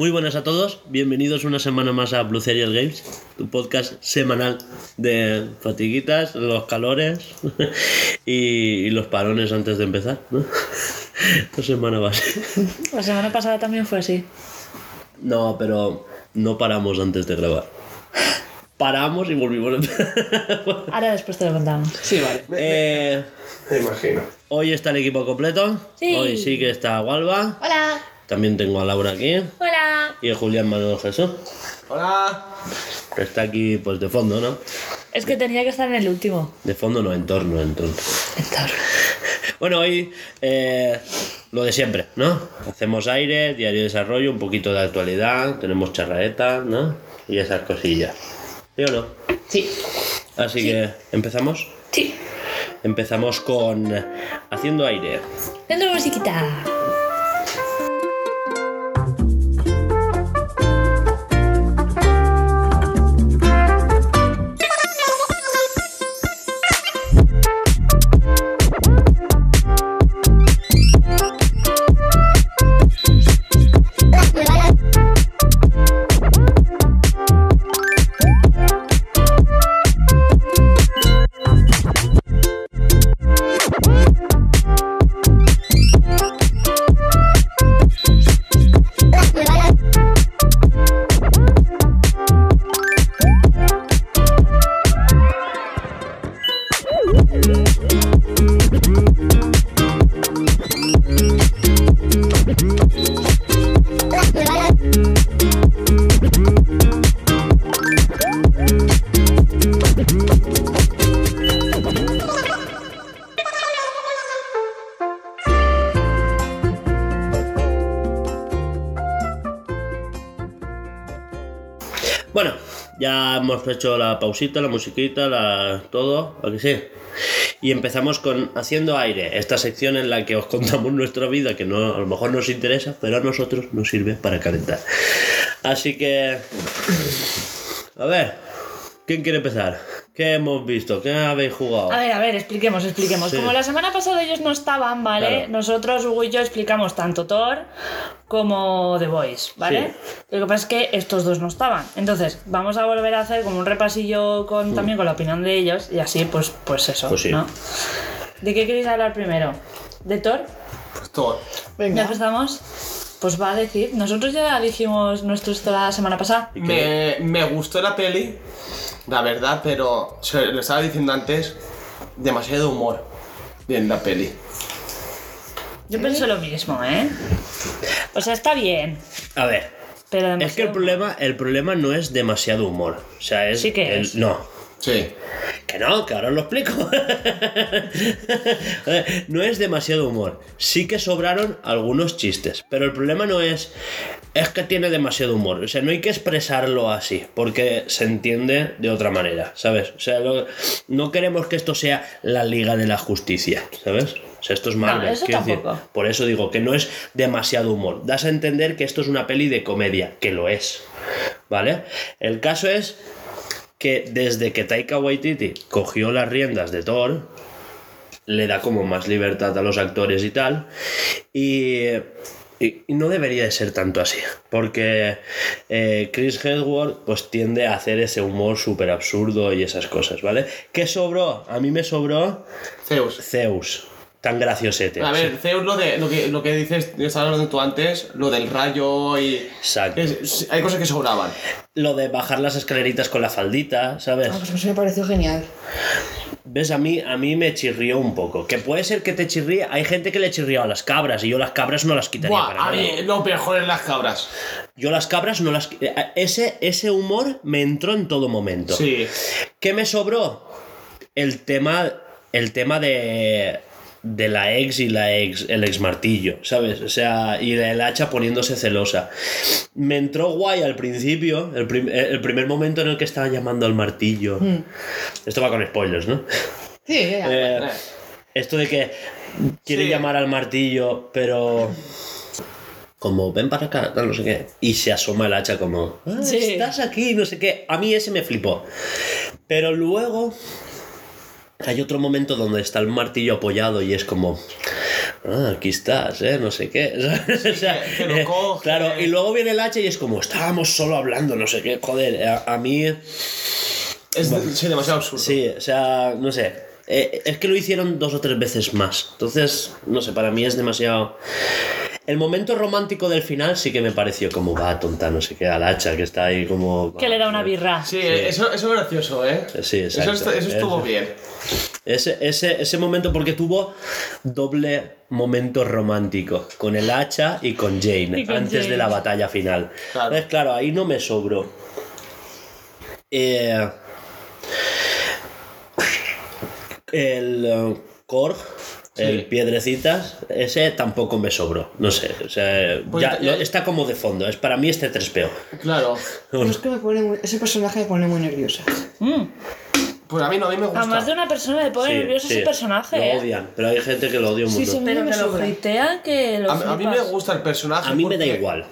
Muy buenas a todos. Bienvenidos una semana más a Blue Serial Games, tu podcast semanal de fatiguitas, los calores y, y los parones antes de empezar. ¿no? Esta semana va así. La semana pasada también fue así. No, pero no paramos antes de grabar. Paramos y volvimos a empezar. Ahora después te lo contamos. Sí, vale. Eh, me imagino. hoy está el equipo completo. Sí. Hoy sí que está Walva. Hola. También tengo a Laura aquí. Hola. Y a Julián Manuel Jesús. Hola. Que está aquí pues de fondo, ¿no? Es que tenía que estar en el último. De fondo no, en torno, en torno. Entonces. Bueno, hoy eh, lo de siempre, ¿no? Hacemos aire, diario de desarrollo, un poquito de actualidad, tenemos charraeta, ¿no? Y esas cosillas. ¿Sí o no? Sí. Así que, ¿empezamos? Sí. Empezamos con eh, haciendo aire. Dentro musiquita. Hemos hecho la pausita, la musiquita, la todo, ¿a que sí? Y empezamos con Haciendo Aire, esta sección en la que os contamos nuestra vida, que no, a lo mejor nos interesa, pero a nosotros nos sirve para calentar. Así que... A ver, ¿quién quiere empezar? ¿Qué hemos visto? ¿Qué habéis jugado? A ver, a ver, expliquemos, expliquemos. Sí. Como la semana pasada ellos no estaban, ¿vale? Claro. Nosotros, Hugo y yo, explicamos tanto Thor como The Voice, ¿vale? Lo que pasa es que estos dos no estaban. Entonces, vamos a volver a hacer como un repasillo con, también con la opinión de ellos y así, pues, pues eso, Mm. Pues sí. ¿no? ¿De qué queréis hablar primero? ¿De Thor? Pues todo. ¿Ya empezamos? Pues va a decir. Nosotros ya dijimos nuestro esto la semana pasada. Me, me gustó la peli, la verdad, pero se lo estaba diciendo antes, demasiado humor en la peli. Yo pienso lo mismo, ¿eh? O sea, está bien, A ver, pero es que el problema, el problema no es demasiado humor. O sea, es... Sí que el- es. No, Sí. Que no, que ahora os lo explico. No es demasiado humor. Sí que sobraron algunos chistes, pero el problema no es es que tiene demasiado humor. O sea, no hay que expresarlo así, porque se entiende de otra manera, ¿sabes? O sea, lo- no queremos que esto sea la Liga de la Justicia, ¿sabes? O sea, esto es eso decir. tampoco. por eso digo que no es demasiado humor. Das a entender que esto es una peli de comedia, que lo es. ¿Vale? El caso es que desde que Taika Waititi cogió las riendas de Thor, le da como más libertad a los actores y tal, y, y- y no debería de ser tanto así, porque eh, Chris Hemsworth pues tiende a hacer ese humor súper absurdo y esas cosas, ¿vale? ¿Qué sobró? A mí me sobró Zeus. Zeus, tan graciosete. A ver, Zeus lo, de, lo, que, lo que dices, estabas hablando tú antes, lo del rayo y... Exacto. es- hay cosas que sobraban. Lo de bajar las escaleritas con la faldita, ¿sabes? Ah, pues eso me pareció genial. ¿Ves? A mí, a mí me chirrió un poco. Que puede ser que te chirríe. Hay gente que le chirrió a las cabras y yo las cabras no las quitaría Buah, para a nada. mí lo mejor es las cabras. Yo las cabras no las... eh, Ese, ese humor me entró en todo momento. Sí. ¿Qué me sobró? El tema, el tema de, de la ex y la ex, el ex martillo, ¿sabes? O sea, y el hacha poniéndose celosa. Me entró guay al principio, el, prim- el primer momento en el que estaba llamando al martillo. Esto va con spoilers, ¿no? Sí, ya. Eh, Eh. esto de que quiere Sí. llamar al martillo, pero como ven para acá, no sé qué, y se asoma el hacha como, "Ah, Sí. estás aquí, no sé qué. A mí ese me flipó. Pero luego hay otro momento donde está el martillo apoyado y es como, ah, aquí estás, ¿eh? No sé qué. O sea, que- que lo eh, coge. Claro, y luego viene el H y es como, estábamos solo hablando, no sé qué. Joder, a, a mí, Es de- sí, demasiado absurdo. sí, o sea, no sé. Eh, es que lo hicieron dos o tres veces más. Entonces, no sé, para mí es demasiado. El momento romántico del final sí que me pareció como va tonta, no sé qué, al hacha que está ahí como. Que le da una birra. Sí, Eso, eso es gracioso, ¿eh? Sí, Eso, exacto. est- eso estuvo Eso. bien. Ese, ese, ese momento, porque tuvo doble momento romántico, con el hacha y con Jane, Y con antes Jane. de la batalla final. Claro. Entonces, claro, ahí no me sobró. Eh, el eh, El. Piedrecitas, ese tampoco me sobró. No sé, o sea, Pues ya, está como de fondo. Es para mí este 3PO. Claro. Pero es que me pone muy- ese personaje me pone muy nerviosa. Mm. Pues a mí no, a mí me gusta. A más de una persona le pone Sí, nervioso sí. ese personaje, Lo ¿eh? odian, pero hay gente que lo odia un Sí, montón. sí, Pero me que lo sobra. que lo A, a mí me gusta el personaje. A mí me da porque- igual.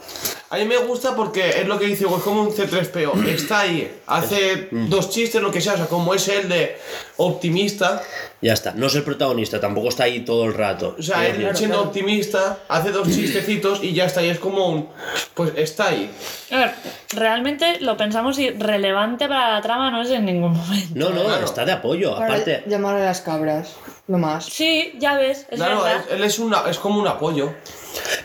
A mí me gusta porque es lo que dice, es como un C3PO. Está ahí, hace Mm. dos chistes, lo que sea, o sea, como es el de optimista. Ya está, no es el protagonista, tampoco está ahí todo el rato. O sea, Quiero él decir, siendo optimista, hace dos chistecitos y ya está. Y es como un. Pues está ahí. A ver, realmente lo pensamos y relevante para la trama no es en ningún momento. No, no, Claro. está de apoyo. Para Aparte, llamar a las cabras, lo más. Sí, ya ves, es claro, verdad. él es, una, es como un apoyo.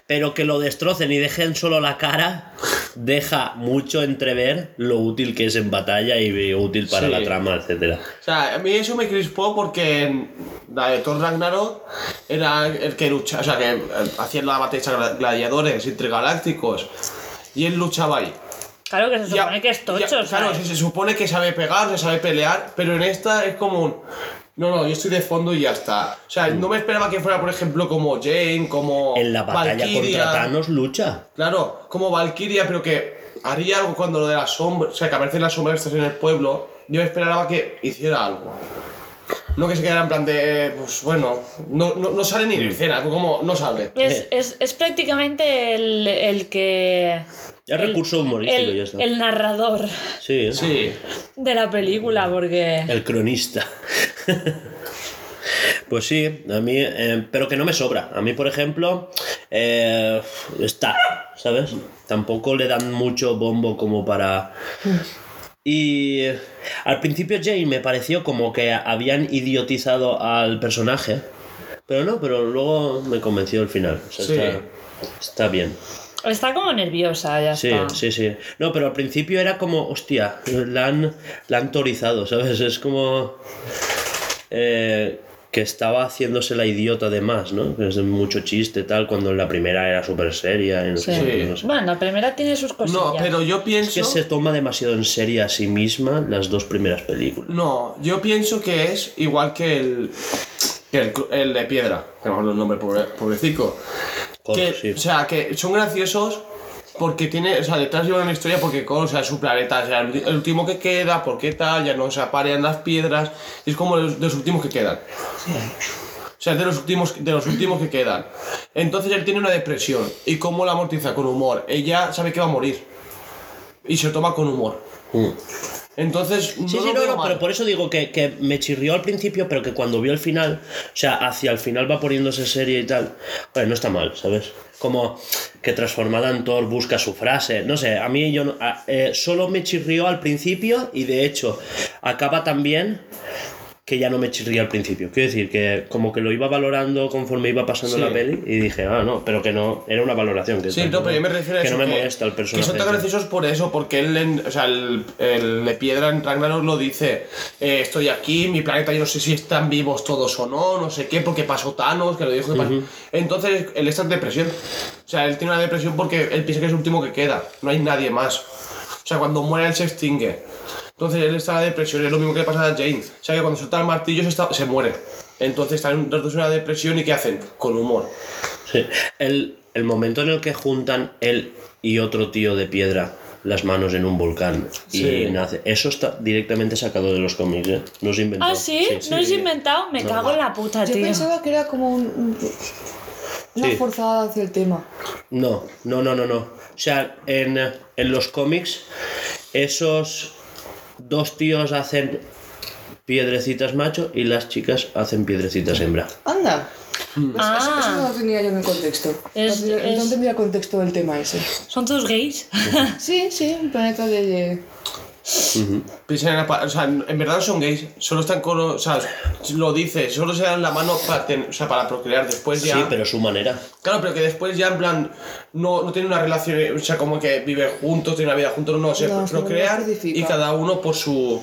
pero que lo destrocen y dejen solo la cara, deja mucho entrever lo útil que es en batalla y útil para Sí. la trama, etcétera. O sea, a mí eso me crispó porque en la de Thor Ragnarok era el que luchaba, o sea, que eh, hacían la batalla gladiadores intergalácticos y él luchaba ahí. Claro que se Ya- supone que es tocho, ya- Claro, se, se supone que sabe pegar, se sabe pelear, pero en esta es como un. No, no, yo estoy de fondo y ya está. O sea, no me esperaba que fuera, por ejemplo, como Jane, como. En la batalla Valkyria. contra Thanos lucha. Claro, como Valkyria, pero que haría algo cuando lo de las sombras. O sea, que aparecen las sombras estas en el pueblo. Yo esperaba que hiciera algo. No que se quedara en plan de. Pues bueno, no, no, no sale ni en escena, como no sale. Es, es, es prácticamente el, el que... Es recurso humorístico, el, ya está. el narrador Sí, Sí. de la película, porque... el cronista. Pues sí, a mí, eh, pero que no me sobra. A mí, por ejemplo, eh, está, ¿sabes? Tampoco le dan mucho bombo como para... Y eh, al principio Jane me pareció como que habían idiotizado al personaje, pero no, pero luego me convenció el final. O sea, Sí. está, está bien. Está como nerviosa, ya Sí, está. sí, sí. No, pero al principio era como, hostia, la han, la han torizado, ¿sabes? Es como eh, que estaba haciéndose la idiota de más, ¿no? Que es mucho chiste tal, cuando en la primera era súper seria no sé Sí. qué, no sé. Bueno, la primera tiene sus cosillas. No, pero yo pienso. Es que se toma demasiado en serio a sí misma las dos primeras películas. No, yo pienso que es igual que el. que el, el de piedra. Que no me acuerdo el nombre, pobre, pobrecico. Que, sí. O sea, que son graciosos porque tiene. O sea, detrás lleva una historia porque o sea, es su planeta. O sea, el, el último que queda, ¿por qué tal? Ya no se aparean las piedras. Y es como de los, de los últimos que quedan. O sea, es de los últimos, de los últimos que quedan. Entonces él tiene una depresión. ¿Y cómo la amortiza? Con humor. Ella sabe que va a morir. Y se lo toma con humor. Mm. Entonces, no Sí, sí, no, no, mal. pero por eso digo que, que me chirrió al principio, pero que cuando vio el final, o sea, hacia el final va poniéndose serie y tal, bueno, no está mal, ¿sabes? Como que transformada en Thor busca su frase, no sé, a mí yo no- eh, solo me chirrió al principio y de hecho acaba también que ya no me chirría al principio. Quiero decir que como que lo iba valorando conforme iba pasando Sí. la peli y dije, ah, no, pero que no, era una valoración. Que Sí, no, pero yo me refiero a que eso. no me molesta el personaje. Que son tan graciosos por eso, porque él, en- o sea, el, el de Piedra en Ragnarok lo dice: eh, Estoy aquí, mi planeta, yo no sé si están vivos todos o no, no sé qué, porque pasó Thanos, que lo dijo que pasó. Entonces, él está en depresión. O sea, él tiene una depresión porque él piensa que es el último que queda, no hay nadie más. O sea, cuando muere él se extingue. Entonces él está en la depresión, es lo mismo que le pasa a Jane. O sea, que cuando suelta el martillo se, está- se muere. Entonces están los dos en una depresión y ¿qué hacen? Con humor. Sí. El, el momento en el que juntan él y otro tío de piedra las manos en un volcán y Sí. nace. Eso está directamente sacado de los cómics, ¿eh? No se inventó. Ah, ¿sí? ¿No es inventado? Me cago en la puta, Yo tío. pensaba que era como un, un- una Sí. forzada hacia el tema. No, no, no, no, no. O sea, en, en los cómics, esos dos tíos hacen piedrecitas macho y las chicas hacen piedrecitas hembra. Anda. Ah. Eso, eso no lo tenía yo en el contexto. Es- no, es- no entendía el contexto del tema ese. ¿Son todos gays? Sí, sí, un planeta de... Piensa en la o sea, en verdad no son gays, solo están con. O sea, lo dice, solo se dan la mano para, ten- o sea, para procrear. Después ya. Sí, pero su manera. Claro, pero que después ya en plan. No, no tienen una relación, o sea, como que viven juntos, tienen una vida juntos, no, se No, no procrean especifica. y cada uno por su.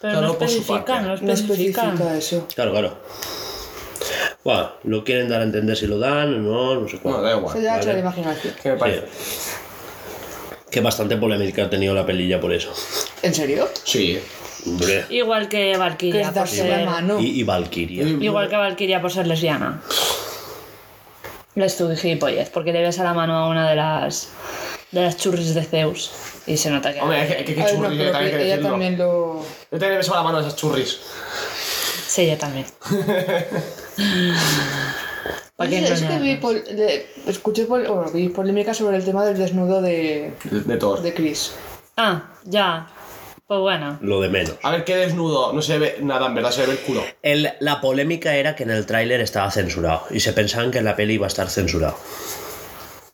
Pero cada no uno por su parte. no No especifican. especifica eso. Claro, claro. Bueno, lo quieren dar a entender si lo dan, no, no sé cuál. da Se igual. da Vale. la imaginación. ¿Qué me parece? Que bastante polémica ha tenido la pelilla por eso. ¿En serio? Sí. Hombre. Igual que Valkyria por ser... mano. Y, y Valkyria. Igual que Valkyria por ser lesbiana. Le estuve gilipollez, porque le besa la mano a una de las de las churris de Zeus. Y se nota que. Hombre, que, que, que A ver, no, churris, también que que ella decirlo. también lo... Yo también he besado la mano a esas churris. Sí, yo también. ¿Para qué Es, que vi pol- le- escuché pol- bueno, vi polémica sobre el tema del desnudo de, De, de Thor. de Chris. Ah, ya. Pues bueno. Lo de menos. A ver, qué desnudo. No se ve nada, en verdad, se ve el culo. El- la polémica era que en el tráiler estaba censurado y se pensaban que en la peli iba a estar censurado.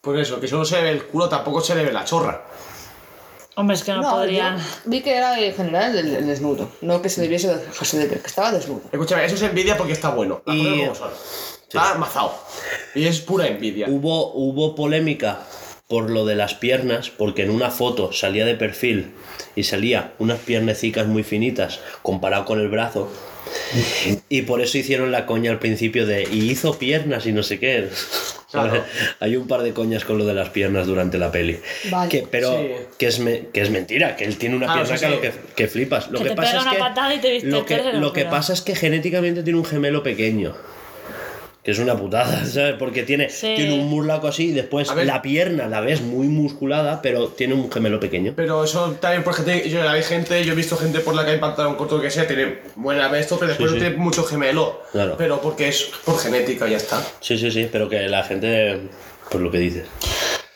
Por eso, que solo se ve el culo, tampoco se le ve la chorra. Hombre, es que no, podrían. yo vi que era en general el, el desnudo, no que se debiese dejarse de ver, que estaba desnudo. Escúchame, eso es envidia porque está bueno. Las Y-. Está mazado. Y es pura envidia. Hubo, hubo polémica por lo de las piernas, porque en una foto salía de perfil y salía unas piernecicas muy finitas comparado con el brazo. Y por eso hicieron la coña al principio de y hizo piernas y no sé qué. Hay un par de coñas con lo de las piernas durante la peli. Vale. Que, pero Sí. que, es me- que es mentira, que él tiene una Ah, pierna sí, que, lo que, que flipas. Lo Que es lo lo pasa es que genéticamente tiene un gemelo pequeño. Que es una putada, ¿sabes? Porque tiene, Sí. tiene un murlaco así y después la pierna la ves muy musculada, pero tiene un gemelo pequeño. Pero eso también por gente, yo hay gente, yo he visto gente por la calle pantalón corto que sea, tiene buena esto, pero después Sí, no sí. tiene mucho gemelo. Claro. Pero porque es por genética, ya está. Sí, sí, sí, pero que la gente, pues lo que dices.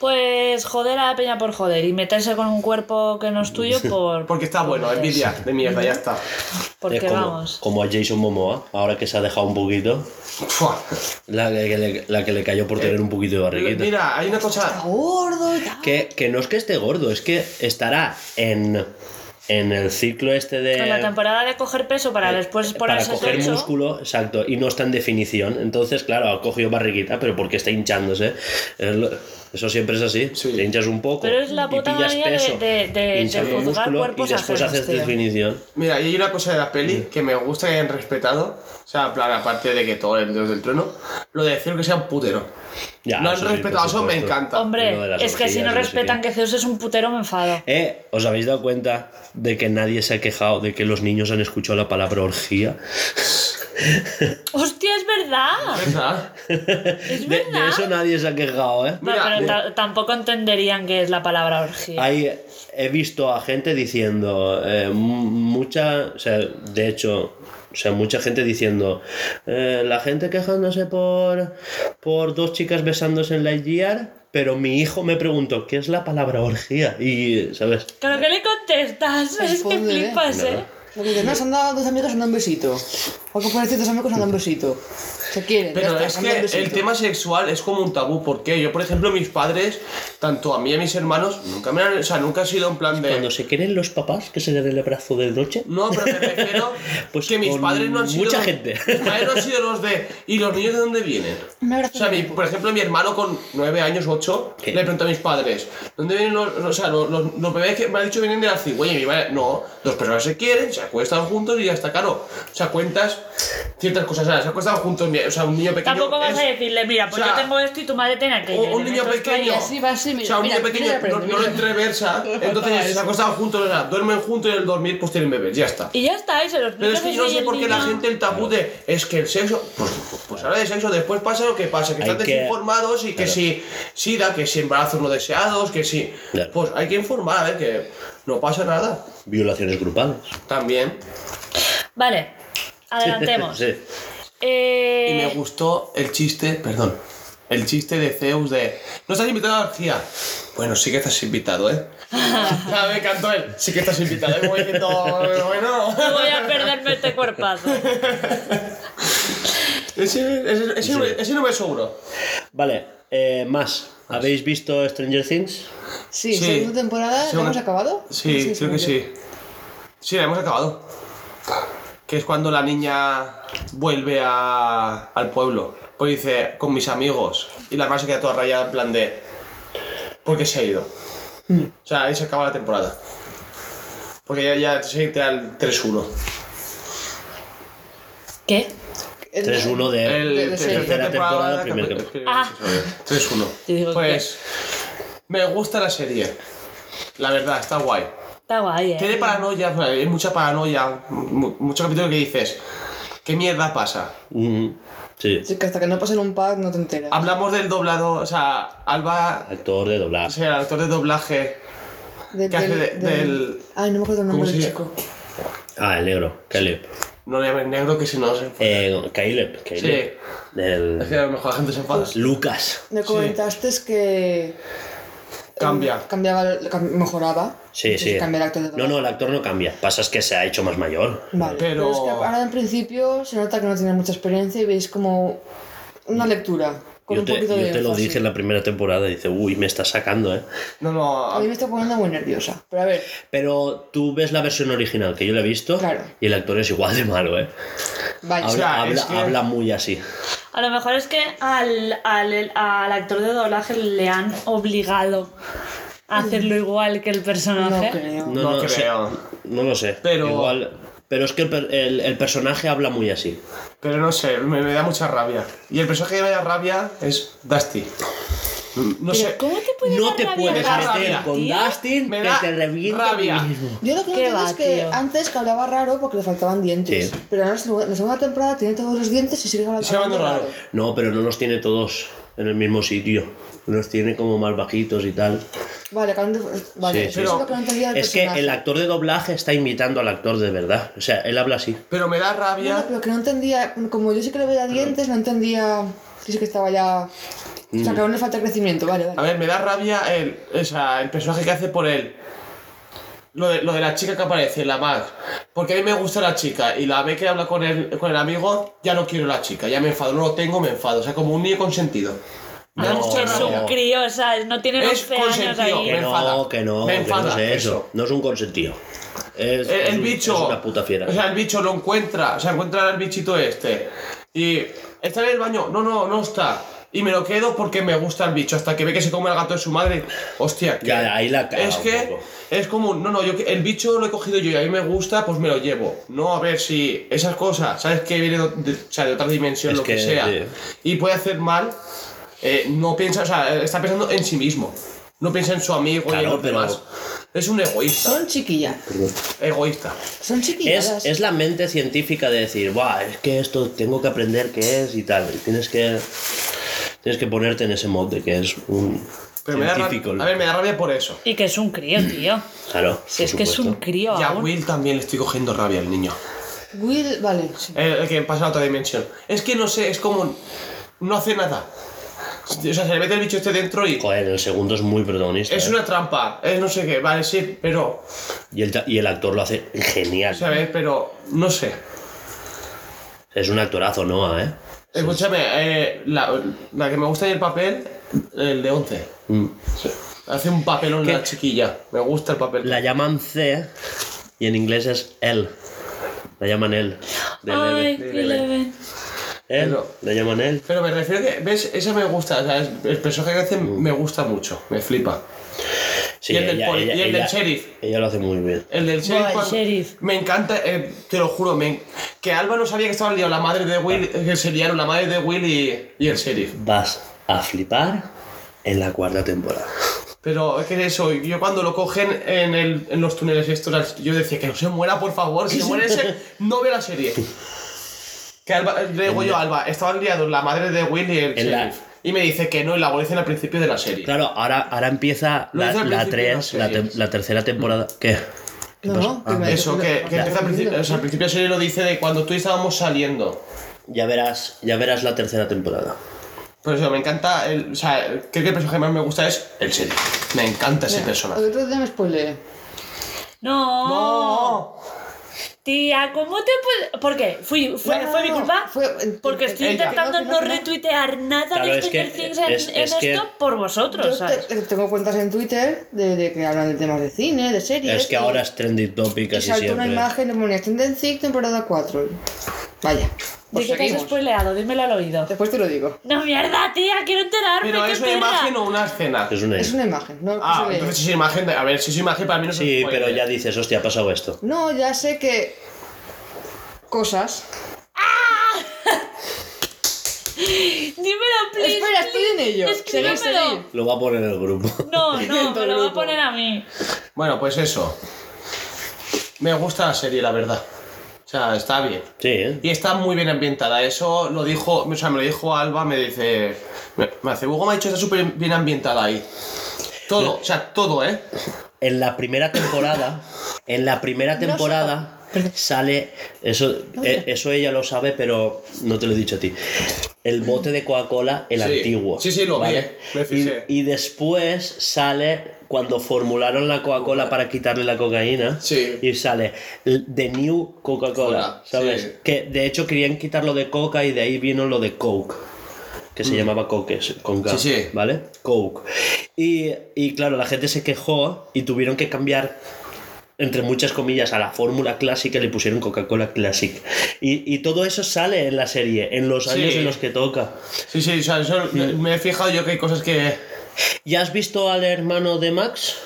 Pues joder a la peña por joder y meterse con un cuerpo que no es tuyo por. Porque está bueno, envidia de mierda, ya está. Porque es como, vamos. como a Jason Momoa, ahora que se ha dejado un poquito, la que, le, la que le cayó por tener un poquito de barriguita. Mira, hay una cosa. Gordo y tal. Que, que no es que esté gordo, es que estará en, en el ciclo este de... En la temporada de coger peso para después Eh, para ponerse coger tocho. músculo, exacto, y no está en definición. Entonces, claro, ha cogido barriguita, pero porque está hinchándose. Es lo- Eso siempre es así. Sí. Te hinchas un poco Pero es la y puta pillas de- de- de- músculo y después ajenos, haces tío. definición. Mira, y hay una cosa de la peli que me gusta que hayan respetado. O sea, plan, aparte de que todo el dios del trueno, lo de decir que sea un putero. Ya, no han sí, respetado eso, me encanta. Hombre, es que si no respetan que Zeus es un putero, me enfado. Eh, ¿os habéis dado cuenta de que nadie se ha quejado de que los niños han escuchado la palabra orgía? ¡Hostia, es verdad! ¿Verdad? Es De, de verdad. eso nadie se ha quejado, ¿eh? No, Mira, pero de- tampoco entenderían qué es la palabra orgía. Hay, he visto a gente diciendo, eh, mucha, o sea, de hecho, o sea, mucha gente diciendo, eh, la gente quejándose por, por dos chicas besándose en la Lightyear, pero mi hijo me preguntó, ¿qué es la palabra orgía? Y, ¿sabes? ¿Pero qué le contestas? Es que flipas. ¿eh? Que dicen, no, se han dado dos amigos, se han dado un besito. O que ponen ciertos amigos, se han dado un besito. Se quieren. Pero está, es han que el tema sexual es como un tabú. porque Yo, por ejemplo, mis padres, tanto a mí y a mis hermanos, nunca me han. O sea, nunca ha sido en plan de. Cuando se quieren los papás que se den el abrazo de noche. No, pero me refiero Pues que mis padres no han sido. mucha gente. Mis padres no han sido los de. ¿Y los niños de dónde vienen? Me O sea, mi- por ejemplo, mi hermano con 9 años, 8, ¿Qué? le preguntó a mis padres, ¿dónde vienen los, o sea, los, los- los bebés que me ha dicho vienen de la cigüeña? Y mi madre, no, dos personas se quieren, se acuestan juntos y ya está, claro. O sea, cuentas ciertas cosas, ¿sabes? Se acuestan juntos, mi- o sea, un niño pequeño. Tampoco vas es- a decirle, mira, pues o sea, yo tengo esto y tu madre tiene aquello. un, un niño pequeño. ahí así va así, mira, o sea, un mira, niño pequeño mira, no, lo entreversa, entonces se acuestan juntos, o sea, duermen juntos y al dormir pues tienen bebés, ya está. Y ya está, se los Pero es que yo no sé por qué el la gente el tabú de es que el sexo, pues, pues habla de sexo, después pasa lo que pasa, que Hay están que- desinformados y que Claro. si SIDA, que si embarazos no deseados, que si. Claro. Pues hay que informar, a ver, que no pasa nada. Violaciones grupales. También. Vale, adelantemos. Sí. Eh, Y me gustó el chiste, perdón, el chiste de Zeus de. ¿No estás invitado a orgía? Bueno, sí que estás invitado, ¿eh? Ya me encantó él. Sí que estás invitado, ¿eh? Como diciendo, bueno. No voy a perderme este cuerpazo. Ese, ese, ese, no- ese no me sobro. Vale, eh, más. ¿Habéis visto Stranger Things? Sí, Sí. segunda temporada, ¿la hemos acabado? Sí, creo que sí. Sí, la hemos acabado. Que es cuando la niña vuelve a, al pueblo. Pues dice, con mis amigos. Y la hermana se queda toda rayada en plan de... ¿Por qué se ha ido? Mm. O sea, ahí se acaba la temporada. Porque ya, ya se entra al 3-1. ¿Qué? 3-1 de... El de- de tercera temporada, temporada, primer capítulo. Ah. 3-1. Te digo Pues me gusta la serie. La verdad, está guay. Está guay, ¿eh? Tiene paranoia, o hay mucha paranoia, mu- muchos capítulos que dices, ¿qué mierda pasa? Mm, sí, Sí, que hasta que no pase en un pack no te enteras. Hablamos del doblado, o sea, Alba, actor de o doblaje. sea, el actor de doblaje, De- ¿qué hace de- del- Ay, no me acuerdo el nombre ¿Cómo del chico. Ah, el negro, Caleb. no le llamen negro que si no se... Eh, Caleb, Caleb. Sí. Es Del... que a lo mejor la gente se enfada. Lucas. Me comentaste que Cambia. cambiaba, el- cam- mejoraba. Sí, Entonces sí. Cambia el actor de No, no, el actor no cambia. Pasa es que se ha hecho más mayor. Vale, Pero- pero... es que ahora en principio se nota que no tiene mucha experiencia y veis como una lectura con Yo un te, poquito de yo te lo dije en la primera temporada. Dice, uy, me está sacando, ¿eh? No, A mí no, me está poniendo muy nerviosa. Pero a ver, Pero tú ves la versión original que yo la he visto Claro. y el actor es igual de malo, ¿eh? vaya. Habla, sea, habla, es que- habla muy así. A lo mejor es que al, al, al actor de doblaje le han obligado hacerlo igual que el no personaje. creo. No no, sé, creo. no lo sé. Pero- Igual. Pero es que el, el- el personaje habla muy así. pero no sé, me, me da mucha rabia. Y el personaje que me da rabia es Dusty. No Pero sé, ¿Cómo te No dar te rabia puedes meter rabia, con tío? Dustin Me que da te revienta rabia. mismo. Yo lo que no entiendo va, es que tío. antes que hablaba raro porque le faltaban dientes. Sí. Pero ahora en la segunda temporada tiene todos los dientes y sigue hablando, Sigue hablando raro. No, pero no los tiene todos en el mismo sitio. Los tiene como más bajitos y tal. Vale, vale. Sí, sí. eso es lo que no entendía del Es que el actor de doblaje está imitando al actor de verdad. O sea, él habla así. pero me da No, rabia. pero que no entendía, como yo sí que le veía dientes, no entendía que sí que estaba ya... O Mm. sea, que aún le falta crecimiento, vale, vale. A ver, me da rabia el, o sea, el personaje que hace por él. Lo de, lo de la chica que aparece, la Max. Porque a mí me gusta la chica y la ve que habla con el, con el amigo, ya no quiero la chica, ya me enfado, no lo tengo, me enfado. O sea, como un niño consentido. No, mucha Es un crío, ¿sabes? No tiene Es 11 años ahí. Que no, enfada. que no, Me que no enfada, es eso. eso. No es un consentido. Es, El, el es- bicho. Es una puta fiera. O sea, el bicho lo encuentra, o sea, encuentra al bichito este. Y está en el baño, no, no, no está. Y me lo quedo porque me gusta el bicho, hasta que ve que se come el gato de su madre. Hostia, que- Ya, ahí la Es que es como, no, no, yo el bicho lo he cogido yo y a mí me gusta, pues me lo llevo. No, a ver si esas cosas, ¿sabes? Que viene de, o sea, de otra dimensión, Es lo que, que, sea. sí. Y puede hacer mal, eh, no piensa, o sea, está pensando en sí mismo. No piensa en su amigo y en Claro, los pero- demás. Es un egoísta. Son chiquillas. Egoísta. Son Es, chiquillas. es la mente científica de decir, Buah, es que esto tengo que aprender qué es y tal. Y tienes que. Tienes que ponerte en ese mod de que es un Pero me da rabia, a ver, me da rabia por eso. Y que es un crío, tío. Claro. Si es que es un crío Y a aún. Will también le estoy cogiendo rabia al niño. Will, vale, sí. El, el que pasa a otra dimensión. Es que no sé, es como. No hace nada. O sea, se le mete el bicho este dentro y. Joder, el segundo es muy protagonista. Es ¿eh? una trampa, es no sé qué, vale, sí, pero. y, el, y el actor lo hace genial. ¿Sabes? Pero. No sé. Es un actorazo, Noah, ¿eh? Escúchame, eh, la, la que me gusta del papel, el de 11. Mm. Hace un papelón ¿Qué? la chiquilla. Me gusta el papel. La llaman C y en inglés es él. La llaman. De Ay, Eleven. Eleven. Él. Pero- La llaman él. Pero me refiero que, ¿ves? Esa me gusta, o sea, el personaje que hace me gusta mucho, me flipa. Sí, Y el del ella- poli- ella- y el del ella- sheriff. Ella lo hace muy bien. El del sheriff. el cuando- sheriff. Me encanta, eh, te lo juro, me- que Alba no sabía que estaban liados la madre de Will, que se liaron la madre de Will y, y el sheriff. Vas a flipar en la cuarta temporada. Pero es que eso, yo cuando lo cogen en, el, en los túneles estos, yo decía que no se muera, por favor, si se muere ese, no ve la serie. Que Alba, le digo yo Alba, estaban liados la madre de Will y el sheriff. Y me dice que no, y la dicen al principio de la serie. Claro, ahora, ahora empieza la, la principio de 3, la te- tercera temporada. ¿Qué? No, no, me Eso, que, empieza al principio, o sea, al principio de la serie lo dice de cuando tú y estábamos saliendo. Ya verás, ya verás la tercera temporada. Por eso me encanta, el, o sea, creo que el personaje que más me gusta es el sheriff. Me encanta ese personaje. El otro día me spoileé. No. ¡No! Tía, ¿cómo te puedes.? ¿Por qué? ¿Fui, fue, No, no, ¿Fue mi no, culpa? fue- Porque estoy ella. intentando no, retuitear nada Claro, de es Stranger que- Things en, es- en es esto por vosotros, Yo ¿sabes? te- tengo cuentas en Twitter de, de que hablan de temas de cine, de series. Es que y- ahora es trending topic Y casi saltó una siempre. imagen de ponía Tendency temporada 4. Vaya. ¿De Pues qué te has spoileado? Dímelo al oído. Después te lo digo. No, mierda, tía, quiero enterarme. Pero es una perra. imagen o una escena. Es una... Es una imagen, no Ah, entonces si es imagen, de- a ver, si es imagen para mí no Sí, pero ya dices, hostia, ha pasado esto. No, ya sé que. Cosas. Dímelo, please. Espera, estoy en ello. Escríbemelo. Lo va a poner en el grupo. No, no, me lo voy a poner a mí. Bueno, pues eso. Me gusta la serie, la verdad. O sea, está bien. Sí, ¿eh? Y está muy bien ambientada. Eso lo dijo, o sea, me lo dijo Alba, me dice. Me, hace, Hugo me ha dicho que está súper bien ambientada ahí. Todo, o sea, todo, ¿eh? En la primera temporada, en la primera temporada sale, eso, eh, eso ella lo sabe, pero no te lo he dicho a ti. El bote de Coca-Cola, el Sí. antiguo. Sí, sí, lo vi, me fijé. Y, y después sale cuando formularon la Coca-Cola para quitarle la cocaína. Sí. Y sale The New Coca-Cola, Cola, ¿sabes? sí. Que de hecho querían quitarlo de Coca y de ahí vino lo de Coke. Que se llamaba Coke, con K, Mm. Sí, sí. ¿vale? Coke. Y, y claro, la gente se quejó y tuvieron que cambiar, entre muchas comillas, a la fórmula clásica le pusieron Coca-Cola Classic. Y, y todo eso sale en la serie, en los años Sí. en los que toca. Sí, sí, o sea, eso me he fijado yo que hay cosas que. ¿Ya has visto al hermano de Max?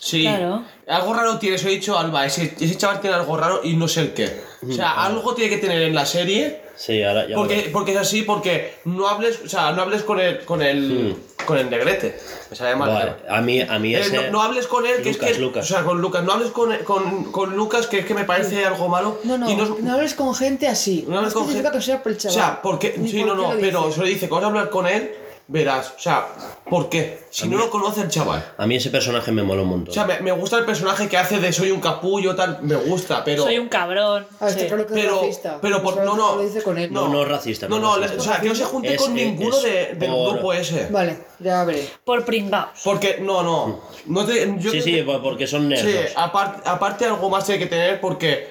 Sí. Claro. Algo raro tiene, eso he dicho Alba. Ese, ese chaval tiene algo raro y no sé el qué. O sea, algo tiene que tener en la serie. Sí, ahora ya Porque, porque es así, porque no hables, o sea, no hables con el, con el, con el negrete. Me sale mal. Vale, a mí, a mí Eh, ese... no, no hables con él, que Lucas, es que. Lucas. O sea, con Lucas. No hables con, con, con Lucas, que es que me parece algo malo. No, no, y no, hables con gente así. no hables con gente- que sea por el O sea, porque. Ni Sí, por no, no, pero se lo dice, que vas a hablar con él, verás. O sea, ¿por qué? Si no lo conoce el chaval. A mí ese personaje me mola un montón. O sea, me, me gusta el personaje que hace de soy un capullo, tal, me gusta, pero. Soy un cabrón. A ver, Sí. está claro que Pero, es racista. pero por, no, no. Lo dice con él. No, no es racista, No, no o sea, que no se junte Es- con es- ninguno es de, del por- grupo ese. Vale, ya veré. Por pringaos. Porque, no, no. no te, yo sí, sí, que- po- porque son Sí, nerdos. aparte, aparte algo más tiene que tener porque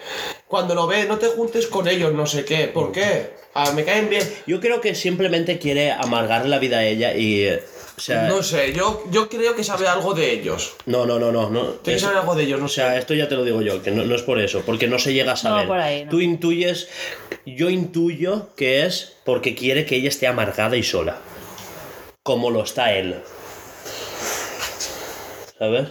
cuando lo ves no te juntes con ellos, no sé qué. ¿Por qué? Ah, me caen bien. Yo creo que simplemente quiere amargarle la vida a ella y... eh, O sea, No sé, yo, yo creo que sabe algo de ellos. no, no, no, no. no. Tiene que Es- saber algo de ellos, no O sé. sea, esto ya te lo digo yo, que no, no es por eso, porque no se llega a saber. por ahí, no. Tú intuyes, yo intuyo que es porque quiere que ella esté amargada y sola, como lo está él. ¿Sabes?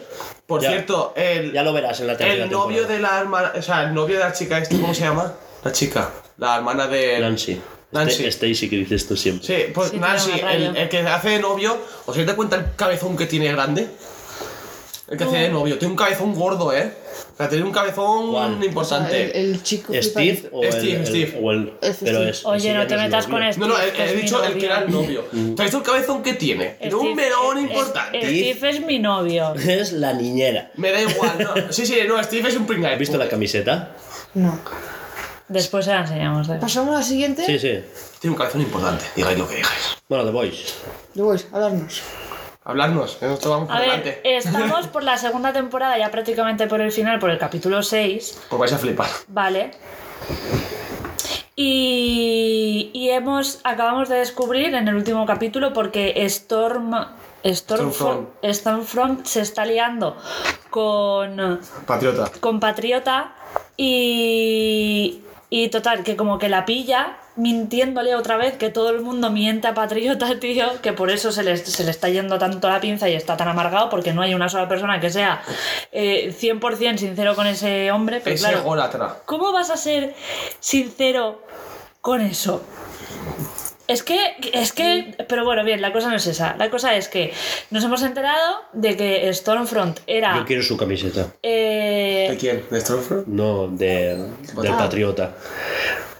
Por ya- cierto, el, Ya lo verás en la tercera el novio temporada. de la hermana, o sea, el novio de la chica esta, ¿cómo se llama? La chica, la hermana de... Nancy. Nancy. Este- Stacy que dices tú siempre. Sí, pues Sí, Nancy, el, el que hace de novio, ¿os dais cuenta el cabezón que tiene grande? El que hace de novio, tiene un cabezón gordo, ¿eh? O sea, tiene un cabezón ¿Cuál? importante. El, el chico Steve o el, Steve, el- Steve. o el- pero Steve. es Oye, no te metas con esto. No, no, he, he dicho el que era el novio. ¿Te has visto el cabezón que tiene? Tiene un Steve- melón importante. Steve es mi novio. Es la niñera. Me da igual, no. Sí, sí, no, Steve es un pringao. ¿Has visto la camiseta? No. Después se la enseñamos. ¿eh? Pasamos a la siguiente. Sí, sí. Tiene un cabezón importante, digáis lo que digáis. Bueno, The Voice. Voy, a darnos. Hablarnos, que nosotros vamos por A ver, delante. estamos por la segunda temporada, ya prácticamente por el final, por el capítulo 6, Pues vais a flipar. ¿vale? Y, y hemos, acabamos de descubrir en el último capítulo porque Storm... Stormfront. Stormfront se está liando con, Patriota. con Patriota y, y total, que como que la pilla mintiéndole otra vez, que todo el mundo miente a Patriota, tío, que por eso se le, se le está yendo tanto la pinza y está tan amargado, porque no hay una sola persona que sea eh, 100% sincero con ese hombre, pero Ese claro, ególatra. ¿cómo vas a ser sincero con eso? Es que, es que, pero bueno, bien, la cosa no es esa. La cosa es que nos hemos enterado de que Stormfront era... Yo quiero su camiseta. eh, ¿De quién? ¿De Stormfront? No, de, del Ah. Patriota.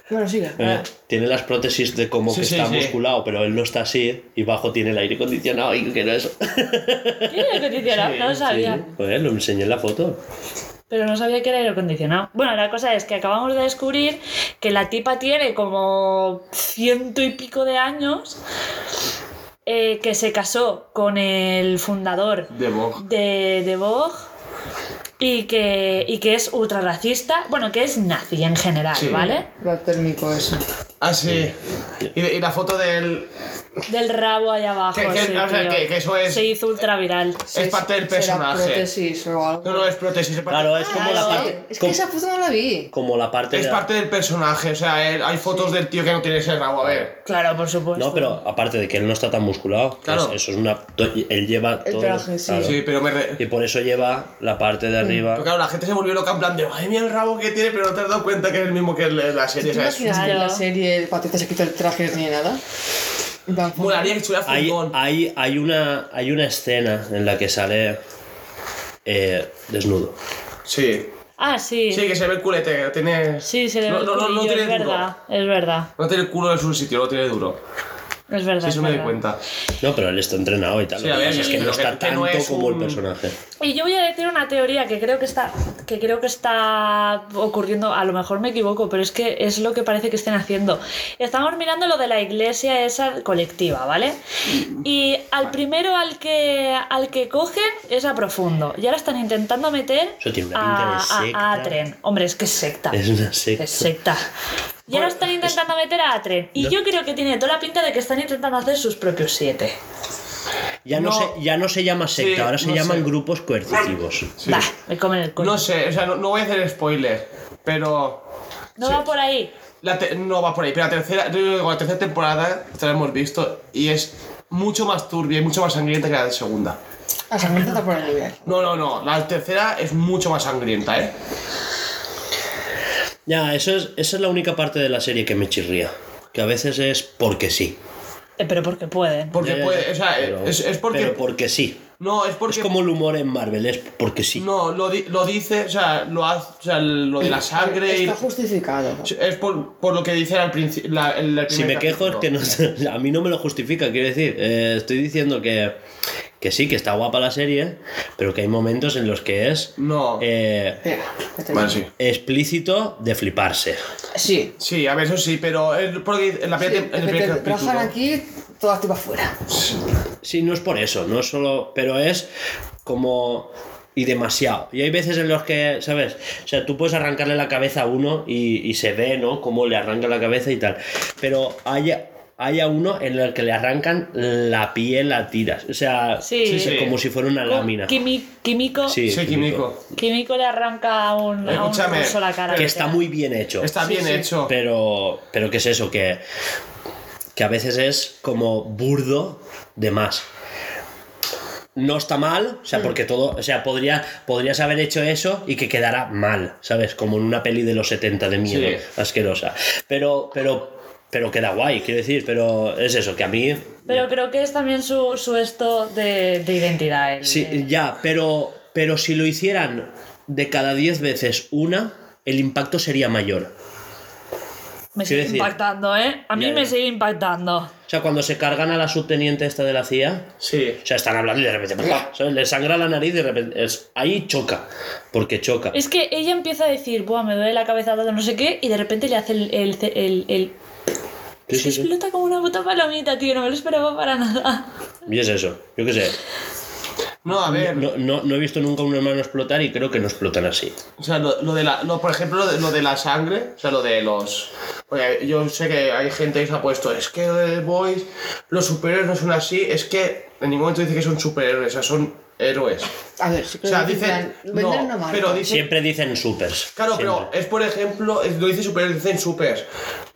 Bueno, siga. Eh, tiene las prótesis de como Sí, que sí, está sí. musculado, pero él no está así y bajo tiene el aire acondicionado y que no eso. ¿Qué aire acondicionado? no lo sabía. Sí, Joder, lo enseñé en la foto. Pero no sabía que era aire acondicionado. Bueno, la cosa es que acabamos de descubrir que la tipa tiene como ciento y pico de años. eh, que se casó con el fundador De Vogue. de, de Vogue. Y que, y que es ultra racista, bueno, que es nazi en general, Sí. ¿vale? Lo térmico ese. Ah, sí. Y, de- y la foto del. Del rabo ahí abajo. Que- que- sí, o sea, tío. que- que eso es- Se hizo ultra viral. Es parte del personaje. prótesis o algo. No, no, es prótesis. Es parte, Claro, es como la Claro. parte. Es que como, esa foto no la vi. como la parte es de. parte del personaje. O sea, él- hay fotos del tío que no tiene ese rabo. A ver. Claro, por supuesto. No, pero aparte de que él no está tan musculado, que Claro. es- eso es una. Él lleva El todo. traje, sí. claro. Sí, pero me. re- Y por eso lleva la parte de arriba. Pero claro, la gente se volvió loca en plan de, ay, mira el rabo que tiene, pero no te has dado cuenta que es el mismo que el- la ¿Te serie, ¿sabes? imaginas que en la serie el se quita el traje y no tiene nada? Molaría que estuviera Hay, hay, hay, una, hay una escena en la que sale eh, desnudo. Sí. Ah, sí. Sí, que se ve el culete, tiene... Sí, se le ve no, el no, no, tiene es duro. verdad, es verdad, No tiene el culo en su sitio, lo tiene duro. Es verdad. Sí, es eso me doy cuenta. No, pero él está entrenado y tal. Sí, Lo a que ver, pasa es que no está que- no tanto es como un- el personaje. Y yo voy a decir una teoría que creo que está que creo que está ocurriendo, a lo mejor me equivoco, pero es que es lo que parece que estén haciendo. Estamos mirando lo de la iglesia esa colectiva, ¿vale? Y al primero al que al que cogen es a profundo. Y ahora están intentando meter Eso tiene una pinta de a, a- secta. a Atren. Hombre, es que es secta. Es una secta. Es secta. Y ahora están intentando meter a Atren. Y yo creo que tiene toda la pinta de que están intentando hacer sus propios siete. Ya no, No. se, ya no se llama secta, Sí, ahora se no llaman sé. grupos coercitivos. Sí. Bah, me comen el coño. No sé, o sea, no, no voy a hacer spoiler, pero... No sí. va por ahí. La te- no va por ahí, pero la tercera, la tercera temporada, esta la hemos visto, y es mucho más turbia y mucho más sangrienta que la de segunda. La sangrienta está por el nivel. No, no, no, la tercera es mucho más sangrienta, ¿eh? Ya, eso es, esa es la única parte de la serie que me chirría. Que a veces es porque sí. Eh, pero porque pueden. Porque Ya, puede, ya. o sea, Pero- es, es porque... Pero porque sí. No, es porque... Es como el humor en Marvel, es porque sí. No, lo, di- lo dice, o sea, lo hace, o sea, lo de la sangre y... Está justificado. Es por, por lo que dice al principio. Si me quejo es que no, a mí no me lo justifica, quiero decir. eh, estoy diciendo que, que sí, que está guapa la serie, pero que hay momentos en los que es No. eh, te sí. explícito de fliparse. Sí. Sí, a ver, eso sí, pero es porque en la Sí, primera el que primer te capítulo. aquí, todas tipo afuera. Sí, no es por eso, no es solo. Pero es como. Y demasiado. Y hay veces en los que, ¿sabes? O sea, tú puedes arrancarle la cabeza a uno y, y se ve, ¿no? Cómo le arranca la cabeza y tal. Pero hay, hay a uno en el que le arrancan la piel a tiras. O sea, Sí. Sí, sí. como si fuera una lámina. Químico. Sí, Sí, químico. Químico le arranca a un, a un Escúchame, ruso la cara. Que está muy bien hecho. Está bien sí. hecho. Pero, pero ¿qué es eso? Que, que a veces es como burdo de más. No está mal, o sea, porque todo, o sea, podría, podrías haber hecho eso y que quedara mal, ¿sabes? Como en una peli de los 70 de miedo, Sí. asquerosa. Pero, pero, pero queda guay, quiero decir, pero es eso, que a mí... Pero creo que es también su, su esto de, de identidad. el Sí, de- ya, pero, pero si lo hicieran de cada 10 veces una, el impacto sería mayor. me sigue decir- impactando, ¿eh? A mí Ya, me sigue impactando. O sea, cuando se cargan a la subteniente esta de la CIA, Sí. O sea, están hablando y de repente le sangra la nariz y de repente es, ahí choca, porque choca. Es que ella empieza a decir, Buah, me duele la cabeza, todo no sé qué, y de repente le hace el. el, el, el- Sí, se sí, sí. explota como una puta palomita, tío, no me lo esperaba para nada. Y es eso, yo qué sé. No, a ver. No, no, no he visto nunca a un hermano explotar y creo que no explotan así. O sea, lo, lo de la. Lo, por ejemplo, lo de, lo de la sangre. O sea, lo de los. Oye, yo sé que hay gente que se ha puesto. Es que The Boys. Los superhéroes no son así. Es que en ningún momento dice que son superhéroes. O sea, son héroes. A ver, sí O sea, lo dicen. Vender No, pero dicen. Siempre dicen supers. Claro, pero siempre. es por ejemplo, lo dicen superhéroes, dicen supers.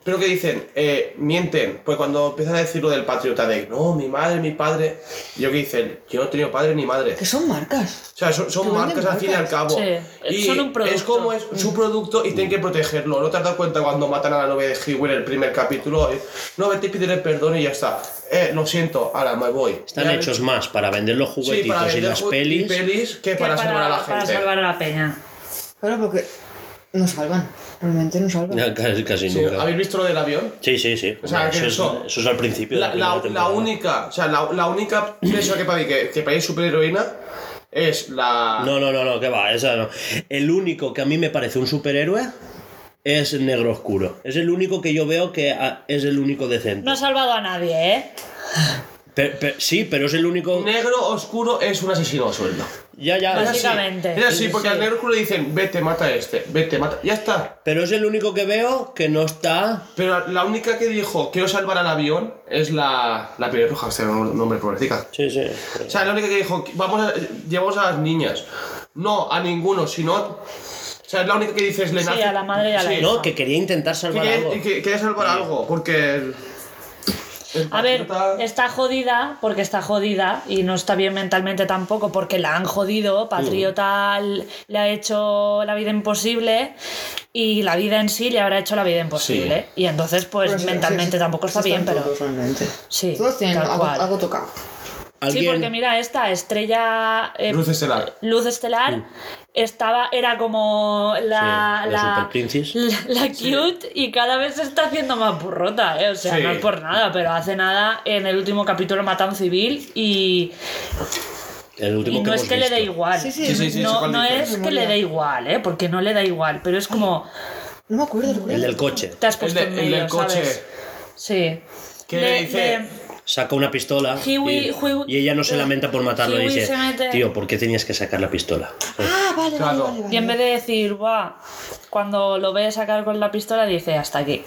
Pero que dicen, eh, mienten, pues cuando empiezan a decir lo del patriota de no, mi madre, mi padre, yo que dicen, yo no he tenido padre ni madre. Que son marcas. O sea, son, marcas al fin y al cabo. Sí, y son un producto. Es como es su producto y tienen que protegerlo. ¿No te has dado cuenta cuando matan a la novia de Hewell en el primer capítulo? Eh, No, vete y pídele perdón y ya está. Eh, lo siento, ahora me voy. Están Ya- hechos más para vender los sí, juguetitos para y las pelis. y pelis que Que para, salvar a la para gente. salvar a la peña. Claro, porque no salvan. Realmente no salvan. Ya, Casi, casi Sí, nunca. ¿Habéis visto lo del avión? Sí, sí, sí. O sea, eso, es, eso- eso es al principio. de La, la, primera la- única, o sea, la, la única persona que para mí que, que para mí es superheroína es la. No, no, no, no, que va, esa no. El único que a mí me parece un superhéroe es Negro Oscuro. Es el único que yo veo que ah, es el único decente. No ha salvado a nadie, ¿eh? Pe- pe- sí, pero es el único. Negro oscuro es un asesino a sueldo. Ya, ya. Básicamente. Es así, porque Sí. al negro oscuro le dicen, vete, mata a este, vete, mata. Ya está. Pero es el único que veo que no está. Pero la única que dijo, quiero salvar al avión, es la, la piel roja, este nombre, pobrecita. Sí, sí. O sea, la única que dijo, vamos a, llevamos a las niñas. No, a ninguno, sino... O sea, es la única que dice, le Sí, nace- a la madre y a la Sí, hija. No, que quería intentar que salvar quiere, algo. que quiere salvar algo, porque... A ver, está jodida porque está jodida y no está bien mentalmente tampoco porque la han jodido. Patriota le ha hecho la vida imposible y la vida en sí le habrá hecho la vida imposible. Y entonces, pues sí, mentalmente sí, tampoco está bien, pero. todos, realmente. Sí, Todos tienen tal algo, cual. algo tocado. Sí, Alguien. porque mira, esta estrella. eh, Luz estelar. Luz estelar estaba, era como la, Sí, la Super Princess. la, la cute y cada vez se está haciendo más burrota, ¿eh? O sea, Sí. no es por nada, pero hace nada en el último capítulo mata a un civil y, El último y que no es hemos que le dé visto. igual. Sí, sí, Sí, sí, sí, no no es que le dé igual, ¿eh? Porque no le da igual, pero es como No me acuerdo. El del coche. te has El, puesto de- en el medio, del coche. ¿sabes? Sí. ¿Qué le dice? Saca una pistola. Hiwi- y, Hiwi- y ella no se lamenta por matarlo. Y dice: mete- Tío, ¿por qué tenías que sacar la pistola? Ah, vale, Claro. vale, vale, vale. Y en vez de decir, ¡buah! Cuando lo ve sacar con la pistola, dice hasta aquí.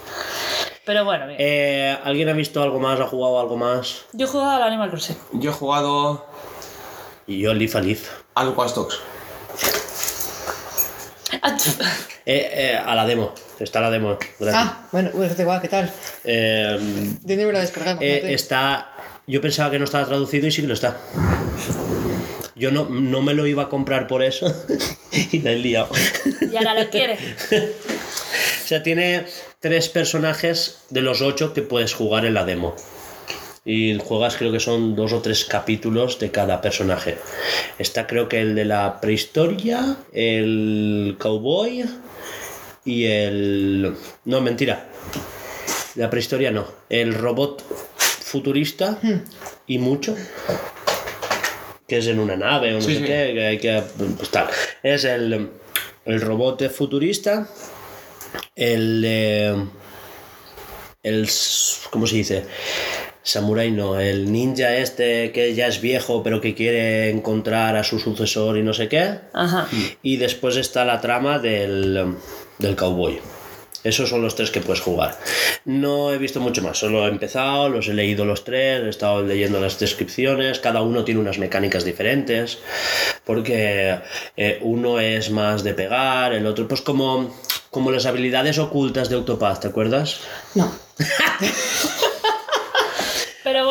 Pero bueno, bien. Eh, ¿Alguien ha visto algo más? ¿Ha jugado algo más? Yo he jugado al Animal Crossing. Yo he jugado Y yo, Leaf a Leaf. al Watch Dogs. Eh, eh, a la demo. Está la demo. Ah, bueno, pues da igual, ¿qué tal? Eh, De me la descargamos. eh, está. Yo pensaba que no estaba traducido y sí que lo está. Yo no, no me lo iba a comprar por eso y la he liado. Y ahora lo quiere. O sea, tiene tres personajes de los ocho que puedes jugar en la demo. Y juegas, creo que son dos o tres capítulos de cada personaje. Está, creo que el de la prehistoria, el cowboy y el. No, mentira. La prehistoria no. El robot futurista y mucho. Que es en una nave o no Sí, sé sí. qué. Que hay que. Pues tal. Es el, el robot futurista el eh, el ¿cómo se dice? Samurai no, el ninja este que ya es viejo pero que quiere encontrar a su sucesor y no sé qué. Ajá. Y después está la trama del, del cowboy. Esos son los tres que puedes jugar. No he visto mucho más, solo he empezado, los he leído los tres, he estado leyendo las descripciones, cada uno tiene unas mecánicas diferentes, porque eh, uno es más de pegar, el otro pues como, como las habilidades ocultas de Octopath, ¿te acuerdas? No.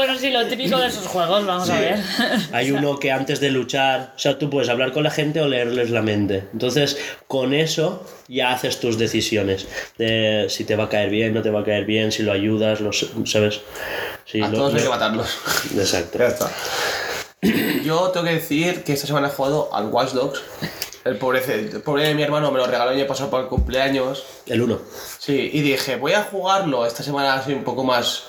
Bueno, sí, lo típico de esos juegos, vamos a ver. Hay uno que antes de luchar, o sea, tú puedes hablar con la gente o leerles la mente. Entonces, con eso ya haces tus decisiones de si te va a caer bien, no te va a caer bien, si lo ayudas, lo, ¿sabes? Si A lo- todos hay que lo- matarlos. Exacto. Ya está. Yo tengo que decir que esta semana he jugado al Watch Dogs. El pobre, el pobre de mi hermano me lo regaló el año pasado para el cumpleaños. El 1. Sí, y dije, voy a jugarlo esta semana así un poco más.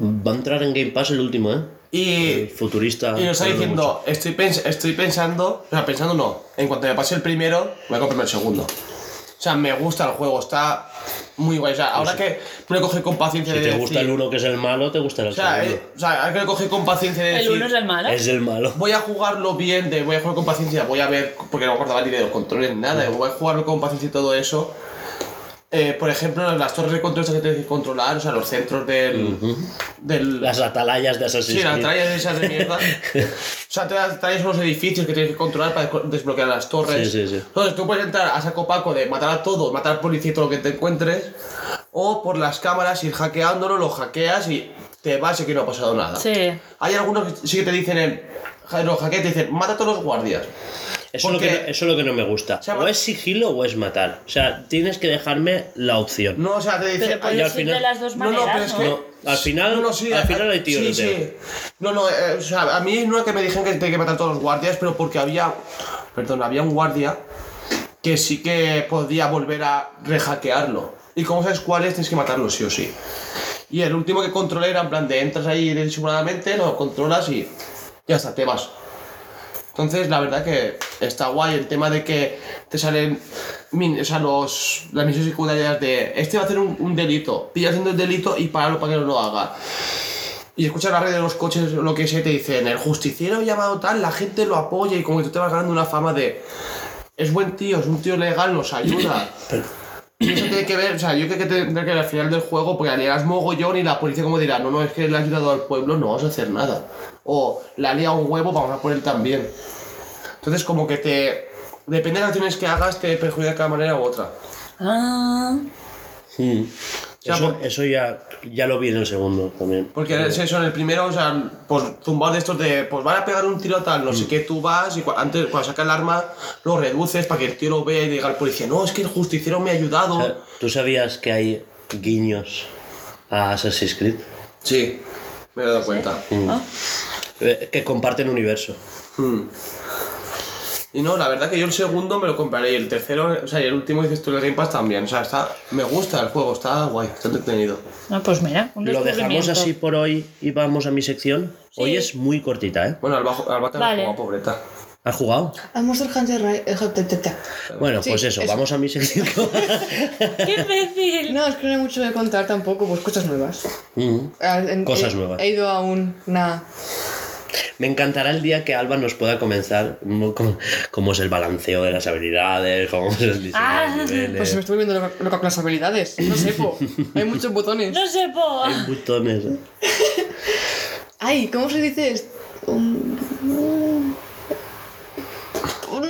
Va a entrar en Game Pass el último, ¿eh? El Y, futurista. y nos está diciendo, estoy, pens- estoy pensando, o sea, pensando no, en cuanto me pase el primero, voy a comprarme el segundo. O sea, me gusta el juego, está muy guay. O sea, ahora que me lo coge con paciencia mucho. de Si te gusta decir- el 1 que es el malo, te gustará el O sea, segundo. eh, o sea, hay que lo coge con paciencia de El decir... uno es el malo. Es el malo. Voy a jugarlo bien, de, voy a jugar con paciencia, voy a ver, porque no me acordaba ni de los controles ni nada, voy a jugarlo con paciencia y todo eso. Eh, por ejemplo, las torres de control que tienes que controlar, o sea, los centros del. del Las atalayas de Assassin's sí, las Creed. atallas esas de mierda. o sea, te traes los edificios que tienes que controlar para desbloquear las torres. Sí, sí, sí. Entonces tú puedes entrar a saco paco de matar a todos, matar al policía y todo lo que te encuentres, o por las cámaras ir hackeándolo, lo hackeas y te vas y que no ha pasado nada. Sí. Hay algunos que sí que te dicen en. Los hackeas te dicen, mata a todos los guardias. Eso, es lo que, eso es lo que no me gusta. sea, O es sigilo o es matar. O sea, tienes que dejarme la opción. No, o sea, te dicen. Pero "Ay, y al de final- las dos No, no, pero es ¿no? que- No, al final, No, no, sí, al final hay sí, tiroteo. sí. No, no, eh, o sea, a mí no es que me dijeron que tenía que matar a todos los guardias, pero porque había. Perdón, había un guardia que sí que podía volver a rehackearlo. Y como sabes cuál es, tienes que matarlo sí o sí. Y el último que controlé era en plan de entras ahí disimuladamente, lo controlas y ya está, te vas. Entonces, la verdad que está guay el tema de que te salen min- o sea, los, las misiones secundarias de este va a hacer un, un delito, pilla haciendo el delito y páralo para que no lo haga. y escuchas la red de los coches, lo que sea, y te dicen, el justiciero llamado tal, la gente lo apoya y como que tú te vas ganando una fama de, es buen tío, es un tío legal, nos ayuda. Y eso tiene que ver, o sea, yo creo que tendrá que ver al final del juego, porque alias mogollón y la policía como dirá, no, no, es que le ha ayudado al pueblo, no vamos a hacer nada. O le ha liado un huevo, vamos a por él también. Entonces como que te... Depende de las acciones que hagas, te perjudica de cada manera u otra. Ah, Mm. sea, Eso, por- eso ya, ya lo vi en el segundo también. Porque es eso, en el primero, o sea, pues zumbados de estos de, pues van a pegar un tiro a tal, no sé qué, tú vas y cua- antes, cuando sacas el arma, lo reduces para que el tío lo vea y diga al policía, no, es que el justiciero me ha ayudado. O sea, ¿Tú sabías que hay guiños a Assassin's Creed? Sí, me he dado cuenta. ah. Eh, Que comparten universo. Mm. Y no, la verdad que yo el segundo me lo compraré y el tercero, o sea, y el último dices tú el Game Pass también. O sea, está, me gusta el juego, está guay, está entretenido. Ah, pues mira, un Lo dejamos así por hoy y vamos a mi sección. Hoy es muy cortita, ¿eh? Bueno, Alba, Alba también Vale. jugó, pobreta. ¿Has jugado? Al Monster Hunter eh. Bueno, Sí, pues eso, eso. vamos a mi sección. ¡Qué imbécil! No, es que no hay mucho de contar tampoco, pues cosas nuevas. Mm. Ah, en- Cosas he- nuevas. He ido a un- una. Me encantará el día que Alba nos pueda comenzar cómo, es el balanceo de las habilidades, cómo es el diseño Ah, de niveles. Pues me estoy viendo loca, loca con las habilidades. No sé, po. Hay muchos botones. No sé, po. Hay botones. ¿eh? Ay, ¿cómo se dice esto?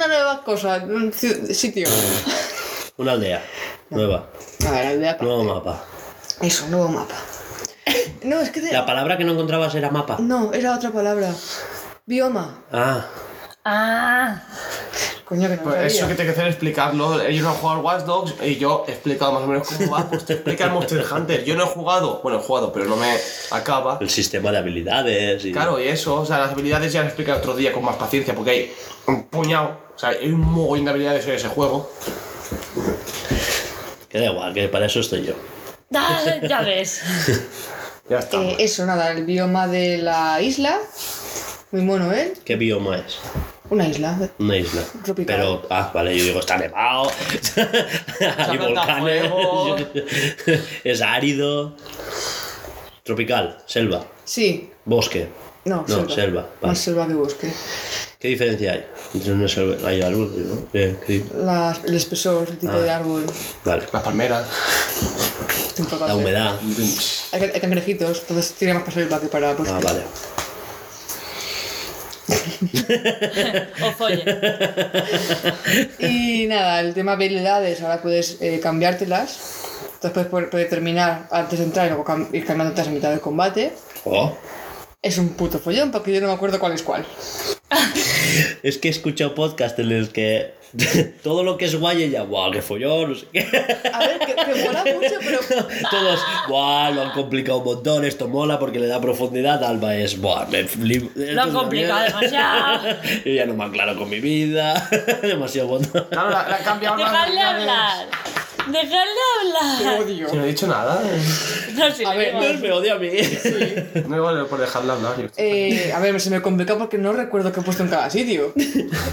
Un- Una nueva cosa, un sitio. Una aldea nueva, A ver, aldea. nuevo mapa. Eso, nuevo mapa. No, es que. La palabra que no encontrabas era mapa. No, era otra palabra. Bioma. Ah, Ah, Coño, que no Pues sabía. eso que te que hacer es explicarlo. Ellos no han jugado al Watch Dogs y yo he explicado más o menos cómo va. Pues te explica el Monster Hunter. Yo no he jugado, bueno, he jugado, pero no me acaba. el sistema de habilidades. Y... Claro, y eso, o sea, las habilidades ya las explicaré otro día con más paciencia, porque hay un puñado, o sea, hay un mogollón de habilidades en ese juego. Que da igual, que para eso estoy yo. ah, ya ves. Ya está. Eh, eso, nada, el bioma de la isla. Muy mono, ¿eh? ¿Qué bioma es? Una isla. Una isla. Tropical. Pero, ah, vale, yo digo, está nevado. Hay volcanes. es árido. Tropical, selva, Sí. bosque. No, No, selva. selva, vale. Más selva que bosque. ¿Qué diferencia hay entre una selva? Hay árboles, ¿no? ¿Qué- qué? La- el espesor, el tipo Ah. de árbol. Vale. Las palmeras. La humedad. Hay, hay cangrejitos, entonces tiene más para selva que para bosque. Ah, vale. O folle. Y nada, el tema de habilidades, ahora puedes eh, cambiártelas. Entonces puedes, poder- puedes terminar antes de entrar y luego cam- ir cambiándote a mitad del combate. Oh. Es un puto follón porque yo no me acuerdo cuál es cuál. Es que he escuchado podcast en el que todo lo que es guay ella, guau, que follón, no sé qué. A ver, que, que mola mucho, pero Todos, guau, lo han complicado un montón, esto mola porque le da profundidad. Alba es, buah, me flip- esto Lo han complicado demasiado. Yo ya no me aclaro con mi vida. Demasiado botón. Claro, la, la he cambiado Dejadle habilidades. hablar. Te odio. Si no he dicho nada. No, si A ver, digo. No me odia a mí. No igual por dejarla hablar. yo- Eh, a ver, se me complica porque no recuerdo qué he puesto en cada sitio.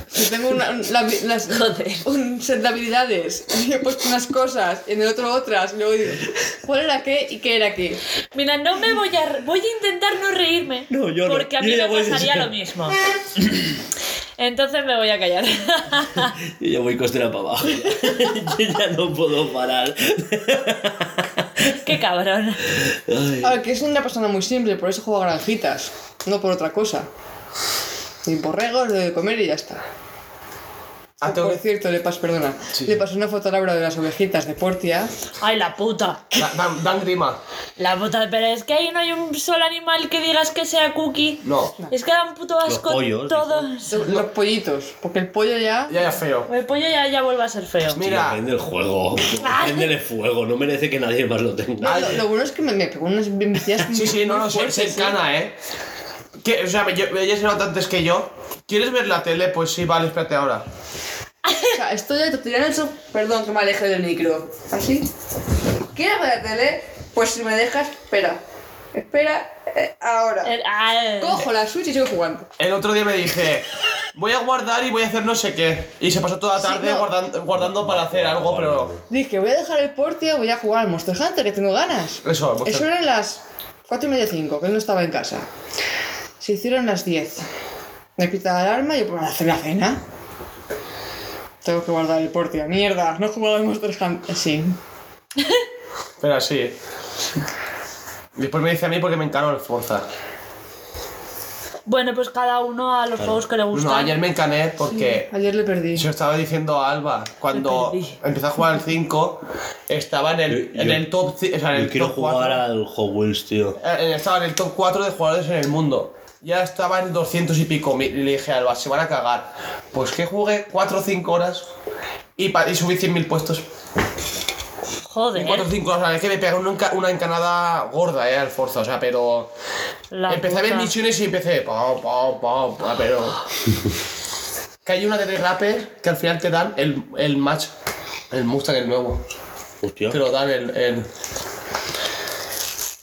Si tengo una, un- la- las- Joder. un set de habilidades y he puesto unas cosas, y en el otro otras, y luego digo, ¿cuál era qué y qué era qué? Mira, no me voy a... Voy a intentar no reírme. No, yo no. Porque a mí Yo me pasaría lo mismo. Entonces me voy a callar. Y yo voy costera para abajo. Yo ya no puedo parar. Qué cabrón. Ay. A ver, que es una persona muy simple, por eso juego a granjitas, no por otra cosa. Y borregos de comer y ya está. Ah, tengo Por cierto, le paso, perdona, Sí. le pasé una foto a Laura de las ovejitas de Portia. Ay, la puta. Da- Dan, dan grima. La puta, pero es que ahí no hay un solo animal que digas que sea cookie. No. Es que da un puto asco pollos, todos. Los pollitos, porque el pollo ya... Ya, ya feo. El pollo ya, ya vuelve a ser feo. Mira. Prende el juego. Préndele fuego. No merece que nadie más lo tenga. No, lo, lo bueno es que me, me pegó unas bestias Sí, sí, no, no, se, se ¿eh? encana, ¿eh? ¿Qué? O sea, ella se nota antes que yo. ¿Quieres ver la tele? Pues sí, vale, espérate ahora. O sea, estoy ahí, te tiran el so- Perdón que me aleje del micro. ¿Así? ¿Quieres ver la tele? Pues si me dejas, espera. Espera, eh, ahora. El- ah, Cojo la Switch y sigo jugando. El otro día me dije, voy a guardar y voy a hacer no sé qué. Y se pasó toda la Sí, tarde no. guardan- guardando para hacer algo, pero... Dije, voy a dejar el Portia, voy a jugar al Monster Hunter, que tengo ganas. Eso, Monster- Eso eran las 4 y media 5, que él no estaba en casa. Se hicieron las 10. Me quita la alarma y yo pues hacer la cena. Tengo que guardar el portio. Mierda, no he jugado en Monster Hunter. Sí. Pero así. Después me dice a mí porque me encanó el Forza. Bueno, pues cada uno a los juegos que le gustan. No, ayer me encané porque Ayer le perdí. se lo estaba diciendo a Alba. Cuando empezó a jugar el 5, estaba en el, Yo- en el top, o sea, en Yo el quiero top jugar 4. al Wheels, tío. Eh, Estaba en el top 4 de jugadores en el mundo. Ya estaba en 200 y pico mil. Y le dije a Alba, se van a cagar. Pues que jugué 4 o 5 horas y, y subí 100.000 puestos. Joder. En 4 o 5 horas. Es que me pegó una, una encanada gorda, eh, al Forza. O sea, pero. La empecé a ver puta. misiones y empecé. Pa, pa, pa, pa, pero. que hay una de Rapper que al final te dan el, el match. El Mustang, el nuevo. Hostia. Te lo dan el. el-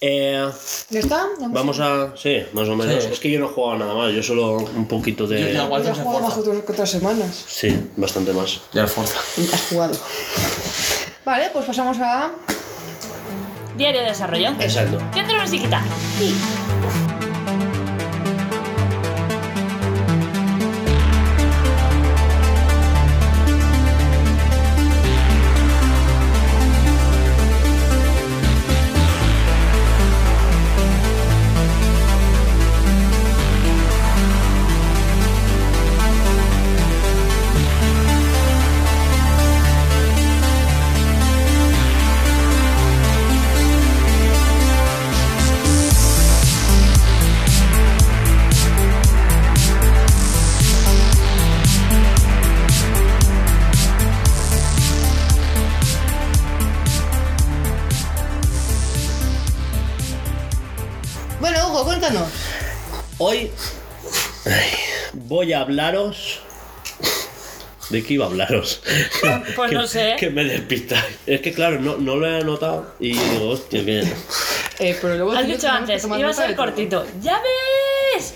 Eh, ¿Ya está? ¿Ya hemos- vamos a. Sí, más o menos. Sí. Es que yo no he jugado nada más, yo solo un poquito de. Yo ya igual he jugado más que otras- semanas. Sí, bastante más. Ya el Forza. Has jugado. Vale, pues pasamos a. Diario de desarrollo. Exacto. ¿Qué entra musiquita? Sí. Hablaros. ¿De qué iba a hablaros? Pues que, no sé. Que me despistáis. Es que claro, no, no lo he anotado y digo, hostia, que. Eh, pero luego Has dicho antes, iba a ser todo. cortito. ¡Ya ves!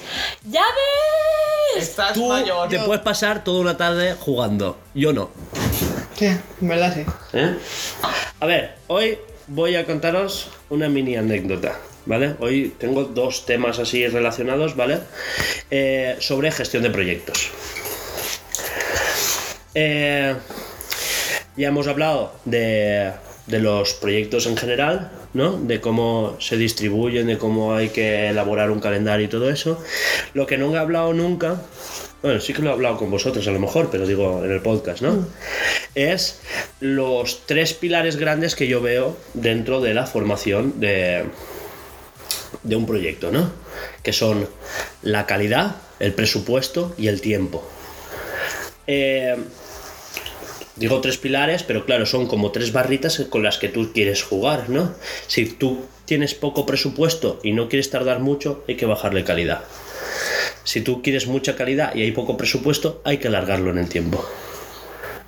¡Ya ves! Estás Tú mayor. te puedes pasar toda una tarde jugando. Yo no. Sí, en verdad sí. ¿Eh? A ver, hoy voy a contaros una mini anécdota, ¿vale? Hoy tengo dos temas así relacionados, ¿vale? Eh, sobre gestión de proyectos. Eh, ya hemos hablado de, los proyectos en general, ¿no? De cómo se distribuyen, de cómo hay que elaborar un calendario y todo eso. Lo que no he hablado nunca, bueno, sí que lo he hablado con vosotros a lo mejor, pero digo en el podcast, ¿no? Es los tres pilares grandes que yo veo dentro de la formación de, de un proyecto, ¿no? Que son la calidad, el presupuesto y el tiempo. Eh, digo tres pilares, pero claro, son como tres barritas con las que tú quieres jugar, ¿no? Si tú tienes poco presupuesto y no quieres tardar mucho, hay que bajarle calidad. Si tú quieres mucha calidad y hay poco presupuesto, hay que alargarlo en el tiempo.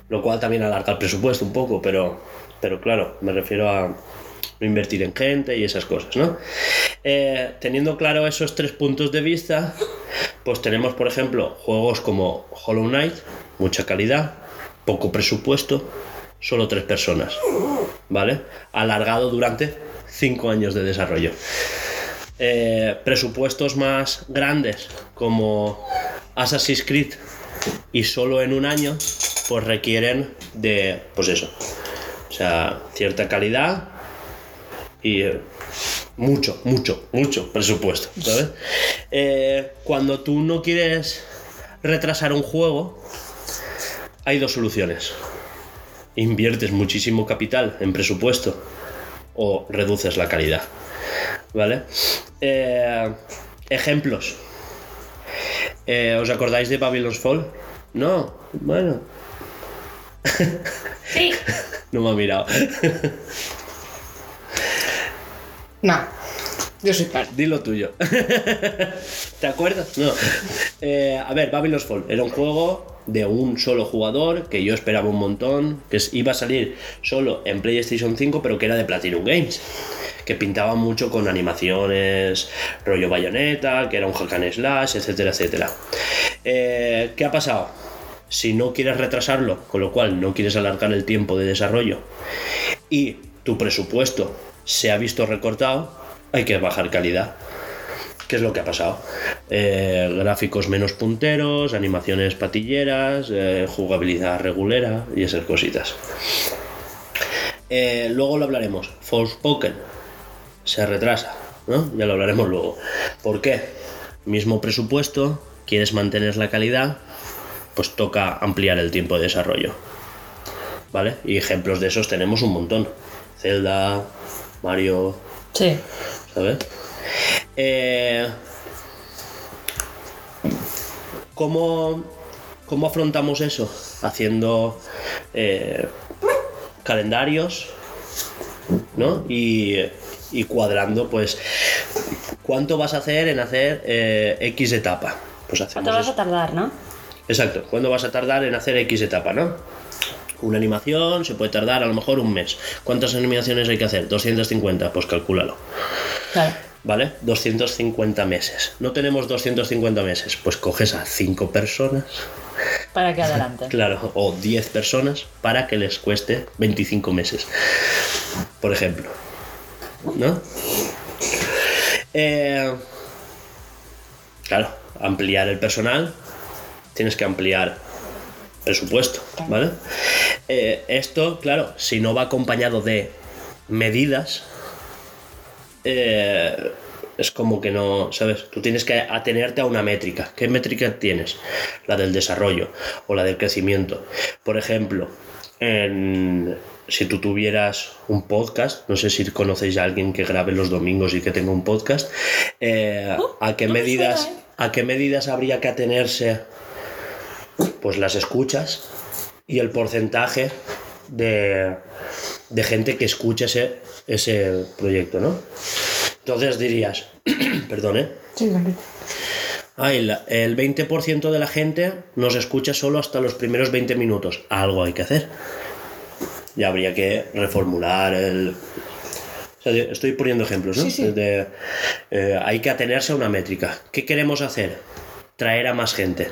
Lo cual también alarga el presupuesto un poco, pero, pero claro, me refiero a invertir en gente y esas cosas, ¿no? Eh, teniendo claro esos tres puntos de vista, pues tenemos, por ejemplo, juegos como Hollow Knight, mucha calidad, poco presupuesto, solo tres personas, ¿vale? Alargado durante cinco años de desarrollo. Eh, presupuestos más grandes como Assassin's Creed y solo en un año, pues requieren de, pues eso, o sea, cierta calidad y eh, mucho, mucho, mucho presupuesto, ¿sabes? Eh, cuando tú no quieres retrasar un juego, hay dos soluciones. Inviertes muchísimo capital en presupuesto o reduces la calidad, ¿vale? Eh, ejemplos. ¿Os acordáis de Babylon's Fall? No, bueno, Sí. no me ha mirado. No. Yo soy par. Dilo tuyo. ¿Te acuerdas? No. Eh, a ver, Babylon's Fall era un juego de un solo jugador que yo esperaba un montón, que iba a salir solo en PlayStation 5, pero que era de Platinum Games. Que pintaba mucho con animaciones, rollo bayoneta, que era un hack and slash, etcétera, etcétera. Eh, ¿Qué ha pasado? Si no quieres retrasarlo, con lo cual no quieres alargar el tiempo de desarrollo, y tu presupuesto se ha visto recortado, hay que bajar calidad. ¿Qué es lo que ha pasado? Eh, gráficos menos punteros, animaciones patilleras, eh, jugabilidad regulera y esas cositas. Eh, luego lo hablaremos. Forspoken se retrasa, ¿no? Ya lo hablaremos luego. ¿Por qué? Mismo presupuesto, quieres mantener la calidad, pues toca ampliar el tiempo de desarrollo. ¿Vale? Y ejemplos de esos tenemos un montón. Zelda, Mario, Sí. ¿sabes? Eh, ¿cómo, cómo afrontamos eso? Haciendo eh, calendarios, ¿no? Y, y cuadrando, pues, ¿cuánto vas a hacer en hacer eh, X etapa? Pues ¿Cuánto vas eso. a tardar, no? Exacto, ¿cuándo vas a tardar en hacer X etapa, no? Una animación se puede tardar a lo mejor un mes. ¿Cuántas animaciones hay que hacer? 250, pues calcúlalo. Claro. ¿Vale? 250 meses. No tenemos 250 meses, pues coges a 5 personas, Para que adelante. claro, o 10 personas para que les cueste 25 meses. Por ejemplo. ¿No? Eh, claro, ampliar el personal, tienes que ampliar presupuesto, ¿vale? Eh, esto, claro, si no va acompañado de medidas, eh, es como que no, ¿sabes? Tú tienes que atenerte a una métrica. ¿Qué métrica tienes? La del desarrollo o la del crecimiento. Por ejemplo, en- si tú tuvieras un podcast, no sé si conocéis a alguien que grabe los domingos y que tenga un podcast, eh, ¿a qué medidas, a qué medidas habría que atenerse? Pues las escuchas y el porcentaje de, de gente que escucha ese, ese proyecto, ¿no? Entonces dirías, perdón, ¿eh? Sí, tranquilo. Ay, la- el 20% de la gente nos escucha solo hasta los primeros 20 minutos. Algo hay que hacer. Ya habría que reformular el... o sea, yo estoy poniendo ejemplos, ¿no? Sí, sí. De, eh, hay que atenerse a una métrica. ¿Qué queremos hacer? Traer a más gente.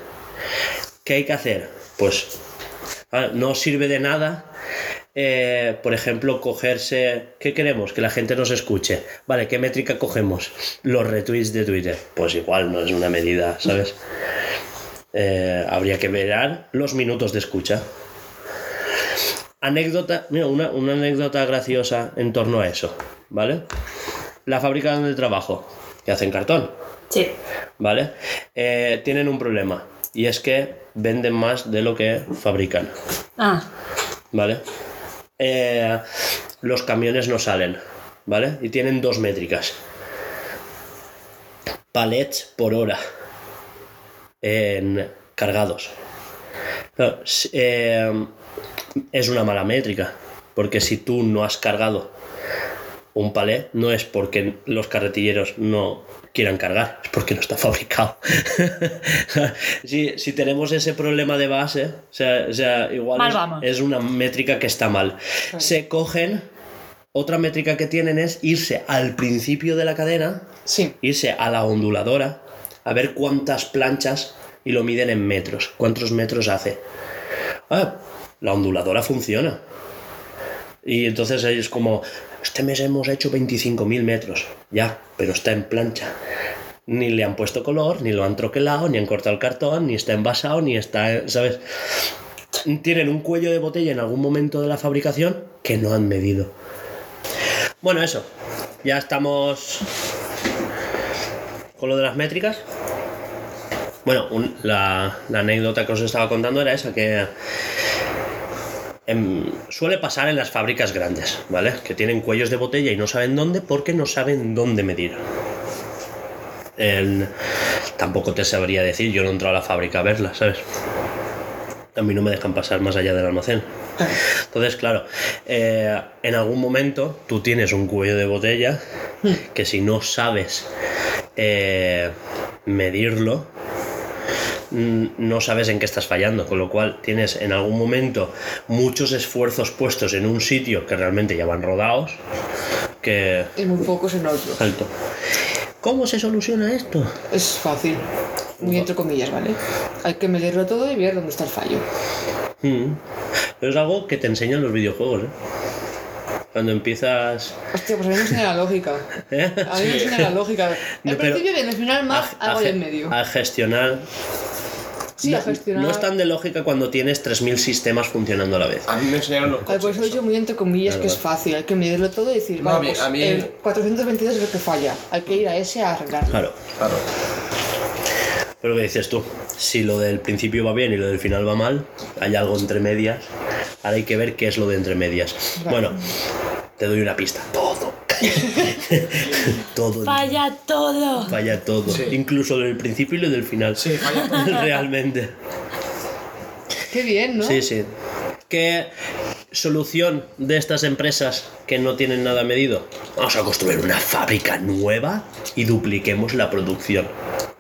¿Qué hay que hacer? Pues no sirve de nada, eh, por ejemplo, cogerse... ¿Qué queremos? Que la gente nos escuche. Vale, ¿qué métrica cogemos? Los retweets de Twitter. Pues igual no es una medida, ¿sabes? Eh, habría que ver los minutos de escucha. Anécdota, mira, una, una anécdota graciosa en torno a eso, ¿vale? La fábrica donde trabajo, que hacen cartón. Sí. ¿vale? Eh, tienen un problema y es que venden más de lo que fabrican, Ah, ¿vale? Eh, los camiones no salen, ¿vale? Y tienen dos métricas. Palets por hora en cargados. Eh, es una mala métrica, porque si tú no has cargado un palé no es porque los carretilleros no quieran cargar, es porque no está fabricado. si, si tenemos ese problema de base, o sea, o sea, igual es una métrica que está mal. Se cogen, otra métrica que tienen es irse al principio de la cadena, Sí. irse a la onduladora, a ver cuántas planchas y lo miden en metros, cuántos metros hace. Ah, la onduladora funciona. Y entonces es como, este mes hemos hecho 25.000 metros, ya, pero está en plancha. Ni le han puesto color, ni lo han troquelado, ni han cortado el cartón, ni está envasado, ni está, ¿sabes? Tienen un cuello de botella en algún momento de la fabricación que no han medido. Bueno, eso. Ya estamos con lo de las métricas. Bueno, la anécdota que os estaba contando era esa, que em, suele pasar en las fábricas grandes, ¿vale? Que tienen cuellos de botella y no saben dónde porque no saben dónde medir. Tampoco te sabría decir, yo no he entrado a la fábrica a verla, ¿sabes? A mí no me dejan pasar más allá del almacén. Entonces, claro, eh, en algún momento tú tienes un cuello de botella que si no sabes eh, medirlo, no sabes en qué estás fallando, con lo cual tienes en algún momento muchos esfuerzos puestos en un sitio que realmente ya van rodados, que... Y muy pocos en otro. Alto. ¿Cómo se soluciona esto? Es fácil. Muy entre comillas, ¿vale? Hay que medirlo todo y ver dónde está el fallo. Mm. Pero es algo que te enseñan los videojuegos, ¿eh? Cuando empiezas Hostia, pues a mí me enseña la lógica. ¿eh? A mí me enseña la lógica. No, Al pero- principio bien, al final más, a, algo ge- en medio. a gestionar. Sí, a gestionar. No es tan de lógica cuando tienes 3.000 sistemas funcionando a la vez. A mí me enseñaron los coches. por eso he dicho muy entre comillas que es fácil. Hay que medirlo todo y decir, No, a mí- pues a mí- el 422 es el que falla. Hay que ir a ese a arreglarlo. Claro. Claro. Pero que dices tú, si lo del principio va bien y lo del final va mal, hay algo entre medias. Ahora hay que ver qué es lo de entre medias. Bueno, te doy una pista. Todo. todo. Falla todo. Falla todo. Sí. Incluso lo del principio y lo del final. Sí, falla. Realmente. Qué bien, ¿no? Sí, sí. ¿Qué solución de estas empresas que no tienen nada medido? Vamos a construir una fábrica nueva y dupliquemos la producción.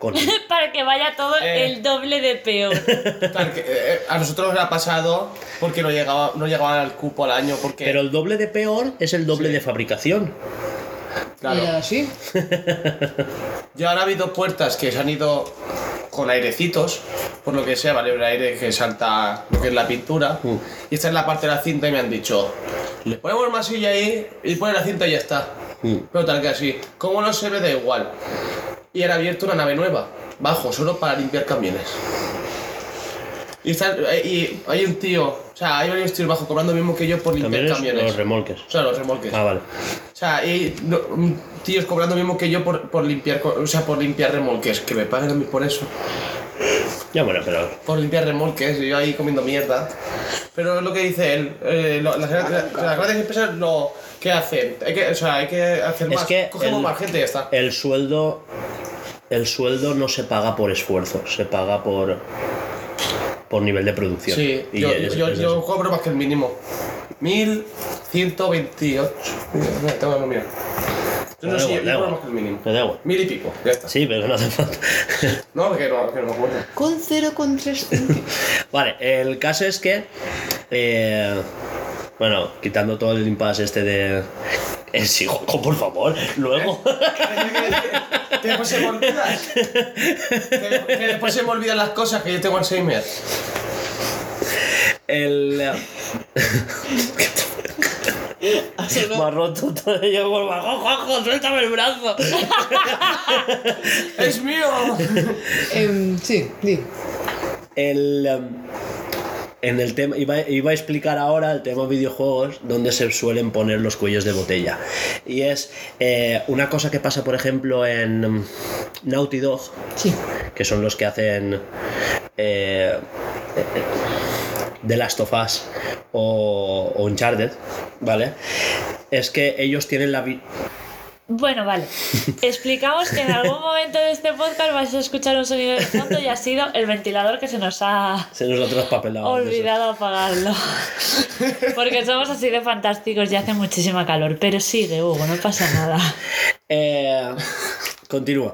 Con... Para que vaya todo Eh. el doble de peor. Claro, que, eh, a nosotros nos ha pasado porque no llegaba, no llegaban al cupo al año porque Pero el doble de peor es el doble de fabricación. claro. Y así. Y ahora ha habido puertas que se han ido con airecitos, por lo que sea, vale, un aire que salta lo que es la pintura. Mm. Y esta es la parte de la cinta y me han dicho, le ponemos masilla ahí y pone la cinta y ya está. Mm. Pero tal que así. Como no se ve, da igual. Y han abierto una nave nueva, bajo, solo para limpiar camiones. Y, está- eh, y hay un tío, sea, hay varios tíos bajo cobrando lo mismo que yo por limpiar Camiones, los remolques. o sea, los remolques. Ah, vale. O sea, y no, mm, tíos cobrando lo mismo que yo por, por limpiar, o sea, por limpiar remolques, que me paguen a mí por eso. Ya bueno, pero Por limpiar remolques, y yo ahí comiendo mierda. Pero es lo que dice él, eh, lo- las, las- las grandes empresas lo que hacen, hay que, o sea, hay que hacer Es más, que cogemos el- más gente y ya está. el sueldo el sueldo no se paga por esfuerzo, se paga por por nivel de producción. Sí, Y yo, es- yo, es yo eso. cobro más que el mínimo. 1128. Mira, tengo que mirar. Yo no Da sé, yo cobro más que el mínimo. Me da igual. Mil y pico, ya está. Sí, pero no hace falta. No, que no, que no me acuerdo. Con 0,3 céntimos. Vale, el caso es que. eh, bueno, quitando todo el impasse este de. Eh, sí, Joco, por favor, luego. Que después se me olvidan. Que, que después se me olvidan las cosas que yo tengo Alzheimer. El. Me ha roto todo. Yo como, Juanjo, Juanjo, suéltame el brazo. ¡Es mío! Em, sí, di. El. En el tema, iba, iba a explicar ahora el tema videojuegos donde se suelen poner los cuellos de botella. Y es eh, una cosa que pasa, por ejemplo, en em, Naughty Dog, Sí. que son los que hacen eh, The Last of Us o, o Uncharted, ¿vale? Es que ellos tienen la... Bueno, vale. Explicamos que en algún momento de este podcast vais a escuchar un sonido de fondo y ha sido el ventilador que se nos ha Se nos ha traspapelado. eso. olvidado apagarlo. Porque somos así de fantásticos y hace muchísima calor. Pero sigue, Hugo, no pasa nada. Eh, continúa.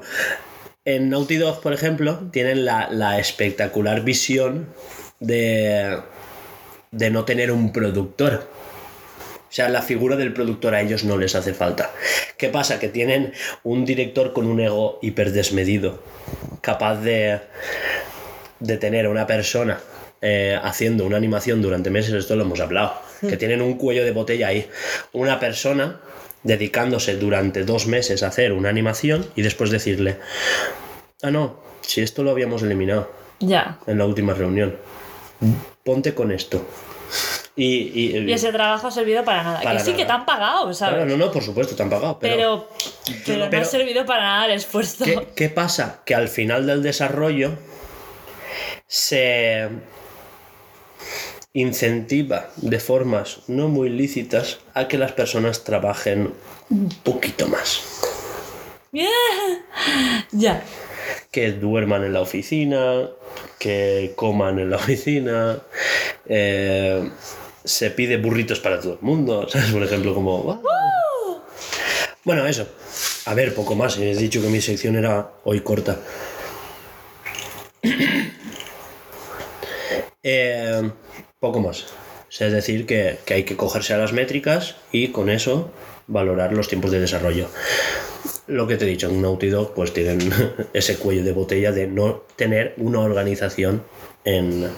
En Naughty Dog, por ejemplo, tienen la, la espectacular visión de, de no tener un productor. O sea, la figura del productor a ellos no les hace falta. ¿Qué pasa? Que tienen un director con un ego hiperdesmedido, capaz de, de tener a una persona eh, haciendo una animación durante meses, esto lo hemos hablado, que tienen un cuello de botella ahí. Una persona dedicándose durante dos meses a hacer una animación y después decirle, ah, no, si esto lo habíamos eliminado Ya. en la última reunión, ponte con esto. Y, y- Y ese trabajo ha servido para nada. Para que sí que te han pagado, ¿sabes? Claro, no, no, por supuesto, te han pagado. Pero, pero, pero, no pero- ha servido para nada el esfuerzo. ¿qué, qué pasa? Que al final del desarrollo se incentiva de formas no muy lícitas a que las personas trabajen un poquito más. Ya. que duerman en la oficina, que coman en la oficina, eh, se pide burritos para todo el mundo, ¿sabes? Por ejemplo, como... Bueno, eso. A ver, poco más. He dicho que mi sección era hoy corta. Eh, poco más. O es decir, que, que hay que cogerse a las métricas y con eso valorar los tiempos de desarrollo. Lo que te he dicho, en Naughty Dog pues tienen ese cuello de botella de no tener una organización en...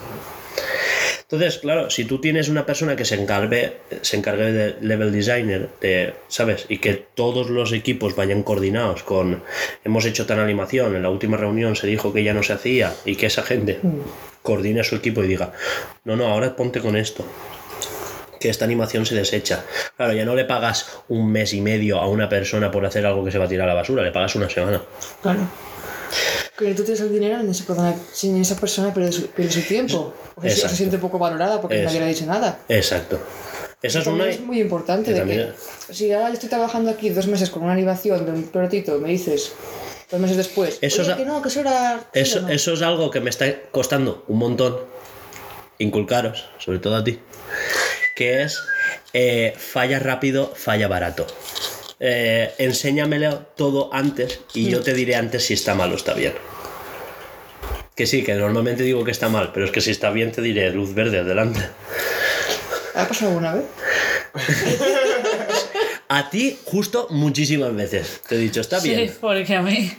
Entonces, claro, si tú tienes una persona que se encargue, se encargue de level designer, de, ¿sabes? Y que todos los equipos vayan coordinados con, hemos hecho tan animación, en la última reunión se dijo que ya no se hacía y que esa gente coordine a su equipo y diga, no, no, ahora ponte con esto. Que esta animación se desecha. Claro, ya no le pagas un mes y medio a una persona por hacer algo que se va a tirar a la basura, le pagas una semana. Claro. Que tú tienes el dinero en esa persona, sin esa persona pierde su, pierde su tiempo. O sea, se- Exacto. siente poco valorada porque Eso. nadie le ha dicho nada. Exacto. Esa es una. es muy importante de que si ahora yo estoy trabajando aquí dos meses con una animación de un protito me dices dos meses después Eso "Oye, es que no que eso era Eso, sí o no". eso es algo que me está costando un montón inculcaros, sobre todo a ti, que es eh, falla rápido, falla barato. Eh, enséñamelo todo antes y yo te diré antes si está mal o está bien. Que sí, que normalmente digo que está mal, pero es que si está bien te diré luz verde, adelante. ¿ha pasado alguna vez? A ti, justo muchísimas veces. Te he dicho, está bien. Sí, porque a mí.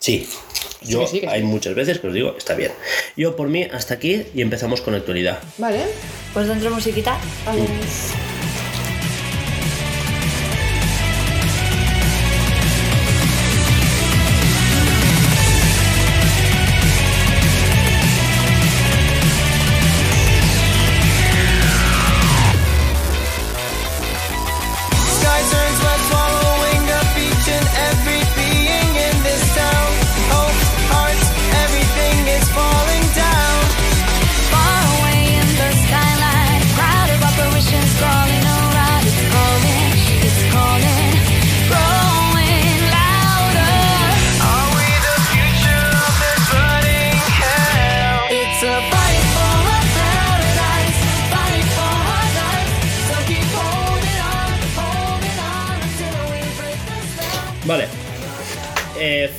Sí. Yo que sí, hay muchas veces que os digo, está bien. Yo por mí hasta aquí y empezamos con la actualidad. Vale. Pues dentro de musiquita. Vale.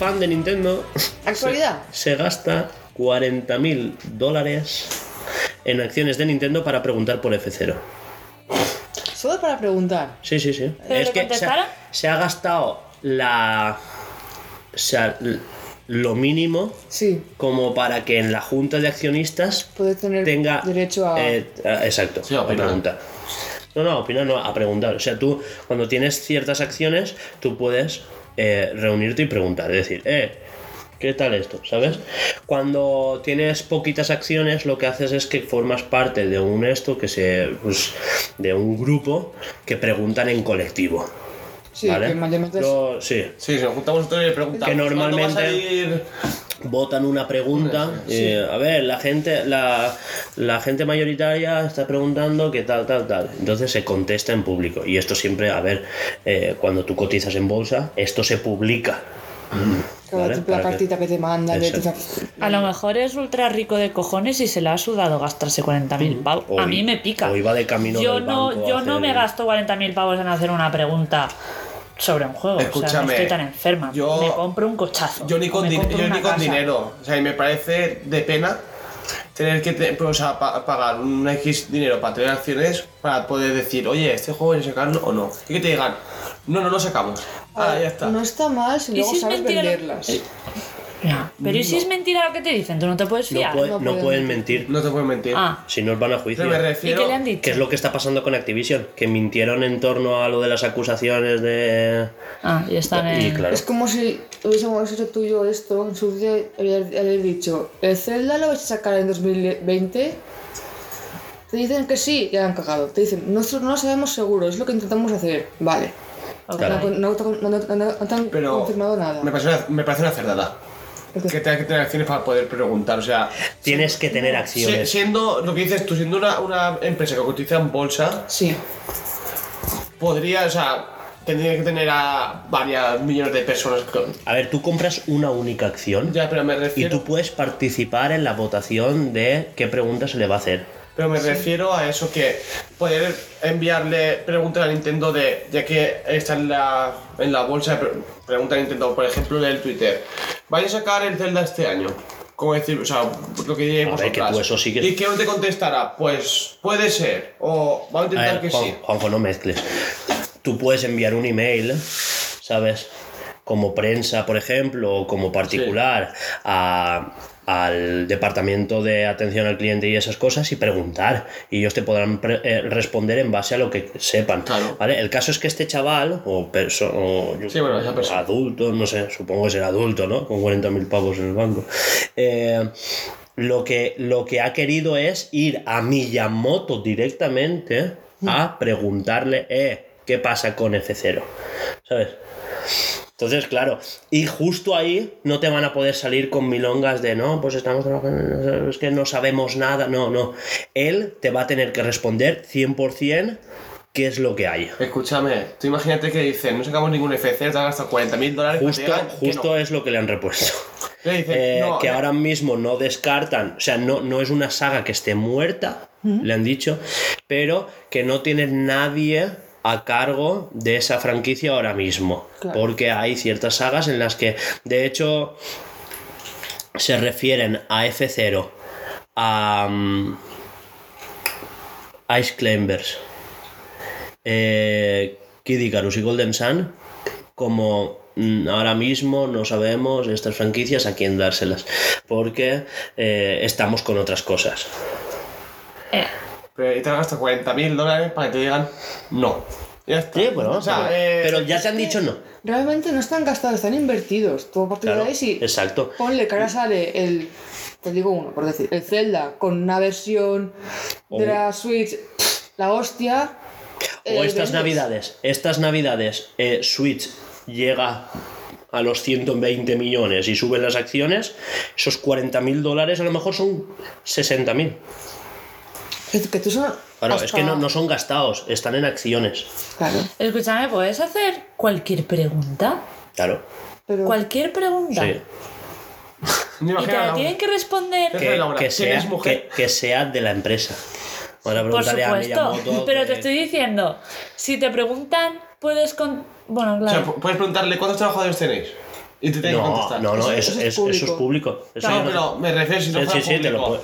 Fan de Nintendo. Actualidad. Se, se gasta 40.000 dólares en acciones de Nintendo para preguntar por F0. Solo para preguntar. Sí, sí, sí. ¿Pero le se contestaron? ha, se ha gastado la. O sea, lo mínimo Sí. como para que en la junta de accionistas Puede tener tenga derecho a. eh, a- exacto Sí, a preguntar no no a opinar no a preguntar o sea tú cuando tienes ciertas acciones tú puedes eh, reunirte y preguntar es decir eh ¿Qué tal esto? ¿Sabes? Cuando tienes poquitas acciones, lo que haces es que formas parte de un esto que se. pues, de un grupo que preguntan en colectivo. sí, ¿Vale? que mayormente es- Lo- sí, Sí, si nos juntamos nosotros y le preguntamos. Que ¿cuándo va a normalmente-? Votan una pregunta. eh, a ver, la gente, la, la gente mayoritaria está preguntando qué tal, tal, tal. Entonces se contesta en público. Y esto siempre, a ver, eh, cuando tú cotizas en bolsa, esto se publica. ¿vale? la Para que- cartita que te mandan de A lo mejor es ultra rico de cojones y se le ha sudado gastarse 40.000 pavos. O a mí me pica. o iba de camino yo del no, yo no hacer- me gasto 40.000 pavos en hacer una pregunta sobre un juego. o sea, no Escúchame, estoy tan enferma. yo- me compro un cochazo. Yo ni con, din- yo ni con dinero. O sea, y me parece de pena tener que te- pues, o sea, pa- pagar un X dinero para tener acciones para poder decir, oye, este juego hay que sacarlo o no. Y que te digan, no, no lo sacamos. Ah, ya está. No está mal si ¿Y luego si es sabes venderlas. Eh, Ya, Pero ¿y si es mentira lo que te dicen? ¿Tú no te puedes No, fiar? puede- no no pueden pueden mentir. No te puedes mentir. Ah, Si no van a juicio. Me ¿y refiero. qué le han dicho? Que es lo que está pasando con Activision, que mintieron en torno a lo de las acusaciones de... Ah, y están en... Y claro, Es como si hubiésemos hecho tú y yo esto en su día haber, haber dicho, ¿el Zelda lo vais a sacar en 2020? Te dicen que sí y han cagado. Te dicen, nosotros no lo sabemos seguro, es lo que intentamos hacer. Vale. Ok. Claro. No, no, no, no- no- no te han Pero confirmado nada. Me parece, una, me parece una cerdada. Que tengas que tener acciones para poder preguntar. O sea, tienes que tener si- acciones. siendo lo que dices tú, siendo una, una empresa que cotiza en bolsa, Sí. podría, o sea, tendría que tener a varias millones de personas. con- A ver, tú compras una única acción Ya, pero me y refiero. tú puedes participar en la votación de qué pregunta se le va a hacer. Pero me refiero a eso que poder enviarle preguntas a Nintendo de ya que está en la, en la bolsa de pre- pregunta a Nintendo, por ejemplo, en el Twitter. ¿Vais a sacar el Zelda este año? Como decir, o sea, lo que diréis que tú eso sí que- Y que no te contestará, pues puede ser, o vamos a A intentar ver, que Juan- sí. Juanjo, no mezcles. Tú puedes enviar un email, ¿sabes? Como prensa, por ejemplo, o como particular, a, al departamento de atención al cliente y esas cosas y preguntar. Y ellos te podrán eh, responder en base a lo que sepan. Claro. ¿vale? El caso es que este chaval, o, o yo- Sí, bueno, esa persona. adulto, no sé, supongo que será adulto, ¿no? Con 40.000 pavos en el banco. Eh, lo, que, lo que ha querido es ir a Miyamoto directamente a preguntarle, eh, ¿qué pasa con F0? ¿Sabes? Entonces, claro, y justo ahí no te van a poder salir con milongas de no, pues estamos trabajando, es que no sabemos nada. No, no. Él te va a tener que responder 100% qué es lo que hay. Escúchame, tú imagínate que dicen, no sacamos ningún FC, te has gastado 40 mil dólares. Justo, que no. es lo que le han repuesto. Le dicen, Eh, no, que no. ahora mismo no descartan, o sea, no, no es una saga que esté muerta, le han dicho, pero que no tiene nadie a cargo de esa franquicia ahora mismo. Claro. Porque hay ciertas sagas en las que, de hecho, se refieren a F0, a mm, Ice Climbers, eh, Kid Icarus y Golden Sun como mm, ahora mismo no sabemos estas franquicias a quién dárselas porque eh, estamos con otras cosas. Eh, Pero y te has gastado 40 mil dólares para que te digan no. Ya está. Sí, bueno, o sea, pero, eh, pero ya te han dicho no. Realmente no están gastados, están invertidos. Tú a partir Claro, de ahí sí. exacto. Ponle ahora sale el. Te digo uno, por decir. El Zelda con una versión de O- la Switch. La hostia. O estas vendes. navidades, estas navidades eh, Switch llega a los 120 millones y suben las acciones, esos 40 mil dólares a lo mejor son 60 mil. Que, que tú son. Claro, hasta- es que no, no son gastados, están en acciones. Claro. escúchame, ¿puedes hacer cualquier pregunta? Claro, Pero. Cualquier pregunta. sí. Y te la tienen que responder. Que, que ¿tienes sea, mujer? que, que sea de la empresa. A Por preguntarle a supuesto. Miyamoto Pero que- te estoy diciendo, si te preguntan, puedes con. Bueno, O sea, claro. pu- puedes preguntarle cuántos trabajadores tenéis. Y te tienen que contestar. no, no, Eso- eso, eso es es, eso es público. público. Eso No, pero me refiero si no Sí, fuera sí, sí, te lo público. puedo.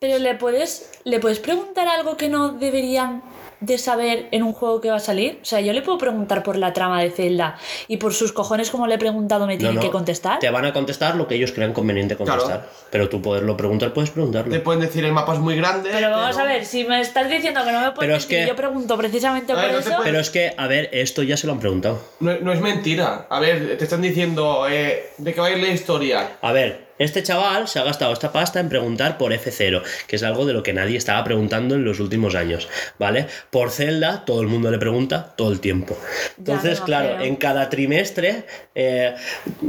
Pero le puedes, le puedes preguntar algo que no deberían de saber en un juego que va a salir. O sea, yo le puedo preguntar por la trama de Zelda y por sus cojones como le he preguntado me No, tienen no, que contestar. Te van a contestar lo que ellos crean conveniente contestar. Pero tú poderlo preguntar, puedes preguntarlo. Te pueden decir el mapa es muy grande. Pero vamos a ver, si me estás diciendo que no me puedes Pero es mentir, que- yo pregunto precisamente por no eso. puedes- Pero es que, a ver, esto ya se lo han preguntado. No, no es mentira. A ver, te están diciendo eh, de qué va a ir la historia. A ver, este chaval se ha gastado esta pasta en preguntar por F0, que es algo de lo que nadie estaba preguntando en los últimos años, ¿vale? Por Zelda, todo el mundo le pregunta todo el tiempo. Entonces, claro, en cada trimestre, eh,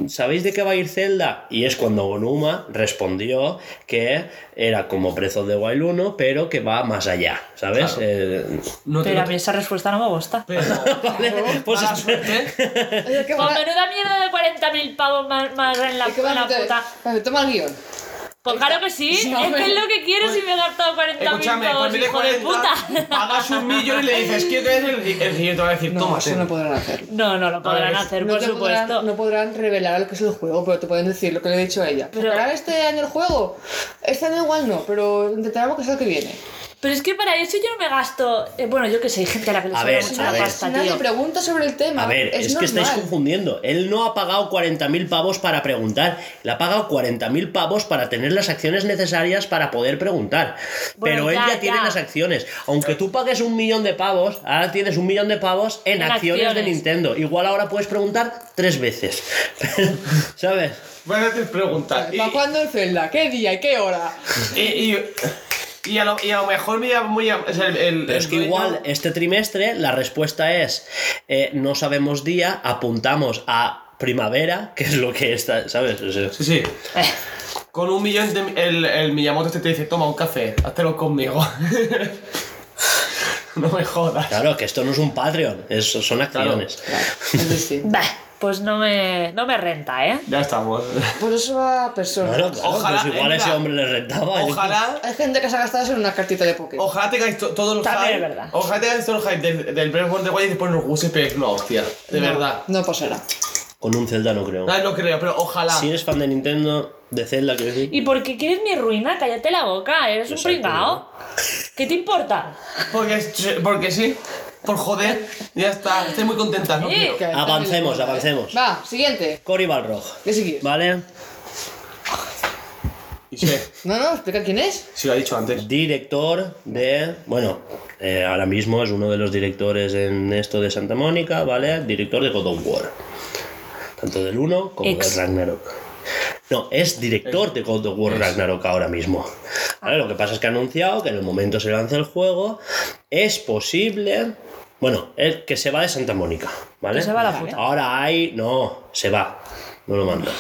¿sabéis de qué va a ir Zelda? Y es cuando Onuma respondió que era como of the Wild 1, pero que va más allá, ¿sabes? Claro. Eh, No te, Pero no a mí esa respuesta no me gusta. pero, pues mala es- suerte. Oye, ¿qué Con va- menuda mierda de 40.000 pavos más, más en la, puta. Vale, toma el guion. Pues claro que sí, No, es que es lo que quiero si me he gastado 40.000 Escúchame, pavos, ponle hijo de 40, puta. pagas un millón y le dices, ¿quién es el, el señor te va a decir, No, toma, eso no podrán hacerlo. No, no lo podrán ver, hacer, no por supuesto. Podrán, no podrán revelar lo que es el juego, pero te pueden decir lo que le he dicho a ella. Pero- ¿Sacarán este año el juego? Este año igual no, pero intentaremos que sea el que viene. Pero es que para eso yo no me gasto. eh, bueno, yo que sé, hay gente a la que le A sobra mucha a pasta, si nadie tío. pregunta sobre el tema, A ver, es, es, que estáis confundiendo. Él no ha pagado 40.000 pavos para preguntar. Le ha pagado 40.000 pavos para tener las acciones necesarias para poder preguntar. Bueno, Pero él ya, ya tiene las acciones. Aunque tú pagues un millón de pavos, ahora tienes un millón de pavos en, En acciones, de. Nintendo. Igual ahora puedes preguntar tres veces. ¿Sabes? Bueno, te preguntas. Y, ¿Para cuándo el Zelda? ¿Qué día y qué hora? y, y, y a, lo, y a lo mejor me muy... sea, el, el- Pero el es que dueño- igual este trimestre la respuesta es eh, no sabemos día, apuntamos a primavera, que es lo que está, ¿sabes? O sea, Sí, sí. Eh, Con un millón de... El, el Miyamoto este te dice, toma un café, háztelo conmigo. no me jodas. Claro, que esto no es un Patreon, es- son acciones. Es bah, pues no me, no me renta, ¿eh? Ya estamos. Por eso va persona. Claro, claro, Ojalá, pues igual eh, ese hombre le rentaba. yo- Ojalá... Hay gente que se ha gastado eso en una cartita de Pokémon. Ojalá tengáis to- todos los También hype. es verdad. Ojalá tengáis todos los hype del, del Breath of the Wild y después nos guste pero es una hostia. De No, verdad. No pasará. Con un Zelda no creo. No, no creo, pero ojalá. Si eres fan de Nintendo, de Zelda, quiero decir. ¿Y por qué quieres mi ruina? Cállate la boca, eres un pringao. ¿Qué te importa? Porque, es- porque sí. Por joder. Ya está. Estoy muy contenta. No Sí. quiero. Que Avancemos, avancemos. Va, siguiente. Cory Balrog. ¿Qué sigue? ¿Vale? Sí, No, no, explica quién es. sí lo ha dicho antes. Director de. Bueno, eh, ahora mismo es uno de los directores en esto de Santa Mónica, ¿vale? Director de God of War. Tanto del 1 como Ex. del Ragnarok. No, es director de God of War Ragnarok ahora mismo. ¿Vale? Lo que pasa es que ha anunciado que en el momento se lance el juego, es posible. Bueno, es que se va de Santa Mónica, ¿vale? Que se va a la puta. Ahora hay. No, se va. No lo manda.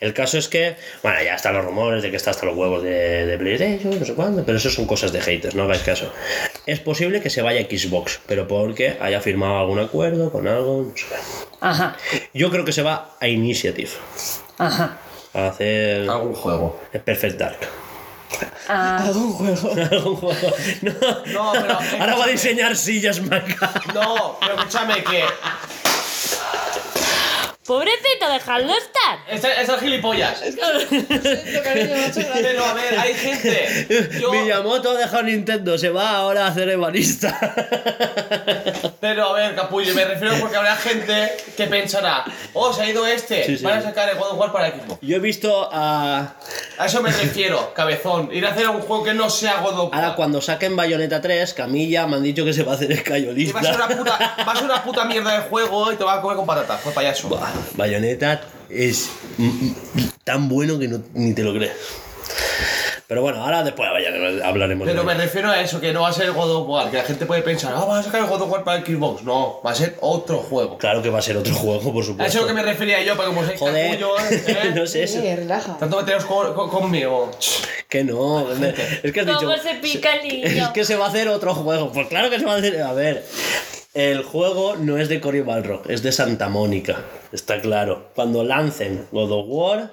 El caso es que, bueno, ya están los rumores de que está hasta los huevos de, de PlayStation, no sé cuándo, pero eso son cosas de haters, no hagáis caso. Es posible que se vaya a Xbox, pero porque haya firmado algún acuerdo con algo, no sé. Ajá, Yo creo que se va a Initiative, ajá. a hacer Algún juego. Perfect Dark. Ah, Algún juego. Algún juego. No. No, pero. Ahora va a diseñar sillas Maca. No, pero escúchame que. Pobrecito, dejadlo estar. Esta- Estas gilipollas. Siento, cariño, macho, gracias. Pero a ver, hay gente. Yo, Miyamoto ha dejado Nintendo, se va ahora a hacer ebanista. pero a ver, capullo, me refiero porque habrá gente que pensará, oh, se ha ido este, Sí, sí. van a sacar el God of War para Xbox. Yo he visto a. A eso me refiero, cabezón. Ir a hacer un juego que no sea God of War. Ahora, cuando saquen Bayonetta 3, Camilla me han dicho que se va a hacer Y va a ser escayolista. una puta, va a ser una puta mierda de juego y te va a comer con patatas, pues payaso. Buah, Bayonetta es tan bueno que no- ni te lo crees. Pero bueno, ahora después vaya, hablaremos Pero de me ello. refiero a eso, que no va a ser el God of War, que la gente puede pensar, ah, van a sacar el God of War para el Xbox. No, va a ser otro juego. Claro que va a ser otro juego, por A supuesto. eso es lo que me refería yo, pero como sois Joder, ¿eh? no sé, eso. Eh, relaja. Tanto meteros con- con- conmigo. que no. Es que has dicho. ¿Cómo se pica el niño? Es que se va a hacer otro juego. Pues claro que se va a hacer. A ver, el juego no es de Cory Balrog, es de Santa Mónica. Está claro. Cuando lancen God of War,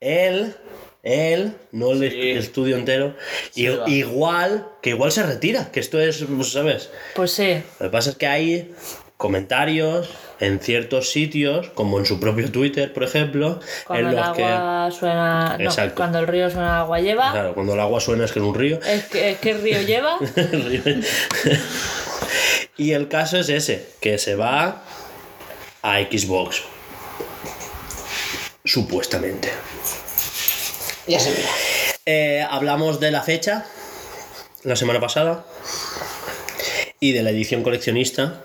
él. Él, no el Sí. estudio entero, y, va. igual, que igual se retira, que esto es, pues, ¿sabes? Pues sí. Lo que pasa es que hay comentarios en ciertos sitios, como en su propio Twitter, por ejemplo, Cuando en el los que... agua suena. No, cuando el río suena agua lleva. Claro, cuando el agua suena es que es un río. Es que, es que el río lleva. y el caso es ese, que se va a Xbox. Supuestamente. Ya se mira. Eh, hablamos de la fecha la semana pasada y de la edición coleccionista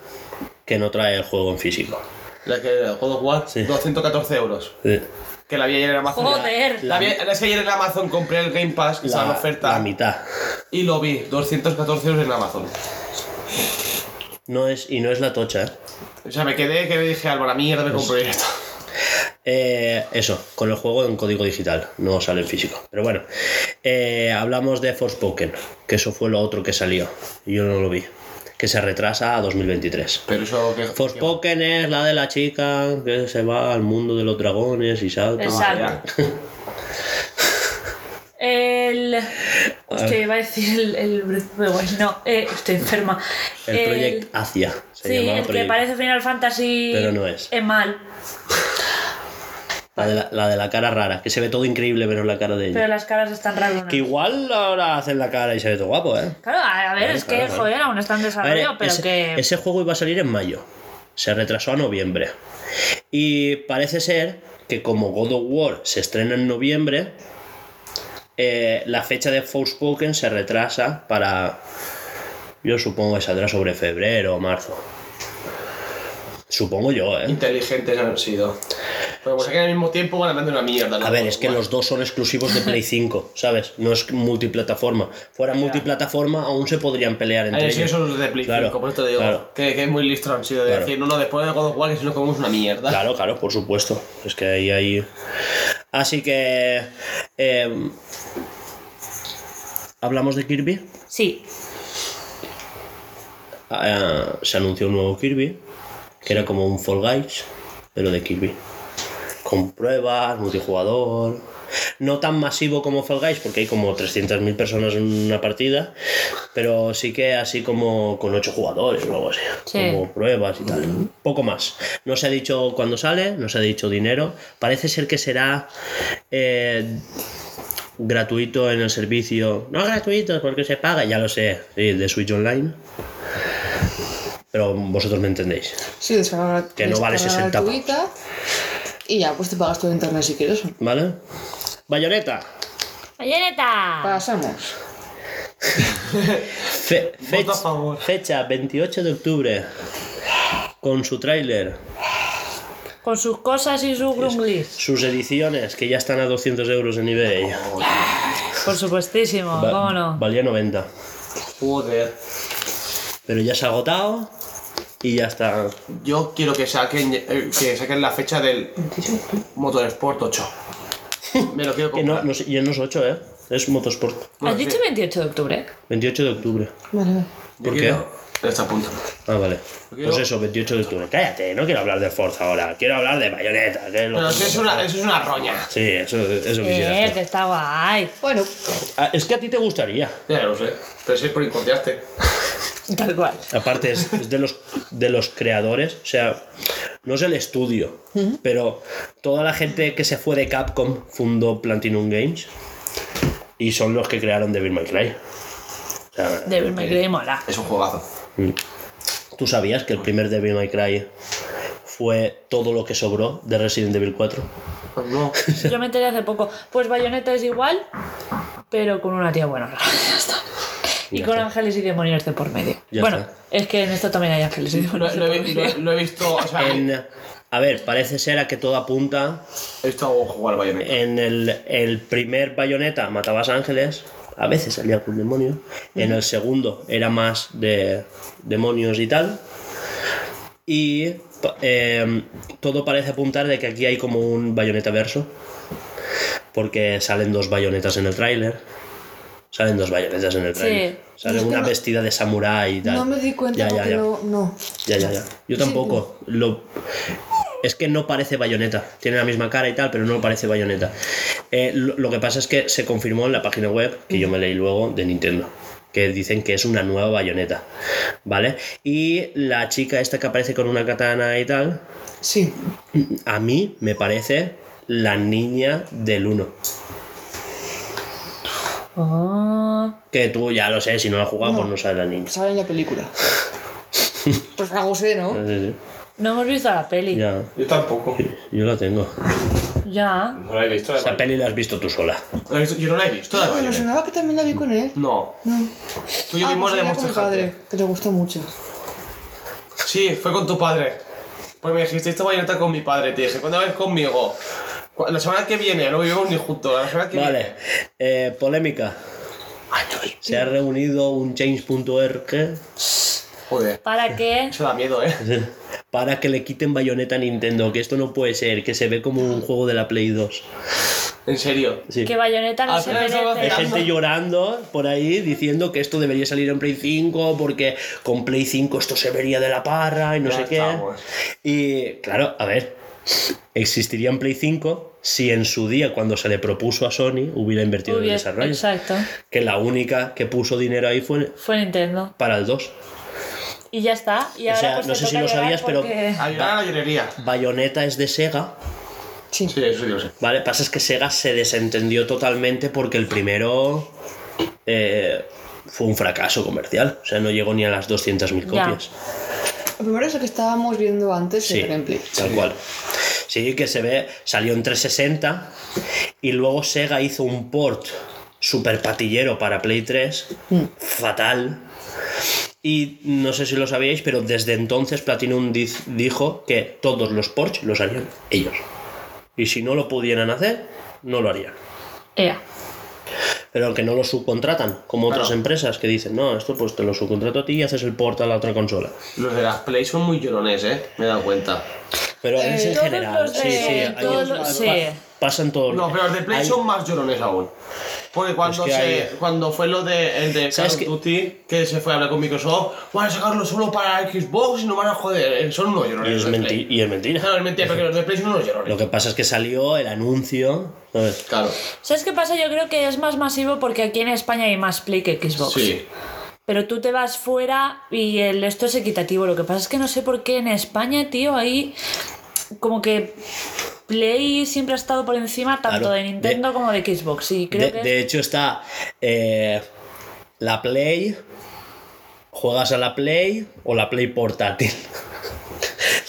que no trae el juego en físico. La que el of War, Sí. 214 euros. Eh, Que la vi ayer en Amazon. Joder. La vi, es que ayer en Amazon compré el Game Pass, que estaba en La, oferta. la mitad. y lo vi, 214 euros en Amazon. No es, y no es la tocha, ¿eh? O sea, me quedé que dije, Alba, la mierda, me compré esto. Eh, eso, con el juego en código digital, no sale en físico. Pero bueno, eh, hablamos de Forspoken, que eso fue lo otro que salió. Y yo no lo vi. Que se retrasa a 2023. Pero eso que. Forspoken es la de la chica que se va al mundo de los dragones y salta. Exacto. El. Hostia, iba a decir el. el. No, eh, estoy enferma. El Project Asia. Se Sí, el que parece Final Fantasy. Pero no es. Es mal. La de la, la de la cara rara, que se ve todo increíble menos la cara de Pero ella. las caras están raras. Que igual ahora hacen la cara y se ve todo guapo, ¿eh? Claro, a ver, Claro, es que, claro, joder, aún está en ver, desarrollo, pero ese, que. ese juego iba a salir en mayo. Se retrasó a noviembre. Y parece ser que como God of War se estrena en noviembre, eh, la fecha de Forspoken se retrasa para. Yo supongo que saldrá sobre febrero o marzo. Supongo yo, ¿eh? Inteligentes han sido. Pero pues que al mismo tiempo van hablando una mierda. ¿no? A ver, es que Bueno, los dos son exclusivos de Play 5, ¿sabes? No es multiplataforma. Fuera multiplataforma, aún se podrían pelear entre Ay, sí, ellos. eso es de Play Claro, 5, por eso te digo. claro. Que, que es muy listo han sido de Claro. decir, no, no, después de God of War, que si no comemos una mierda. Claro, claro, por supuesto. Es que ahí hay. Así que. eh, Hablamos de Kirby. Sí, Ah, se anunció un nuevo Kirby. Que era como un Fall Guys, pero de Kirby. Con pruebas, multijugador. No tan masivo como Fall Guys, porque hay como 300.000 personas en una partida. Pero sí que así como con 8 jugadores o algo así. Sí. Como pruebas y tal. Poco más. No se ha dicho cuándo sale, no se ha dicho dinero. Parece ser que será. eh, gratuito en el servicio. No gratuito, porque se paga, ya lo sé, sí, de Switch Online. Pero vosotros me entendéis. Sí, descarga Que no vale descarga 60 gratuita. Y ya, pues te pagas todo internet si quieres. ¿Vale? Bayonetta. ¡Bayoneta! Pasamos. Fe- Voto a fech- favor. fecha 28 de octubre. Con su tráiler. Con sus cosas y sus grunglis. Sus ediciones, que ya están a 200 euros en eBay. Por supuestísimo, Va- ¿cómo no? Valía 90. Joder. Pero ya se ha agotado y ya está. Yo quiero que saquen, eh, que saquen la fecha del Motorsport 8. Me lo quiero Que no, comprar. no, sé- y no es 8, ¿eh? Es Motorsport. Bueno, ¿Has sí. dicho 28 de octubre? 28 de octubre. Vale. Yo ¿Por qué? quiero- Está a punto. Ah, vale. quiero- Pues eso, 28 de octubre. Cállate, no quiero hablar de Forza ahora. Quiero hablar de Bayonetta. Que es lo Pero que- eso es una, eso es una roña. Sí, eso, eso quisiera Eh, hacer. que está guay. Bueno, Ah, es que a ti te gustaría. Ya lo sé. Pero si es por incondiaste. Tal cual. Aparte, es, es de, los, de los creadores. O sea, no es el estudio, pero toda la gente que se fue de Capcom fundó Platinum Games y son los que crearon Devil May Cry. O sea, Devil May Cry mola. Es un juegazo. ¿Tú sabías que el primer Devil May Cry fue todo lo que sobró de Resident Evil 4? Pues no. Yo me enteré hace poco. Pues Bayonetta es igual, pero con una tía buena. Ya está. Y con está. ángeles y demonios de por medio. Ya bueno, está. es que en esto también hay ángeles y Lo, demonios de lo por he, medio. lo- lo he visto, o sea, En, a ver, parece ser a que todo apunta he visto jugar al Bayonetta. En el, el primer bayoneta matabas ángeles, a veces salía algún demonio. En el segundo era más de demonios y tal. Y eh, todo parece apuntar de que aquí hay como un bayoneta verso. Porque salen dos bayonetas en el tráiler. Salen dos bayonetas en el tráiler. Sale Es que una no- vestida de samurái y tal. no me di cuenta Ya, ya, ya. no. No. Ya, ya, ya. Yo tampoco. Lo... Es que no parece bayoneta. Tiene la misma cara y tal, pero no parece bayoneta. Eh, lo, lo que pasa es que se confirmó en la página web, que yo me leí luego, de Nintendo. Que dicen que es una nueva bayoneta. ¿Vale? Y la chica esta que aparece con una katana y tal, Sí. a mí me parece la niña del 1. Ah, Que tú ya lo sé, si no la has jugado, No. pues no sabes la niña. Sale en la película. pues algo sé, ¿no? Sí, sí. no hemos visto la peli. Ya. Ya, Yo tampoco. yo la tengo. No la he visto. la Esa peli la has visto tú sola. No la he visto- Yo no la he visto. La Bueno, Bayonetta. sonaba que también la vi con él. No. No. Tú y yo Ah, vimos pues la de era con mi Monster padre, que le gustó mucho. Sí, fue con tu padre. Porque me dijiste, esta Bayonetta con mi padre. Te dije, ¿cuándo ves conmigo? La semana que viene, no vivimos ni juntos. La semana que Vale, viene. eh, polémica. Se ha reunido un change.org Joder. ¿Para qué? Eso da miedo, ¿eh? para que le quiten bayoneta a Nintendo, que esto no puede ser, que se ve como un juego de la Play 2. En serio. Sí. Que Bayonetta no Al se estaba Hay merece. gente llorando por ahí diciendo que esto debería salir en Play 5 porque con Play 5 esto se vería de la parra y no Ya sé qué. estamos. Y claro, a ver, existiría en Play 5 si en su día cuando se le propuso a Sony hubiera invertido en el desarrollo. Exacto. Que la única que puso dinero ahí fue Fue Nintendo. para el 2. Y ya está. Y O ahora sea, pues no te sé si toca lo llorar sabías, pero- porque- Ayudar a la llorería. Bayonetta es de Sega, Sí. Sí, eso sí lo sé. ¿vale? Pasa es que Sega se desentendió totalmente porque el primero eh, fue un fracaso comercial. O sea, no llegó ni a las 200.000 Ya. copias. Lo primero es lo que estábamos viendo antes Sí, de gameplay. tal cual. Sí, que se ve, salió en 360 y luego Sega hizo un port super patillero para Play 3, fatal. Y no sé si lo sabíais, pero desde entonces Platinum dijo que todos los ports los harían ellos. Y si no lo pudieran hacer, no lo harían. Ea. Pero que no lo subcontratan, como otras empresas que dicen, no, esto pues te lo subcontrato a ti y haces el port a la otra consola. Los de las Play son muy llorones, ¿eh? Me he dado cuenta. Pero es en todos general, de- sí, sí, hay- los- sí. Pasan todos. No, pero los de Play hay- son más llorones aún. Porque cuando, Es que se, hay- cuando fue lo de, el de Call ¿Sabes of qué? Duty, que se fue a hablar con Microsoft, van a sacarlo solo para Xbox y no van a joder. Eh, Son unos llorones. Y es, los de menti- Play. y es mentira. No, es mentira, porque los de Play son unos llorones. Lo que pasa es que salió el anuncio. ¿sabes? Claro. ¿Sabes qué pasa? Yo creo que es más masivo porque aquí en España hay más Play que Xbox. Sí. Pero tú te vas fuera y el esto es equitativo. Lo que pasa es que no sé por qué en España, tío, ahí como que Play siempre ha estado por encima tanto Claro, de Nintendo de- como de Xbox. Y creo De, que de hecho, está eh, la Play. Juegas a la Play o la Play portátil.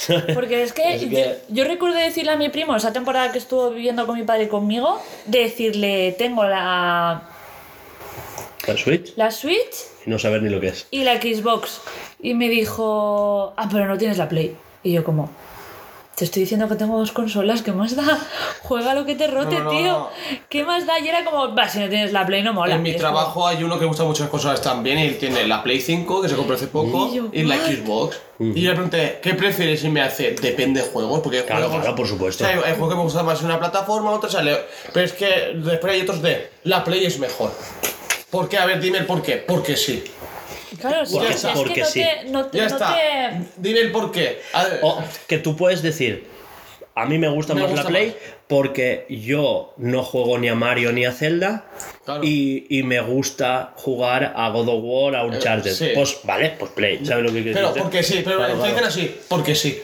Porque es que, Es yo, que- yo recuerdo decirle a mi primo, esa temporada que estuvo viviendo con mi padre y conmigo, de decirle, tengo la, ¿La Switch? la Switch Y no saber ni lo que es. y la Xbox. Y me dijo, ah, pero no tienes la Play. Y yo como, te estoy diciendo que tengo dos consolas, ¿qué más da? Juega lo que te rote, No, no, tío. no. ¿Qué más da? Y era como, va, si no tienes la Play no mola. En mi trabajo hay uno que gusta mucho las consolas también y él tiene la Play 5 que se compró hace poco Y yo, y la. Xbox. Y yo le pregunté, ¿qué prefieres? Y me hace, depende de juegos, porque hay Claro, juegos- claro, por supuesto. O sea, hay, juegos que me gustan más en una plataforma, otros sale. Pero es que después hay otros de, la Play es mejor. ¿Por qué? A ver, dime el por qué. Porque sí. Claro, sí, Porque- es que porque no sí. te... No te, Ya no está. te- Dime el por qué. A ver, O que tú puedes decir, a mí me gusta Me más gusta la Play más. porque yo no juego ni a Mario ni a Zelda Claro. y, y me gusta jugar a God of War, a Uncharted. sí. Pues vale, pues Play, ¿sabes lo que quiero Pero decir? porque sí, pero Claro, claro. dicen así, porque sí.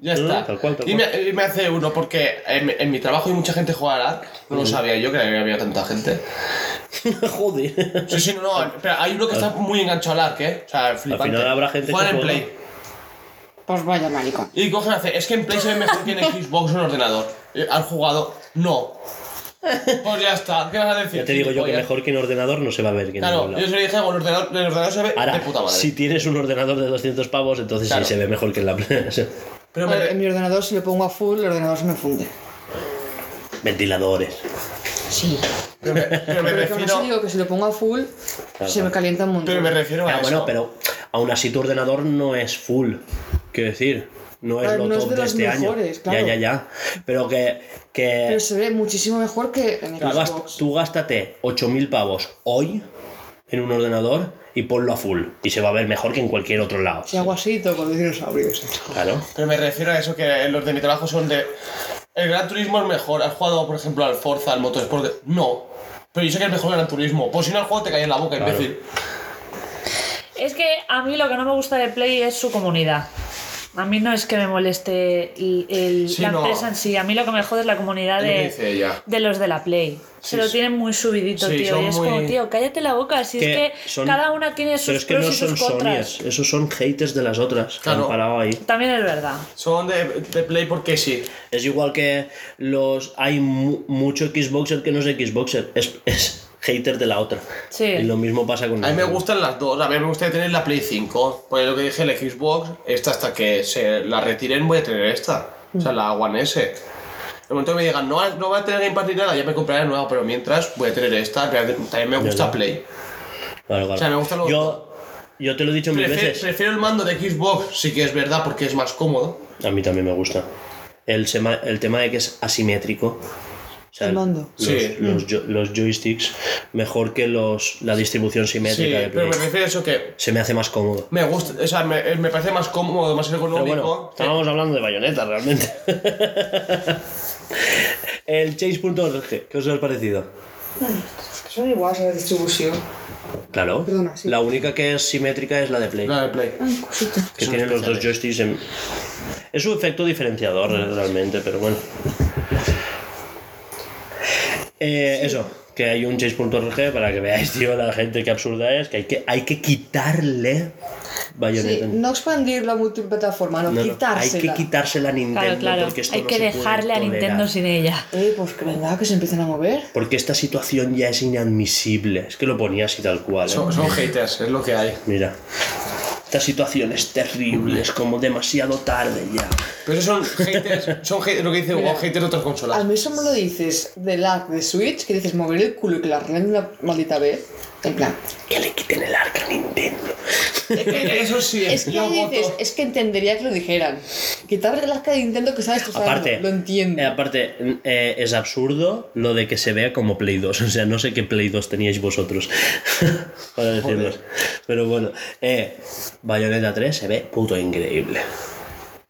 Ya No, está. tal cual, tal y, cual. Me, y me hace uno, porque en, en mi trabajo hay mucha gente que juega al ARC. No lo sabía yo que había tanta gente. Joder. Sí, sí, no, no. Pero hay uno que está muy enganchado al ARC, ¿eh? O sea, flipante. final habrá gente Juegan que en juega. Play. Pues vaya maricón. Y cogen y hacen, es que en Play se ve mejor que en Xbox o en ordenador. Eh, ¿Has jugado? No. Pues ya está. ¿Qué vas a decir? Ya te digo yo que gilipollas? mejor que en ordenador no se va a ver que en Claro, yo se lo dije, con el ordenador, en ordenador se ve Ahora, de puta madre. si tienes un ordenador de 200 pavos, entonces Claro. sí se ve mejor que en la Play. Pero A me, ver, en mi ordenador, si lo pongo a full, el ordenador se me funde. Ventiladores. Sí. pero me, pero me Pero que aún así refiero. digo que si lo pongo a full, se me calienta un montón. Pero me refiero a Ah, eso. bueno, pero aún así tu ordenador no es full. Quiero decir, no es Claro, lo no es top de de, los este mejores, año. claro. Ya, ya, ya. Pero que. que Pero se ve muchísimo mejor que en tú, gast- Xbox. tú gástate 8.000 pavos hoy en un ordenador y ponlo a full. Y se va a ver mejor que en cualquier otro lado. Así, toco los dinosaurios. Claro. Pero me refiero a eso que los de mi trabajo son de. El Gran Turismo es mejor. ¿Has jugado, por ejemplo, al Forza, al Motorsport? No. Pero yo sé que es mejor el Gran Turismo. Pues si no, el juego te cae en la boca, Claro. imbécil. Es que a mí lo que no me gusta de Play es su comunidad. A mí no es que me moleste el, el- Sí, la no. empresa en sí, a mí lo que me jode es la comunidad Es de, de los de la Play. Se Sí, lo tienen muy subidito, Sí, tío. Y es muy- como, tío, cállate la boca. Si Que es que son- cada una tiene sus Pero es que pros no y son sus contras. Esos son haters de las otras. que Claro. han parado ahí. También es verdad. Son de, de Play porque sí. Es igual que los hay mu- mucho Xboxer que no es Xboxer, es, es hater de la otra. Sí. Y lo mismo pasa con A mí me gustan las dos. A mí me gustaría tener la Play 5. Pues lo que dije, el Xbox, esta hasta que se la retiren voy a tener esta. O sea, la One S. En el momento que me digan, no, no va a tener Game Pass ni nada, ya me compraré la nueva, pero mientras voy a tener esta. También me gusta ya. Play. Claro, claro. O sea, me gustan los yo, yo te lo he dicho mil Prefiero, veces. prefiero el mando de Xbox, sí que es verdad, porque es más cómodo. A mí también me gusta. El, sema- el tema de que es asimétrico. Sea, El mando. Los, Sí. los, jo- los joysticks, mejor que los, la distribución Sí, simétrica de pero Play. me refiero a eso que Se me hace más cómodo. me gusta, o sea, me, me parece más cómodo, más Pero ergonómico. bueno, estábamos hablando de bayoneta realmente. el Chase.org, ¿qué os ha parecido? Son iguales a la distribución. Claro. Perdona, sí. La única que es simétrica es la de Play. La de Play. Ay, que tiene los dos joysticks en... Es un efecto diferenciador eh, realmente, pero bueno. Eh, Eso, que hay un chase.org para que veáis, tío, la gente que absurda es, que hay que, hay que quitarle Sí, no expandirlo a multiplataforma, no, No, no, hay quitársela. que quitársela a Nintendo Claro, claro. porque esto Hay no que se puede dejarle a tolerar. Nintendo sin ella. Eh, pues que venga, que se empiecen a mover. Porque esta situación ya es inadmisible. Es que lo ponía así tal cual. ¿eh? Son, son haters, es lo que hay. Mira. Esta situación es terrible, es como demasiado tarde ya. Pero esos son haters, son haters, lo que dice Hugo, haters de otras A consolas. mí eso me lo dices del lag de Switch, que dices mover el culo y que la arreglen una maldita vez. En plan, Que le quiten el arca a Nintendo. Eso sí, es que dices, voto. es que entendería que lo dijeran. Quitarle el asca de Nintendo que sabes tú Aparte, lo entiendo. eh, aparte eh, es absurdo lo de que se vea como Play 2. O sea, no sé qué Play 2 teníais vosotros para decirnos. Pero bueno, eh, Bayonetta 3 se ve puto increíble.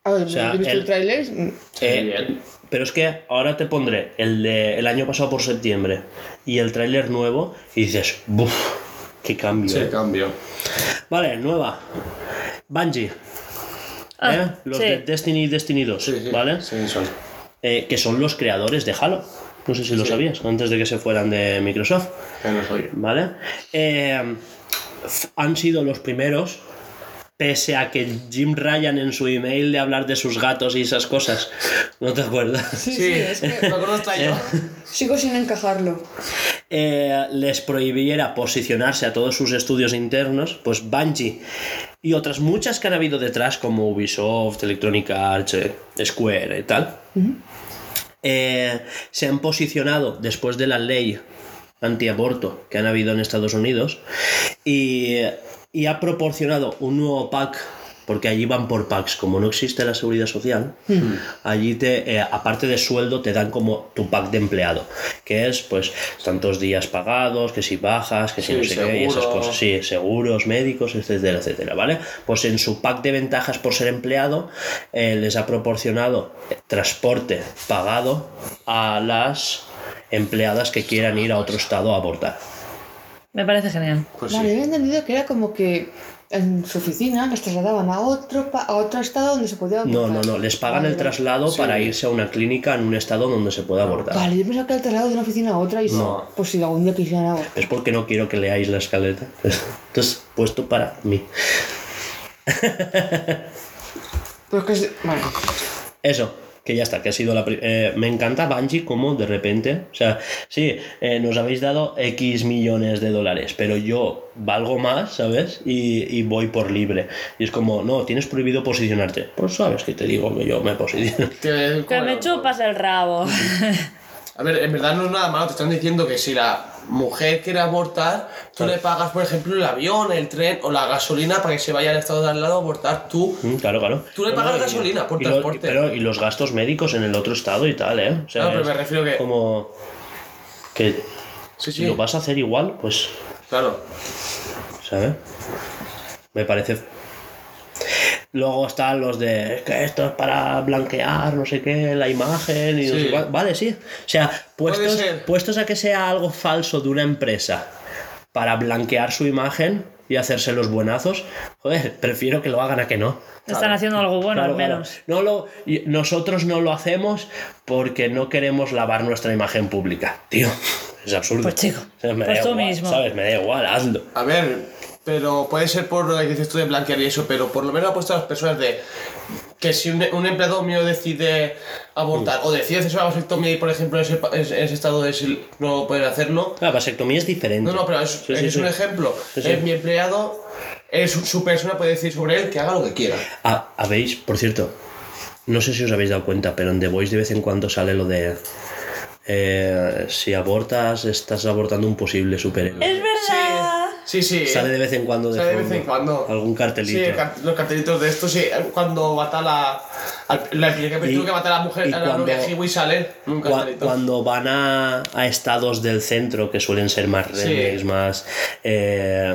a ver, sea, yo he visto el, el- tráiler. mm, Eh, bien. Pero es que ahora te pondré el de el año pasado por septiembre y el tráiler nuevo y dices, ¡buf! ¡Qué cambio! Sí, eh". cambio. Vale, nueva. Bungie. Ah, ¿eh? Los sí. de Destiny y Destiny 2, Sí, sí. ¿vale? Sí, son. Eh, que son los creadores de Halo. No sé si lo Sí. sabías, antes de que se fueran de Microsoft, Que no soy. ¿vale? Eh, han sido los primeros Pese a que Jim Ryan en su email de hablar de sus gatos y esas cosas. ¿No te acuerdas? Sí, Sí, sí, es que me acuerdo hasta yo. sigo sin encajarlo. eh, les prohibiera posicionarse a todos sus estudios internos, pues Bungie y otras muchas que han habido detrás, como Ubisoft, Electronic Arts, eh, Square y tal, eh, se han posicionado después de la ley antiaborto que han habido en Estados Unidos y, y ha proporcionado un nuevo pack porque allí van por packs, como no existe la seguridad social, allí te, eh, aparte de sueldo, te dan como tu pack de empleado, que es pues tantos días pagados, que si bajas, que si Sí, no sé qué, y esas cosas, sí, seguros, médicos, etcétera, etcétera, ¿vale? Pues en su pack de ventajas por ser empleado, eh, les ha proporcionado transporte pagado a las empleadas que quieran ir a otro estado a abortar. Me parece genial. Pues vale, sí. había entendido que era como que en su oficina les trasladaban a otro, pa- a otro estado donde se podía No, abortar. no, no, les pagan Vale, el traslado para irse a una clínica en un estado donde se pueda abortar. Vale, yo pensaba que era el traslado de una oficina a otra y No. pues si algún día quisieran abortar. Es porque no quiero que leáis la escaleta. Entonces, puesto para mí. Pero es que es... Bueno, Eso, que ya está, que ha sido la... eh, me encanta Bungie como de repente... O sea, sí, eh, nos habéis dado X millones de dólares, pero yo valgo más, ¿sabes? Y, y voy por libre. Y es como, no, tienes prohibido posicionarte. Pues sabes que te digo que yo me posiciono. Que- Que me chupas el rabo. A ver, en verdad no es nada malo, te están diciendo que si la mujer quiere abortar, tú le pagas, por ejemplo, el avión, el tren o la gasolina para que se vaya al estado de al lado a abortar tú. Mm, Claro, claro. Tú le pagas gasolina por y lo- transporte. pero, y los gastos médicos en el otro estado y tal, ¿eh? O sea, No, pero me refiero que- Como... Que Sí, si lo vas a hacer igual, pues... Claro. ¿sabes? Me parece. Luego están los de que esto es para blanquear, no sé qué, la imagen y no sé cuál. Vale, sí. O sea, puestos, puestos a que sea algo falso de una empresa para blanquear su imagen y hacerse los buenazos, joder, prefiero que lo hagan a que no. Están haciendo algo bueno Claro, al claro. menos. No lo, nosotros no lo hacemos porque no queremos lavar nuestra imagen pública. Tío, es absurdo. Pues, chico, me pues da tú igual, mismo. ¿Sabes? Me da igual, hazlo. A ver, pero puede ser por lo que dices tú de blanquear y eso, pero por lo menos ha puesto a las personas de que si un, un empleado mío decide abortar o decide hacerse una vasectomía y por ejemplo en ese, pa- en ese estado de si no pueden hacerlo. La vasectomía es diferente. No, no, pero es, Sí, sí, es sí. un ejemplo. Sí, sí. Es mi empleado, es su, su persona puede decir sobre él que haga lo que quiera. Ah, habéis, por cierto, no sé si os habéis dado cuenta, pero en The Voice de vez en cuando sale lo de eh, si abortas, estás abortando un posible superhéroe. Es verdad. Sí, sí. Sale de vez en cuando de Sale de vez fondo. en cuando. Algún cartelito. Sí, car- los cartelitos de estos, sí. Cuando mata la. La el capítulo Y- que mata a la mujer, y a la cuando- novia Hiwi sale un Cua- cartelito. Cuando van a, a estados del centro que suelen ser más Sí. rednecks, más eh,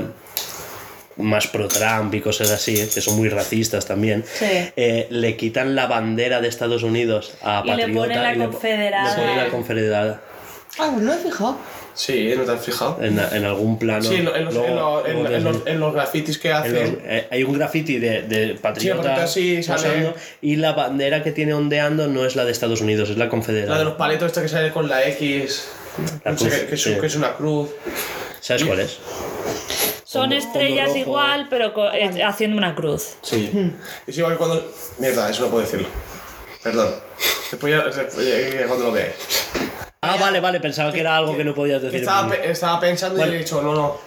más pro Trump y cosas así, que son muy racistas también, Sí. eh, le quitan la bandera de Estados Unidos a Y le Patriota ponen la y le po- confederada. le ponen la confederada Ah, pues no he fijado. Sí, no te has fijado. en, en algún plano. Sí, en, lo- en los, Luego- en lo- en- luego en te- los, en los grafitis que en hacen. los- eh, hay un graffiti de, de patriota patriota sí, sale. posando, y la bandera que tiene ondeando no es la de Estados Unidos, es la La confederada. de los paletos esta que sale con la X. La no sé, cruz, que, que es, sí. que es una cruz. ¿Sabes cuál es? Son Fondo- estrellas fondo igual, pero eh, haciendo una cruz. Sí. Es igual que cuando. Mierda, eso no puedo decirlo. Perdón. Después ya, después ya- cuando lo veáis. Ah, vale, vale, pensaba que era algo que no podías decir. Estaba, pe- estaba pensando Bueno. y he dicho, no, no.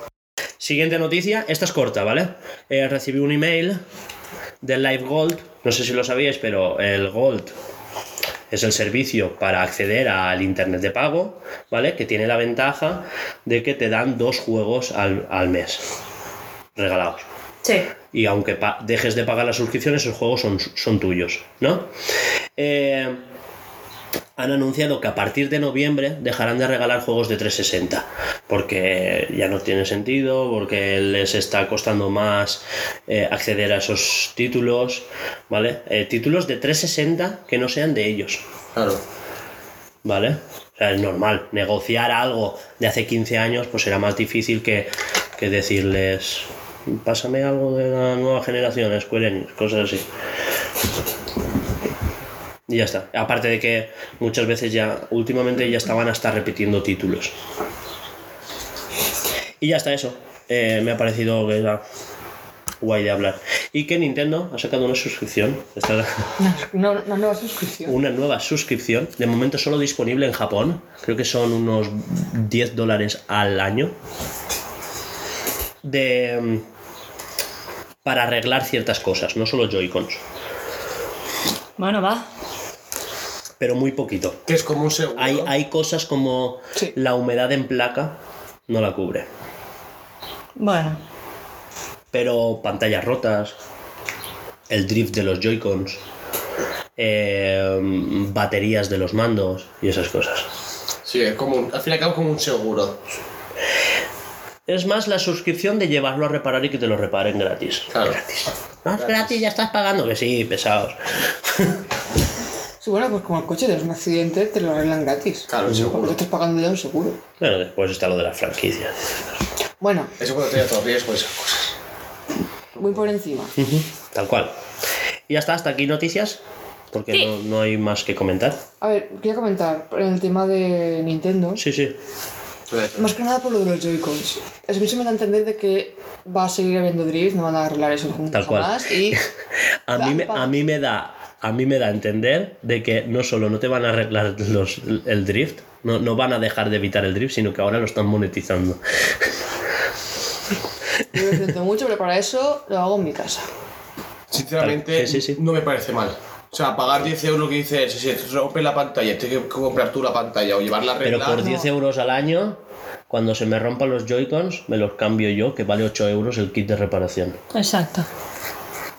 Siguiente noticia, esta es corta, ¿vale? Eh, recibí un email del Live Gold, no sé si lo sabíais, pero el Gold es el servicio para acceder al Internet de pago, ¿vale? Que tiene la ventaja de que te dan dos juegos al, al mes, regalados. Sí. Y aunque dejes de pagar las suscripciones, esos juegos son, son tuyos, ¿no? Eh, han anunciado que a partir de noviembre dejarán de regalar juegos de 360 porque ya no tiene sentido, porque les está costando más eh, acceder a esos títulos, ¿vale? Eh, títulos de 360 que no sean de ellos, Claro. ¿vale? O sea, es normal, negociar algo de hace 15 años pues será más difícil que, que decirles, pásame algo de la nueva generación, Enix, cosas así. Y ya está. Aparte de que muchas veces ya, últimamente ya estaban hasta repitiendo títulos. Y ya está eso. Eh, me ha parecido que era guay de hablar. Y que Nintendo ha sacado una suscripción. Está- No, una nueva suscripción. una nueva suscripción, de momento solo disponible en Japón, creo que son unos 10 dólares al año, de, mm, para arreglar ciertas cosas, no solo Joy-Cons, Bueno, va. Pero muy poquito. Que es como un seguro. Hay, hay cosas como Sí. la humedad en placa, no la cubre, Bueno. pero pantallas rotas, el drift de los Joy-Cons, eh, baterías de los mandos y esas cosas. Sí, es como un, al fin y al cabo como un seguro. Es más la suscripción de llevarlo a reparar y que te lo reparen gratis. Claro. No, es gratis, ya estás pagando. Que sí, pesados. Sí, bueno, pues como el coche tienes un accidente, te lo arreglan gratis. Claro, el Porque seguro. estás pagando ya un seguro. Bueno, después está lo de las franquicias. Bueno, Eso cuando tenía todo riesgo esas cosas. muy por encima. Tal cual. Y ya está, hasta aquí noticias. Porque Sí. no, no hay más que comentar. A ver, quería comentar en el tema de Nintendo. Sí, sí. Más que nada por lo de los Joy-Cons. Es que se me da a entender de que va a seguir habiendo drift, no van a arreglar eso nunca Tal cual. más. Y A mí, me, a mí me da. A mí me da a entender de que no solo no te van a arreglar los, el drift, no, no van a dejar de evitar el drift, sino que ahora lo están monetizando. yo lo siento mucho, pero para eso lo hago en mi casa. Sinceramente, Sí, sí, sí. no me parece mal. O sea, pagar 10 euros que dices, si se rompe la pantalla, tienes que comprar tú la pantalla o llevarla a Pero por 10 euros al año, cuando se me rompan los Joy-Cons, me los cambio yo, que vale 8 euros el kit de reparación. Exacto.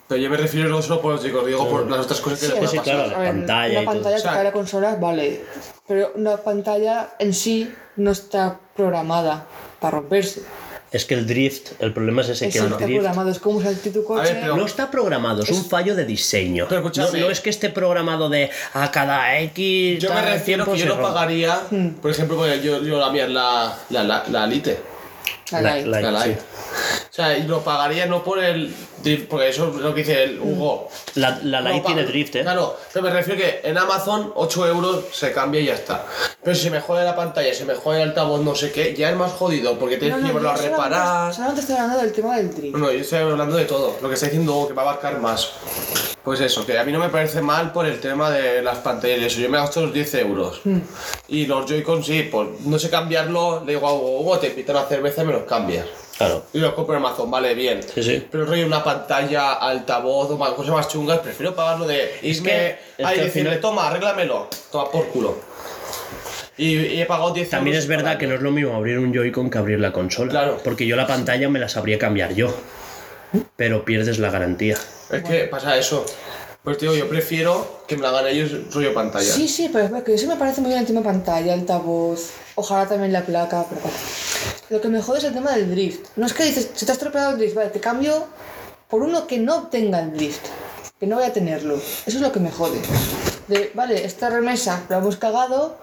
Pero yo me refiero no solo por los chicos, digo por las otras cosas que Sí, le pueden sí, pasar. claro. A ver, pantalla y una todo. pantalla O sea- que cae la consola, vale. Pero una pantalla en sí no está programada para romperse. Es que el drift, el problema es ese, que Eso el no está drift programado, es como salir tu coche. ver, pero- no está programado, es un fallo de diseño. Pero no, no es que esté programado de a cada X. Yo me refiero que yo no pagaría, Hmm. por ejemplo, yo, yo la mía es la, la, la, la Lite. La La- Lite. la- La sí. Lite. O sea, y lo pagaría no por el drift, porque eso es lo que dice el Hugo. La, la Lite tiene drift, ¿eh? Claro, pero me refiero que en Amazon 8 euros se cambia y ya está. Pero si se me jode la pantalla, se me jode el altavoz, no sé qué, ya es más jodido porque tienes No, que llevarlo a reparar. Solamente estoy hablando del tema del drift. No, yo estoy hablando de todo, lo que está diciendo Hugo, que va a abarcar más. Pues eso, que a mí no me parece mal por el tema de las pantallas y eso. Yo me gasto los 10 euros. Hmm. Y los Joy-Con sí, pues no sé cambiarlo, le digo a Hugo, Hugo, te invitan a cerveza y me los cambias. Claro. Y los compro en Amazon, vale, bien. Sí, sí. Pero rollo una pantalla, altavoz o más- cosas más chungas, prefiero pagarlo de irme que- es ahí que al decirle, final- toma, arréglamelo, toma por culo. Y, y he pagado 10 También euros es verdad que no es lo mismo abrir un Joy-Con que abrir la consola. Claro. Porque yo la pantalla me la sabría cambiar yo. Pero pierdes la garantía. Es que pasa eso. Pues te digo, yo prefiero que me la hagan ellos rollo pantalla. Sí, sí, pero es verdad que eso me parece muy bien el tema pantalla, altavoz, ojalá también la placa, pero bueno. Lo que me jode es el tema del drift. No es que dices, se te ha estropeado el drift, vale, te cambio por uno que no tenga el drift, que no vaya a tenerlo. Eso es lo que me jode. De, vale, esta remesa la hemos cagado,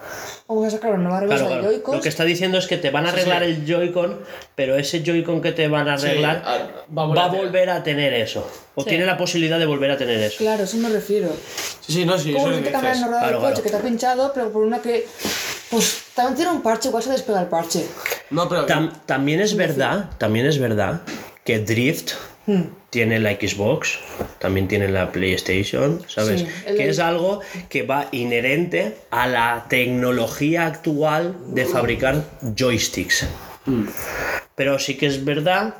vamos a sacar una nueva remesa Claro, de claro. Joy-Cons. Lo que está diciendo es que te van a arreglar sí. el Joy-Con, pero ese Joy-Con que te van a Sí, arreglar ah, va a volver a tener eso. O Sí. tiene la posibilidad de volver a tener eso. Claro, eso me refiero. Sí, sí, no, sí, eso Como es si lo te que cambian la rueda del coche claro. que te ha pinchado, pero por una que. Pues también tiene un parche, igual se despega el parche. No, pero Tam- también es verdad, también es verdad que Drift Hmm. tiene la Xbox, también tiene la PlayStation, ¿sabes? Sí, el- que es algo que va inherente a la tecnología actual de fabricar joysticks. Hmm. Pero sí que es verdad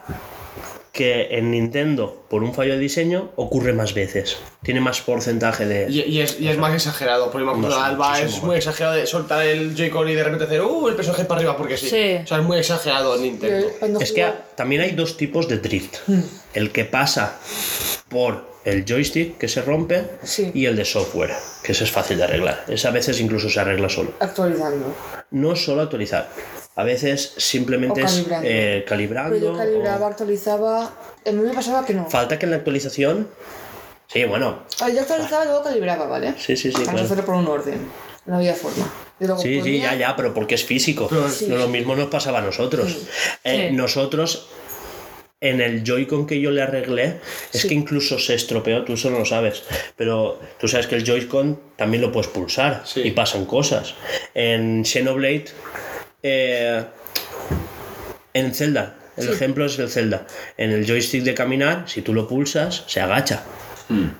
que en Nintendo, por un fallo de diseño, ocurre más veces. Tiene más porcentaje de... Y, y es, y es más exagerado, porque por ejemplo, Más, Alba es muy exagerado de soltar el Joy-Con y de repente hacer uh, el personaje para arriba porque sí. Sí. O sea, es muy exagerado en Nintendo. Es que también hay dos tipos de drift. Hmm. El que pasa por el joystick que se rompe Sí. y el de software, que ese es fácil de arreglar. Ese a veces incluso se arregla solo. actualizando. No solo actualizar. A veces simplemente O es calibrando. eh, calibrando. Pero yo calibraba, o- actualizaba. A mí me pasaba que no. Falta que en la actualización. Sí, bueno. A ver, yo actualizaba y luego calibraba, ¿vale? Sí, sí, sí, Vamos claro. a hacerlo por un orden. No había forma. Sí, sí, ponía- ya, ya, pero porque es físico. Sí. No, lo mismo nos pasaba a nosotros. Eh, Sí. Nosotros, en el Joy-Con que yo le arreglé, es Sí. que incluso se estropeó, tú eso no lo sabes. Pero tú sabes que el Joy-Con también lo puedes pulsar Sí. y pasan cosas. En Xenoblade, eh, en Zelda, El ejemplo es el Zelda. En el joystick de caminar, si tú lo pulsas, se agacha.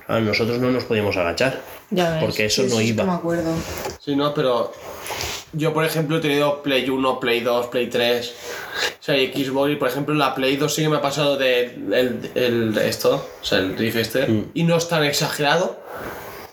Ah, nosotros no nos podíamos agachar. Ya ves. Porque eso Sí, no sí, iba. me acuerdo. Sí, no, pero yo, por ejemplo, he tenido Play 1, Play 2, Play 3, o sea, y Xbox, y por ejemplo, la Play 2 sí que me ha pasado de el, el- esto, o sea, el Rift este, Mm. y no es tan exagerado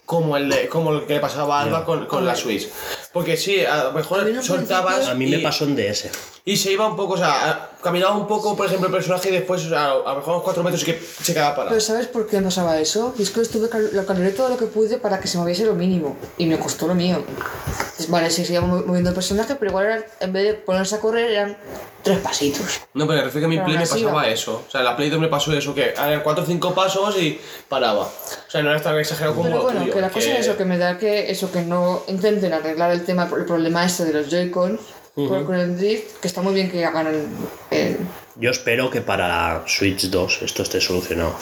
como el, de- como el que le pasaba a Alba con, con la Switch. Porque sí, a lo mejor A no soltabas A mí me y- pasó en DS. y se iba un poco, o sea, caminaba un poco, por ejemplo, el personaje y después, o sea, a lo mejor unos 4 metros y que se quedaba parado. Pero ¿sabes por qué pasaba eso? Y es que lo, estuve, lo calibré todo lo que pude para que se moviese lo mínimo. Y me costó lo mío. Entonces, vale, se seguía mo- moviendo el personaje, pero igual eran, en vez de ponerse a correr eran tres pasitos. No, pero me refiero que a mi Play me pasaba va. eso. O sea, la Play 2 me pasó eso, que eran 4 o 5 pasos y paraba. O sea, no era tan exagerado como Pero lo bueno, tuyo, que la cosa es eso, que me da que eso, que no intenten arreglar el tema, el problema este de los Joy-Con con, con el Drift, que está muy bien que hagan el... el- Yo espero que para Switch 2 esto esté solucionado.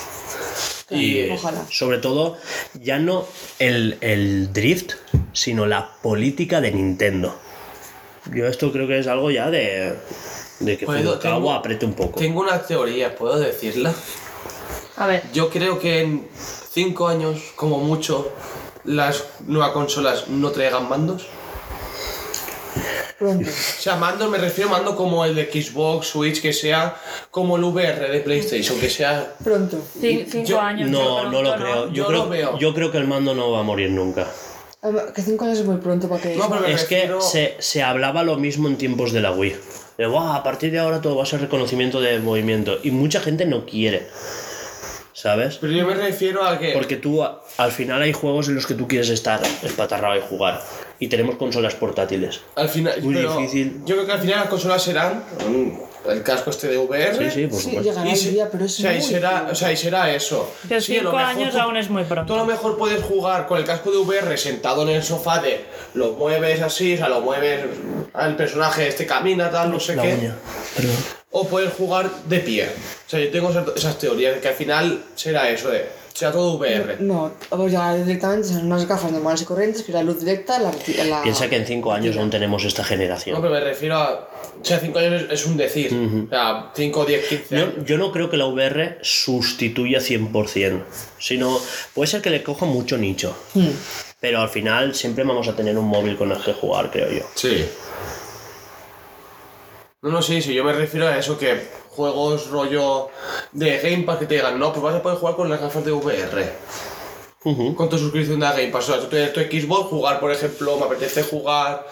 Y- ojalá. Sobre todo, ya no el, el drift, sino la política de Nintendo. Yo esto creo que es algo ya de, de que Puedo- tengo- apriete un poco. Tengo una teoría, ¿puedo decirla? A ver, Yo creo que en 5 años, como mucho, las nuevas consolas no traigan mandos. Pronto. O sea, mando me refiero a mando como el de Xbox, Switch, que sea como el VR de PlayStation, que sea... Pronto. cin- cinco yo- años. No, yo no lo pronto, creo. Yo, Yo creo, lo veo. yo creo que el mando no va a morir nunca. Que cinco años es muy pronto para que... No, pero Es que refiero- se, se hablaba lo mismo en tiempos de la Wii. De, "Buah, a partir de ahora todo va a ser reconocimiento de movimiento. Y mucha gente no quiere. ¿Sabes? Pero yo me refiero a que... Porque tú, al final hay juegos en los que tú quieres estar espatarrado y jugar. Y tenemos consolas portátiles. Al final, Muy difícil. Yo creo que al final las consolas serán mm, el casco este de VR. Sí, sí, por Sí, supuesto. llegará Y el día, pero es o sea, y muy será, o sea, y será eso. Pero Sí, cinco mejor años tú- aún es muy pronto. Tú a lo mejor puedes jugar con el casco de VR sentado en el sofá de lo mueves así, o sea, lo mueves, el personaje este camina, tal, no sé La qué. uña. O puedes jugar de pie. O sea, yo tengo esas, esas teorías de que al final será eso, de será todo VR. No, vamos a llegar directamente son unas gafas normales y corrientes, que la luz directa, la... la Piensa que en cinco años aún tenemos esta No, generación. pero me refiero a. O sea, 5 años es, un decir. O sea, 5, 10, 15 años. Yo, yo no creo que la VR sustituya 100%, sino puede ser que le coja mucho nicho. Pero al final siempre vamos a tener un móvil con el que jugar, creo yo. Sí. No, no, sí, sí, yo me refiero a eso que juegos rollo de Game Pass que te digan, no, pues vas a poder jugar con las gafas de VR. Ujú. Con tu suscripción de Game Pass. O sea, tú tienes tu Xbox, jugar, por ejemplo, me apetece jugar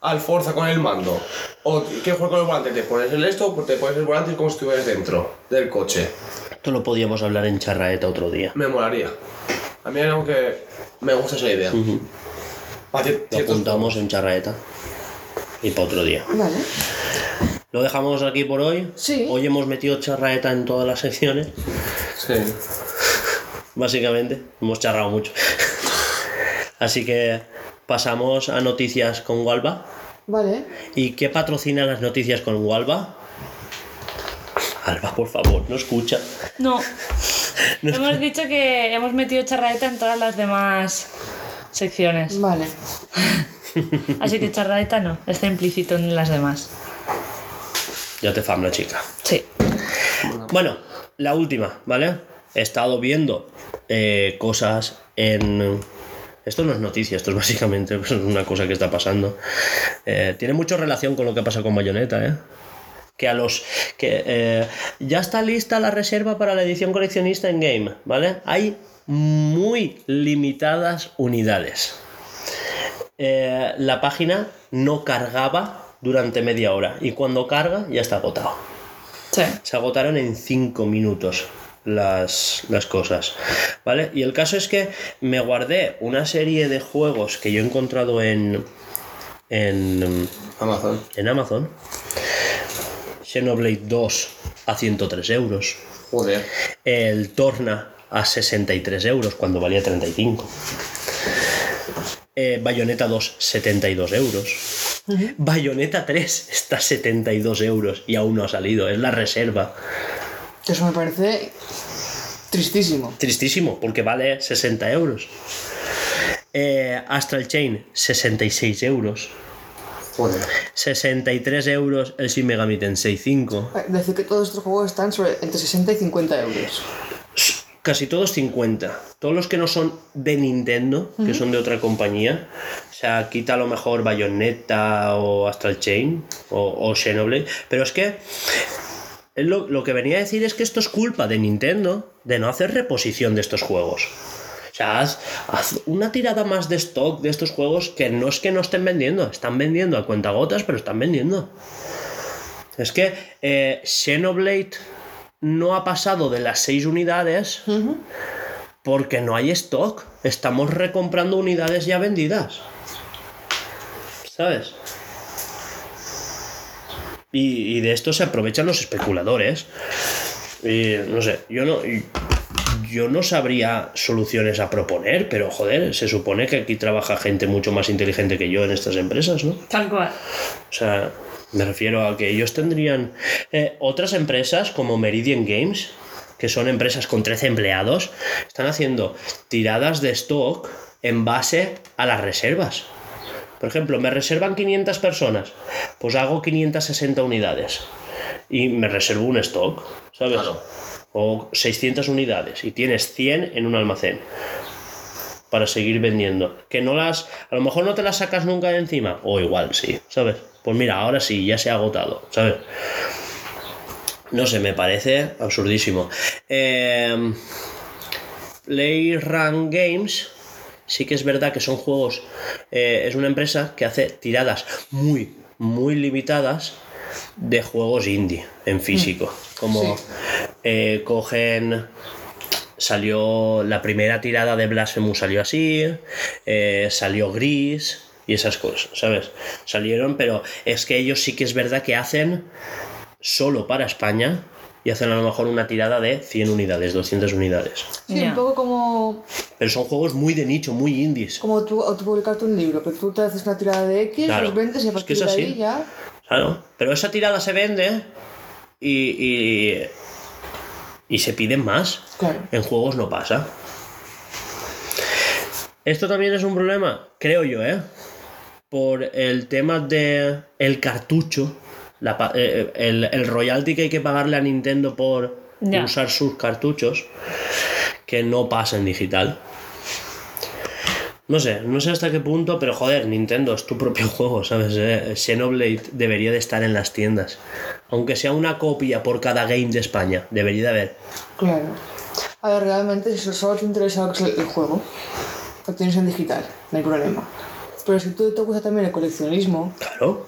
al Forza con el mando. O quieres jugar con el volante, te pones el esto, pues te pones el volante y como si estuvieras dentro del coche. Esto lo podíamos hablar en charraeta otro día. Me molaría. A mí es algo que me gusta esa idea. Para Lo ciertos apuntamos en charraeta. Y para otro día. Vale. Lo dejamos aquí por hoy. Sí. Hoy hemos metido charraeta en todas las secciones. Sí. Básicamente, hemos charrado mucho. Así que pasamos a noticias con Walva. Vale. ¿Y qué patrocina las noticias con Walva? Alba, por favor, no escucha. No. hemos dicho que hemos metido charraeta en todas las demás secciones. Vale. Así que charraeta no, está implícito en las demás. Ya te fam la chica. Sí. Bueno, la última, ¿vale? He estado viendo eh, cosas en... Esto no es noticia, esto es básicamente pues, una cosa que está pasando. Eh, tiene mucha relación con lo que pasa con Bayonetta, ¿eh? Que a los... que eh, Ya está lista la reserva para la edición coleccionista en Game, ¿vale? Hay muy limitadas unidades. Eh, la página no cargaba durante media hora y cuando carga ya está agotado. Sí. Se agotaron en 5 minutos las, las cosas. ¿Vale? Y el caso es que me guardé una serie de juegos que yo he encontrado en. en. Amazon. en Amazon. Xenoblade 2 a 103 euros. Joder. El Torna a 63 euros cuando valía 35. Eh, Bayonetta 2, 72 euros. Bayonetta 3 está a 72 euros y aún no ha salido. Es la reserva. Eso me parece tristísimo. Tristísimo, porque vale 60 euros. Eh, Astral Chain, 66 euros. Joder. 63 euros el Shin Megami Tensei 5. Eh, Decir que todos estos juegos están sobre entre 60 y 50 euros. Casi todos 50. Todos los que no son de Nintendo, que son de otra compañía. O sea, quita a lo mejor Bayonetta o Astral Chain o, o Xenoblade. Pero es que es lo, lo que venía a decir es que esto es culpa de Nintendo de no hacer reposición de estos juegos. O sea, haz, haz una tirada más de stock de estos juegos que no es que no estén vendiendo, están vendiendo a cuentagotas, pero están vendiendo. Es que eh, Xenoblade no ha pasado de las 6 unidades porque no hay stock. Estamos recomprando unidades ya vendidas. ¿Sabes? Y, y de esto se aprovechan los especuladores. Y no sé, yo no. Yo no sabría soluciones a proponer, pero joder, se supone que aquí trabaja gente mucho más inteligente que yo en estas empresas, ¿no? Tal cual. O sea, me refiero a que ellos tendrían eh, otras empresas como Meridian Games, que son empresas con 13 empleados, están haciendo tiradas de stock en base a las reservas. Por ejemplo, me reservan 500 personas, pues hago 560 unidades y me reservo un stock, ¿sabes? Claro. O 600 unidades y tienes 100 en un almacén para seguir vendiendo. Que no las, a lo mejor no te las sacas nunca de encima, o igual sí, ¿sabes? Pues mira, ahora sí, ya se ha agotado, ¿sabes? No sé, me parece absurdísimo. Eh, Play Run Games, sí que es verdad que son juegos, eh, es una empresa que hace tiradas muy, muy limitadas de juegos indie en físico. Como Sí. eh, cogen salió la primera tirada de Blasphemous salió así, eh, salió Gris y esas cosas, ¿sabes? Salieron, pero es que ellos sí que es verdad que hacen solo para España y hacen a lo mejor una tirada de 100 unidades, 200 unidades. Sí, Ya. un poco como, Pero son juegos muy de nicho, muy indies. como tú autopublicarte un libro, que tú te haces una tirada de X, Claro. los vendes y a Es que es de así. ahí ya. Claro, pero esa tirada se vende y, y, y se piden más. Claro. En juegos no pasa. Esto también es un problema, creo yo, ¿eh? Por el tema de el cartucho, la pa- eh, el, el royalty que hay que pagarle a Nintendo por usar sus cartuchos, que no pasa en digital. No sé, no sé hasta qué punto, pero joder, Nintendo es tu propio juego, ¿sabes? Eh, Xenoblade debería de estar en las tiendas. Aunque sea una copia por cada game de España, debería de haber. Claro. A ver, realmente, si solo te interesa el juego, lo tienes en digital, no hay problema. Pero si tú te gusta también el coleccionismo, Claro.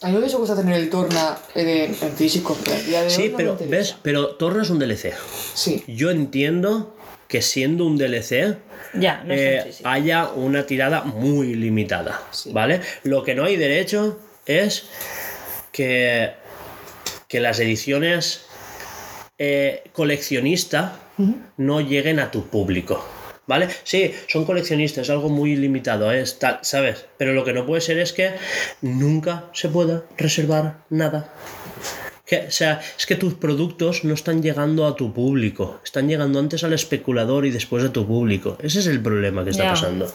a mí me hubiese gustado tener el Torna en, en físico, pero de hoy Sí, no pero ves, pero Torna es un DLC. Sí, Yo entiendo que siendo un DLC Ya, no eh, haya una tirada muy limitada, ¿vale? Lo que no hay derecho es que, que las ediciones eh, coleccionista no lleguen a tu público. ¿Vale? Sí, son coleccionistas, es algo muy limitado, ¿eh? Es tal, ¿sabes? Pero lo que no puede ser es que nunca se pueda reservar nada. Que, o sea, es que tus productos no están llegando a tu público, están llegando antes al especulador y después a tu público. Ese es el problema que está Ya. pasando.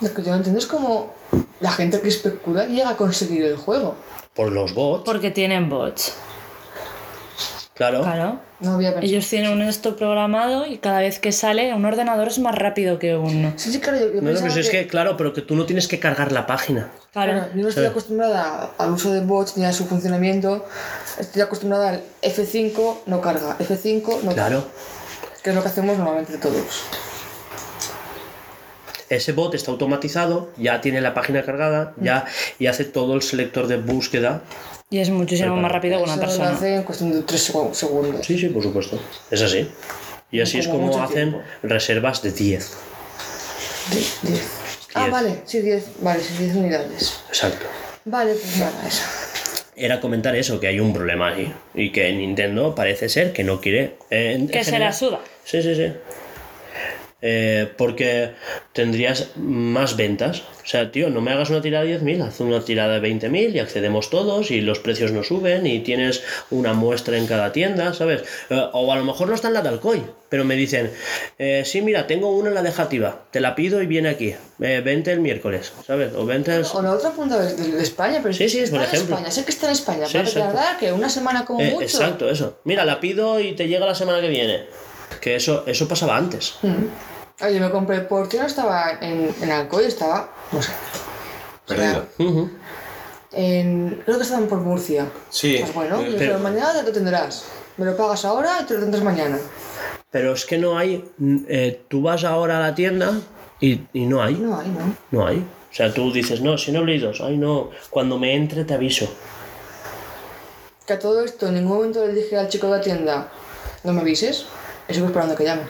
lo que yo no entiendo es cómo la gente que especula llega a conseguir el juego. Por los bots, Porque tienen bots. Claro. Claro. No había. Ellos tienen un esto programado y cada vez que sale un ordenador es más rápido que un... Sí, sí, claro, yo, yo No, no, pues es que- claro, pero que tú no tienes que cargar la página. Claro. Claro, yo no estoy acostumbrada al uso de bots ni a su funcionamiento. Estoy acostumbrada al F5 no carga, F5 no Claro. carga. Que es lo que hacemos normalmente todos. Ese bot está automatizado, ya tiene la página cargada, ya y hace todo el selector de búsqueda. Y es muchísimo más rápido que una Eso lo persona. hace en cuestión de 3 segundos. Sí, sí, por supuesto. Es así. Y así es Como como mucho hacen tiempo. reservas de 10. 10. Ah, Diez. vale, sí, 10. Vale, sí, 10 unidades. Exacto. Vale, pues nada, eso. Era comentar eso, que hay un problema ahí. Y que Nintendo parece ser que no quiere. eh, Que se la suda. Sí, sí, sí. Eh, porque tendrías más ventas. O sea, tío, no me hagas una tirada de 10.000, haz una tirada de 20.000 y accedemos todos y los precios no suben y tienes una muestra en cada tienda, ¿sabes? Eh, o a lo mejor no está en la de Alcoy, pero me dicen, eh, sí, mira, tengo una en la de Jativa, te la pido y viene aquí, eh, vente el miércoles, ¿sabes? O vente el... O la otra punta de, de- de España, pero Sí, sí, está por en ejemplo. España, sé que está en España, Sí, para exacto. tardar que una semana como Eh, mucho. exacto, eso. Mira, la pido y te llega la semana que viene. Que eso, eso pasaba antes. Oye, me compré el porte, no estaba en, en Alcoy, estaba, no sé, Perdido. En, creo que estaban por Murcia. Sí. Pues bueno, yo pero- digo, mañana te lo tendrás. Me lo pagas ahora y te lo tendrás mañana. Pero es que no hay. eh, tú vas ahora a la tienda y, y no hay. No hay, ¿no? No hay. O sea, tú dices, no, sin oblidos. Ay, no. Cuando me entre te aviso. Que a todo esto en ningún momento le dije al chico de la tienda, no me avises, y sigo esperando que llame.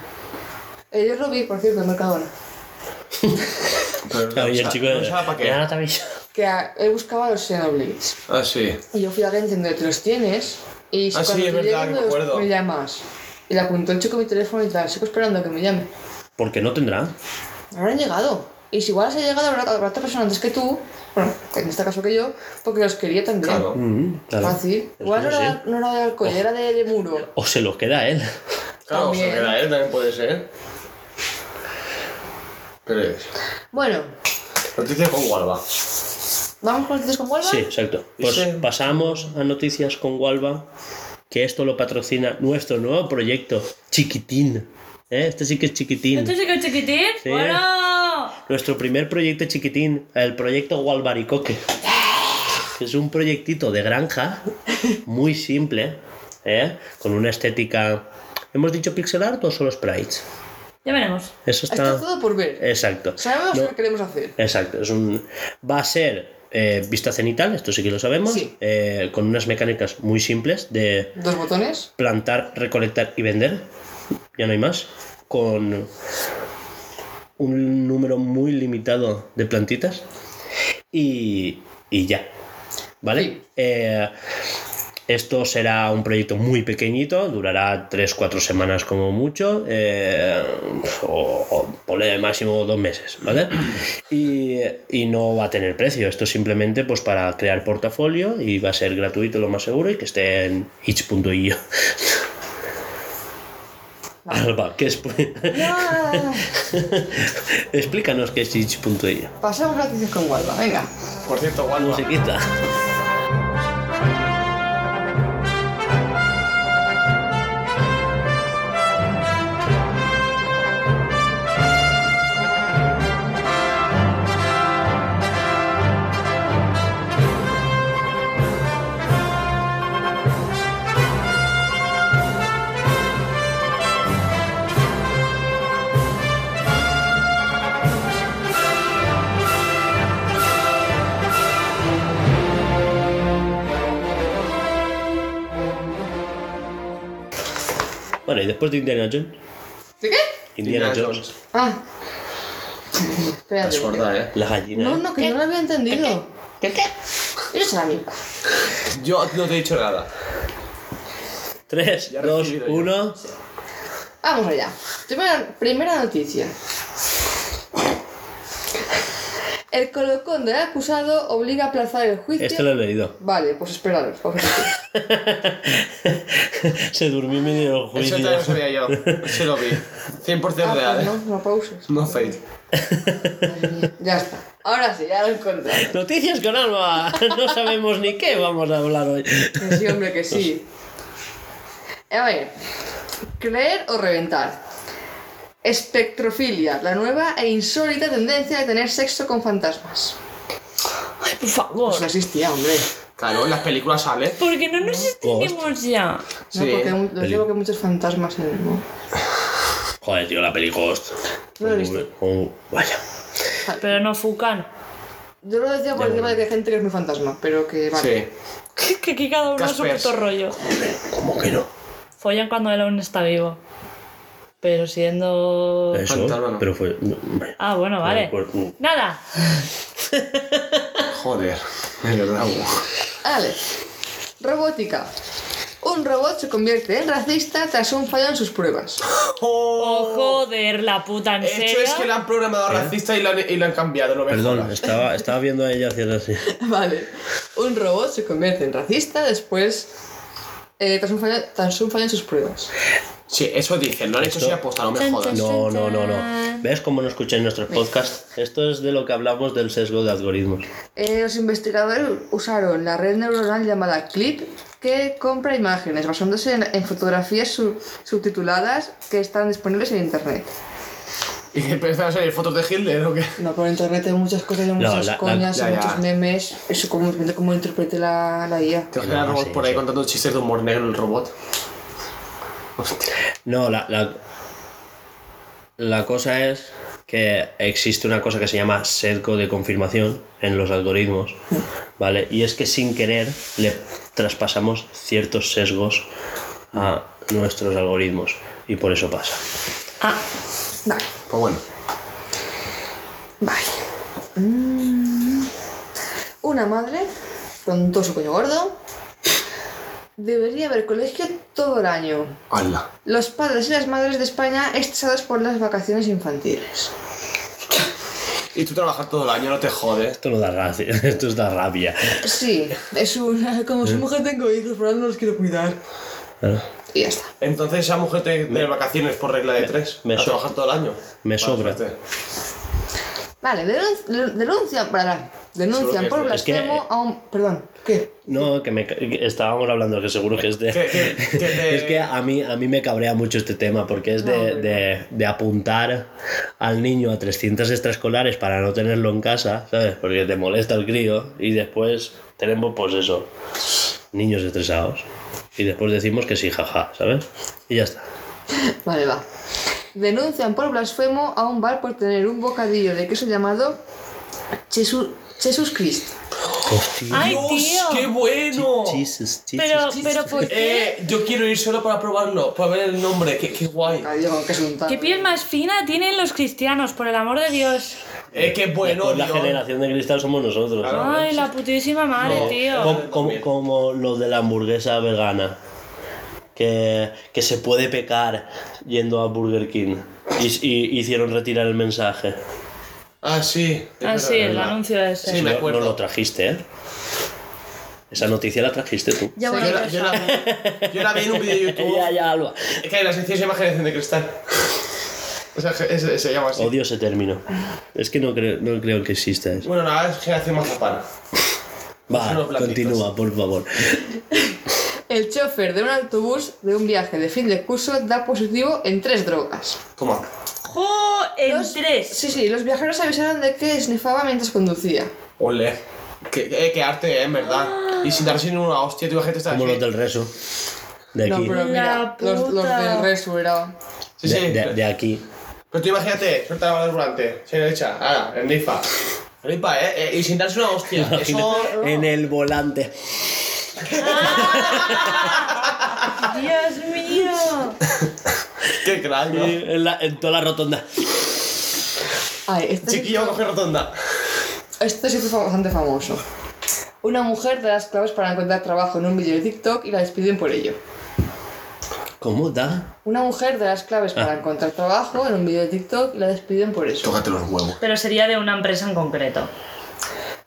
Eh, yo lo vi, por cierto, en Mercadona. pero y el no chico de. no sabe para qué. "Ya no te aviso. Que a- él buscaba los Xenoblades. Ah, sí. Y yo fui a Genshin donde te los tienes. Y Ah, sí, cuando es te verdad, me los- acuerdo. me llamas. Y le apuntó el chico mi teléfono y tal. Sigo esperando a que me llame. Porque no tendrá. Habrán llegado. Y si igual se ha llegado, habrá, habrá otra persona antes que tú. Bueno, en este caso que yo, porque los quería también. Claro. Mm, claro. Fácil. Igual no era, no era de alcohol, era de, de muro. O se los queda él. Claro, se También. queda él, también puede ser. Bueno, Noticias con Gualba. ¿vamos con noticias con Huelva? Sí, exacto. Pues Sí. pasamos a noticias con Gualba. Que esto lo patrocina nuestro nuevo proyecto, Chiquitín. ¿Eh? Este sí que es chiquitín. ¿Esto sí que es chiquitín? Sí. Bueno. Nuestro primer proyecto chiquitín, el proyecto Walbaricoque. Es un proyectito de granja muy simple, ¿eh? con una estética. ¿Hemos dicho pixel art o solo sprites? Ya veremos. Eso Está está. todo por ver. Exacto. Sabemos No, lo que queremos hacer. Exacto. Es un... Va a ser eh, vista cenital, esto sí que lo sabemos, Sí. eh, con unas mecánicas muy simples de Dos botones. plantar, recolectar y vender. Ya no hay más. Con un número muy limitado de plantitas. Y, y ya. ¿Vale? Sí. Eh, esto será un proyecto muy pequeñito, durará 3-4 semanas como mucho, eh, o, o ponle máximo dos meses, ¿vale? Y, y no va a tener precio, esto es simplemente pues, para crear portafolio y va a ser gratuito lo más seguro y que esté en itch.io. Alba, ¿qué es? Ya. Explícanos qué es itch.io. Pasamos noticias con Huelva. Venga. Por cierto. Bueno, después de Indiana Jones. ¿De qué? Indiana, Indiana Jones. Ah. Espérate. Es verdad, eh. La gallina. No, no, que no lo había entendido. ¿Qué qué? A mí. Yo no te he dicho nada. 3, Ya he 2, recibido yo. 1. Vamos allá. Primera, primera noticia. El colocón del acusado obliga a aplazar el juicio. Este lo he leído. Vale, pues esperaros. Se durmió en medio Eso juicio. también lo sabía yo. Sí lo vi. 100% Ah, real, pues eh. no, no pauses. No fake. Ya está. Ahora sí, ya lo he encontrado. Noticias con Alba. No sabemos ni qué vamos a hablar hoy. Sí, hombre, que sí. A ver. Creer o reventar. Espectrofilia, la nueva e insólita tendencia de tener sexo con fantasmas. Ay, por favor. Pues no existía, hombre. Claro, en las películas sale. Porque no nos extinguimos ya. No, Sí. porque hay, mu- os digo que hay muchos fantasmas en el mundo. Joder, tío, la peli Ghost. No lo he visto. Oh, vaya. Pero no Fucan. Yo lo decía por encima de que hay gente que es muy fantasma, pero que vale. Sí. Que aquí cada uno a su Caspers. puto rollo. ¿Cómo que no? Follan cuando él aún está vivo. Pero siendo. Eso, pero fue. Ah, bueno, vale. Mm, Nada. Joder. Es verdad. Vale. Robótica. Un robot se convierte en racista tras un fallo en sus pruebas. Oh, joder, la puta, ¿en Esto serio? es que la han programado racista y la, han- y la han cambiado, no me Perdón, jodas. estaba, estaba viendo a ella haciendo así. Vale. Un robot se convierte en racista después. eh, tras, un fallo, tras un fallo en sus pruebas. Sí, eso dicen, lo han hecho Esto- así aposta, no me jodas. No, no, no, no. ¿Ves cómo no escucháis nuestros podcasts? Esto es de lo que hablamos del sesgo de algoritmos. Eh, los investigadores usaron la red neuronal llamada CLIP que compra imágenes basándose en, en fotografías sub- subtituladas que están disponibles en internet. ¿Y que empezaron a salir fotos de Hitler o qué? No, por internet hay muchas cosas, hay muchas la- la- coñas, ya, hay ya. muchos memes. Eso como lo interprete la, la IA. Te imaginas No, robots sí, por ahí sí. contando chistes de humor negro el robot. Hostia. No, la, la, la cosa es que existe una cosa que se llama sesgo de confirmación en los algoritmos, ¿vale? Y es que sin querer le traspasamos ciertos sesgos a nuestros algoritmos y por eso pasa. Ah, Vale, Pues bueno. vale. Mm. Una madre con todo su coño gordo debería haber colegio todo el año. ¡Hala! Los padres y las madres de España estresados por las vacaciones infantiles. Y tú trabajas todo el año, no te jodes. Esto no da gracia, esto es da rabia. Sí, es una... Como su mujer tengo hijos, pero ahora no los quiero cuidar. Claro. Y ya está. Entonces esa mujer te de vacaciones por regla de tres. me a so- trabajar todo el año. me sobra. Vale, denun- denuncian, para, denuncian por Solo es que- blasfemo a un... Perdón, ¿qué? No, que, me, que estábamos hablando que seguro que es de... Que- Es que a mí, a mí me cabrea mucho este tema porque es de, de- de apuntar al niño a 300 extraescolares para no tenerlo en casa, ¿sabes? Porque te molesta el crío y después tenemos pues eso, niños estresados. Y después decimos que sí, jaja, ¿sabes? Y ya está. Vale, va. Denuncian por blasfemo a un bar por tener un bocadillo de queso llamado Jesús, Jesús Cristo. Hostia. ¡Ay, ¡Dios, tío! qué bueno! Jesus, Jesus. pero, pero ¿por qué? Eh, yo quiero ir solo para probarlo, para ver el nombre, qué, qué guay. ¿Qué piel más fina tienen los cristianos, por el amor de Dios? Eh, qué bueno, Pues la Dios. generación de cristal somos nosotros. Claro. Ay, la putísima madre, No. tío. Como, como, como lo de la hamburguesa vegana. Que, que se puede pecar yendo a Burger King. Y, y hicieron retirar el mensaje. Ah, sí. Ah, sí, es el verdad. anuncio ese. Sí, me no, acuerdo. no lo trajiste, ¿eh? Esa noticia la trajiste tú. Ya Yo bueno, la, yo, la, vi- yo la vi en un vídeo de YouTube. ya, ya, Alba. Es que la sección se llama Generación de Cristal. O sea, se, se llama así. Odio ese término. Es que no creo, no creo que exista eso. Bueno, nada, es Generación Mazapán. Va, continúa, por favor. El chofer de un autobús de un viaje de fin de curso da positivo en tres drogas. Toma. ¡Jo! En Los- tres. Sí, sí, los viajeros avisaron de que snifaba mientras conducía. Ole. Qué, qué, qué arte, eh, en verdad. Y sin darse ni una hostia, tu gente está Como los del reso. De No, aquí. pero mira, los, los del resto era... Sí, sí. De, de- de aquí. Pero tú imagínate, suelta la mano del volante, se derecha, ahora, en rifa. Rifa, eh, eh, y sin darse una hostia. Eso. En el volante. ¡Dios mío! Qué crack, ¿no? En, la- en toda la rotonda. Ay, este Chiquillo, coge rotonda. Este sí fue bastante famoso. Una mujer da las claves para encontrar trabajo en un vídeo de TikTok y la despiden por ello. ¿Cómo da? Una mujer da las claves para encontrar trabajo en un vídeo de TikTok y la despiden por eso. Tócate los huevos. Pero sería de una empresa en concreto.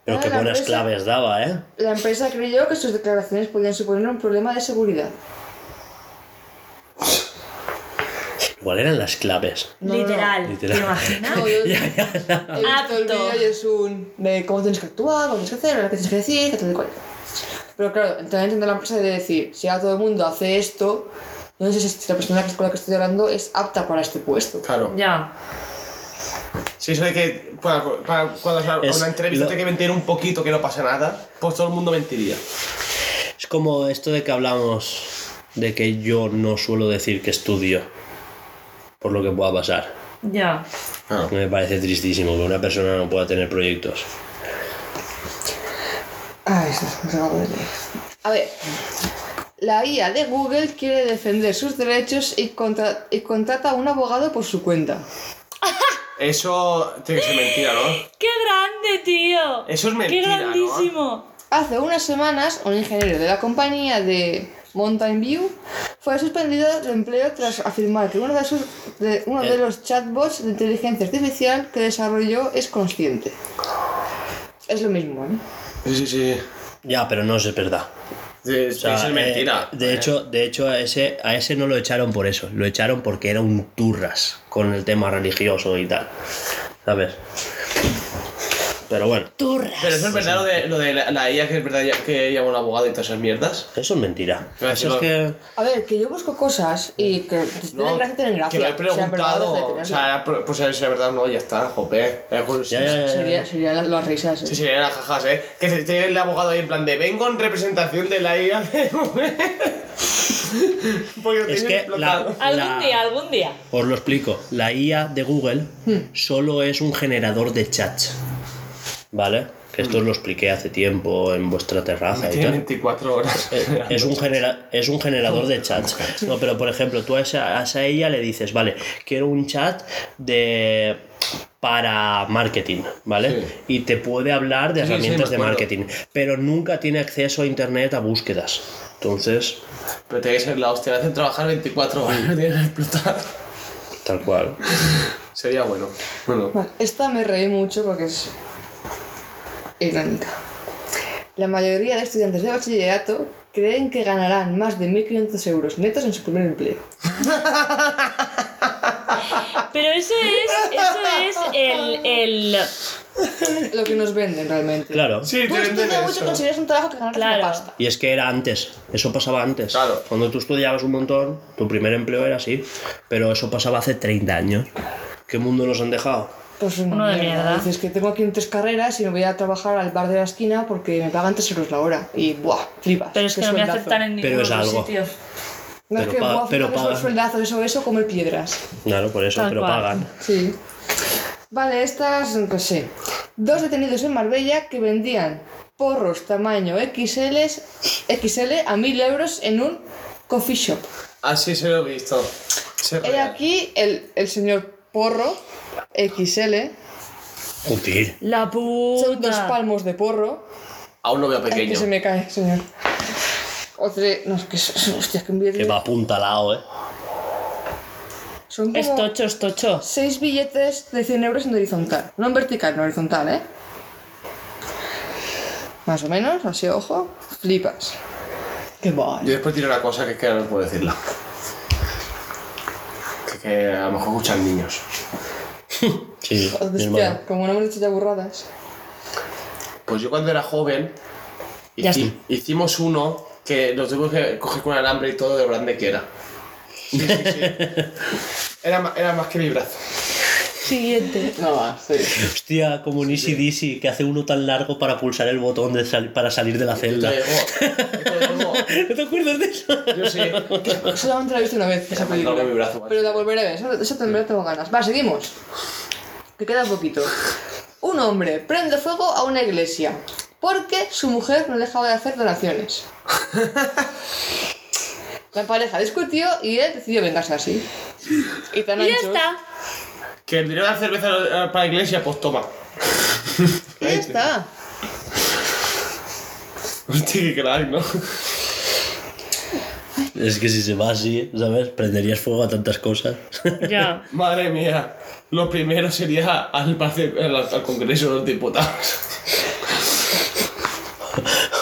Pero Ah, qué la buenas empresa- claves daba, ¿eh? La empresa creyó que sus declaraciones podían suponer un problema de seguridad. ¿Cuáles eran las claves? No. Literal. Literal. ¿Te imaginas? No, yo- Ya, ya, ya. He visto el Apto. y es un de cómo tienes que actuar, cómo tienes que hacer, lo que tienes que decir, que tal y cual. Pero claro, también entiendo la empresa de decir, si ahora todo el mundo hace esto, no sé si la persona con la que estoy hablando es apta para este puesto. Claro. Ya. Sí, eso de que para, para- cuando a Es una entrevista lo- tiene que mentir un poquito que no pasa nada, pues todo el mundo mentiría. Es como esto de que hablamos de que yo no suelo decir que estudio por lo que pueda pasar. Ya. Claro. Me parece tristísimo que una persona no pueda tener proyectos. Ay, de leer. A ver, la IA de Google quiere defender sus derechos y, contra- y contrata a un abogado por su cuenta. Eso tiene que ser mentira, ¿no? ¡Qué grande, tío! Eso es mentira, ¡Qué ¿no? grandísimo! Hace unas semanas, un ingeniero de la compañía de Mountain View, fue suspendido de empleo tras afirmar que uno de, sus- de- uno de Eh. los chatbots de inteligencia artificial que desarrolló es consciente. Es lo mismo, ¿eh? Sí, sí, sí. Ya, pero no es verdad. Sí, O sea, es eh, mentira. de Eh, hecho, de hecho a, ese, a ese no lo echaron por eso. Lo echaron porque era un turras con el tema religioso y tal. ¿Sabes? Pero bueno, Pero eso es verdad lo de, lo de la, la IA, que es verdad ya- que llama un abogado y todas esas mierdas. eso es mentira. Pero Eso si es que. A ver, que yo busco cosas y que si tienen gracia, tienen gracia. que lo he O sea, verdad, preguntado. O sea, pues si es verdad, no, ya está, jope. Eh, pues, Ya, ya, ya, ya. Sería, serían las, las risas. ¿eh? Sí, eran las jajas, ¿eh? Que se tiene el abogado ahí en plan de vengo en representación de la IA de Porque lo Es que la- Algún día, algún día. Os lo explico. La IA de Google solo es un generador de chats. ¿Vale? Que esto os lo expliqué hace tiempo en vuestra terraza y Tiene tal. 24 horas. Es un, genera- es un generador de chats. No, pero por ejemplo, tú a esa, a esa ella le dices, vale, quiero un chat de para marketing, ¿vale? Sí. Y te puede hablar de Sí, herramientas de marketing, pero nunca tiene acceso a internet a búsquedas. Entonces, Pero tiene que ser la hostia, le hacen trabajar 24 horas, tiene que explotar. tal cual. Sería bueno. Bueno. Esta me reí mucho porque es irónica. La mayoría de estudiantes de bachillerato creen que ganarán más de 1.500 euros netos en su primer empleo. Pero eso es, eso es el, el... Lo que nos venden realmente. Claro. Sí, te Tú venden estudias mucho, eso. consigues un trabajo que ganas Claro. una pasta. Y es que era antes, eso pasaba antes. Claro. Cuando tú estudiabas un montón, tu primer empleo era así, pero eso pasaba hace 30 años. ¿Qué mundo nos han dejado? Pues una Uno de mierda. Dices que tengo aquí tres carreras y me voy a trabajar al bar de la esquina porque me pagan 3 euros la hora. Y ¡buah! Flipas. Pero es que no me sueldazo. aceptan en Pero ningún es otro algo. sitio. No es pero que pa- buah, pero pagan. esos sueldazos, eso, eso, comer piedras. Claro, por eso, Tal pero cual. pagan. Sí. Vale, estas, pues sí. Dos detenidos en Marbella que vendían porros tamaño XL, XL a 1000 euros en un coffee shop. Así se lo he visto. Se He aquí el, el señor porro XL. La son dos puta. palmos de porro. Aún lo veo Ay, que pequeño. se me cae, señor. Otro, no, es que es, hostia, que envidia. Que va apuntalado, ¿eh? Son Es como tocho, es tocho. seis billetes de 100 euros en horizontal. No en vertical, en horizontal, ¿eh? Más o menos, así, ojo. Flipas. Qué guay. Yo después tiro una cosa que es que no puedo decirla. Que, que a lo mejor escuchan niños. Sí, Hostia, como no hemos dicho ya burradas. Pues yo cuando era joven Ya hici- está. hicimos uno que nos tuvimos que coger con alambre y todo de lo grande que era. Sí, sí, sí. Era, era más que mi brazo. Siguiente. No más, sí. Hostia, como en Easy Dizzy, que hace uno tan largo para pulsar el botón de sal- para salir de la celda. ¿No te acuerdas de eso? yo sí. Solamente la he visto una vez, esa película. brazo. Pero la volveré a ver, esa, esa también tengo ganas. Va, seguimos. Que queda poquito. Un hombre prende fuego a una iglesia porque su mujer no dejaba de hacer donaciones. La pareja discutió y él decidió vengarse así. Y tan Y ya está. Que el dinero de la cerveza eh, para la iglesia, pues toma. Ya está. Hostia, qué crack, ¿no? Es que si se va así, ¿sabes? Prenderías fuego a tantas cosas. Ya. Madre mía. Lo primero sería al, al, al Congreso de los Diputados.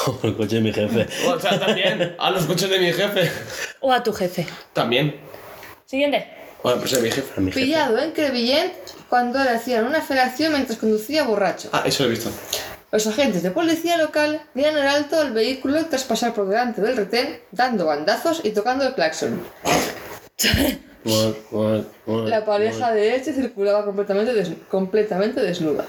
Como el coche de mi jefe. O sea, también a los coches de mi jefe. O a tu jefe. También. Siguiente. Bueno, pues de mi jefe. A mi jefe. Pillado en Crevillent cuando le hacían una felación mientras conducía borracho. Ah, eso lo he visto. Los agentes de policía local dieron el alto al vehículo tras pasar por delante del retén, dando bandazos y tocando el claxon. La pareja de Elche circulaba completamente, des- completamente desnuda.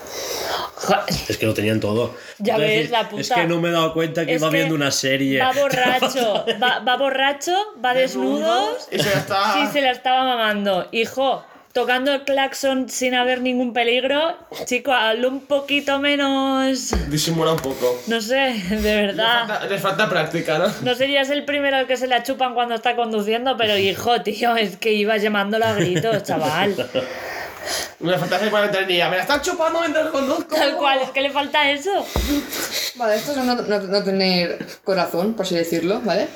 Es que lo tenían todo. Ya Es ves, la puta. Es que no me he dado cuenta que Es iba que viendo una serie. Va borracho, va, va borracho, va desnudo. Y se. Sí, se la estaba mamando. Hijo, tocando el claxon sin haber ningún peligro. Chico, hazlo un poquito menos. Disimula un poco. No sé, de Les verdad. falta, les falta práctica, ¿no? No serías el primero al que se la chupan cuando está conduciendo, pero hijo, tío, es que ibas llamándolo a gritos, chaval. Me falta hacer para entrar día. Me la están chupando mientras conduzco. Tal cual, es que le falta eso. Vale, esto es no, no- no tener corazón, por así decirlo, ¿vale?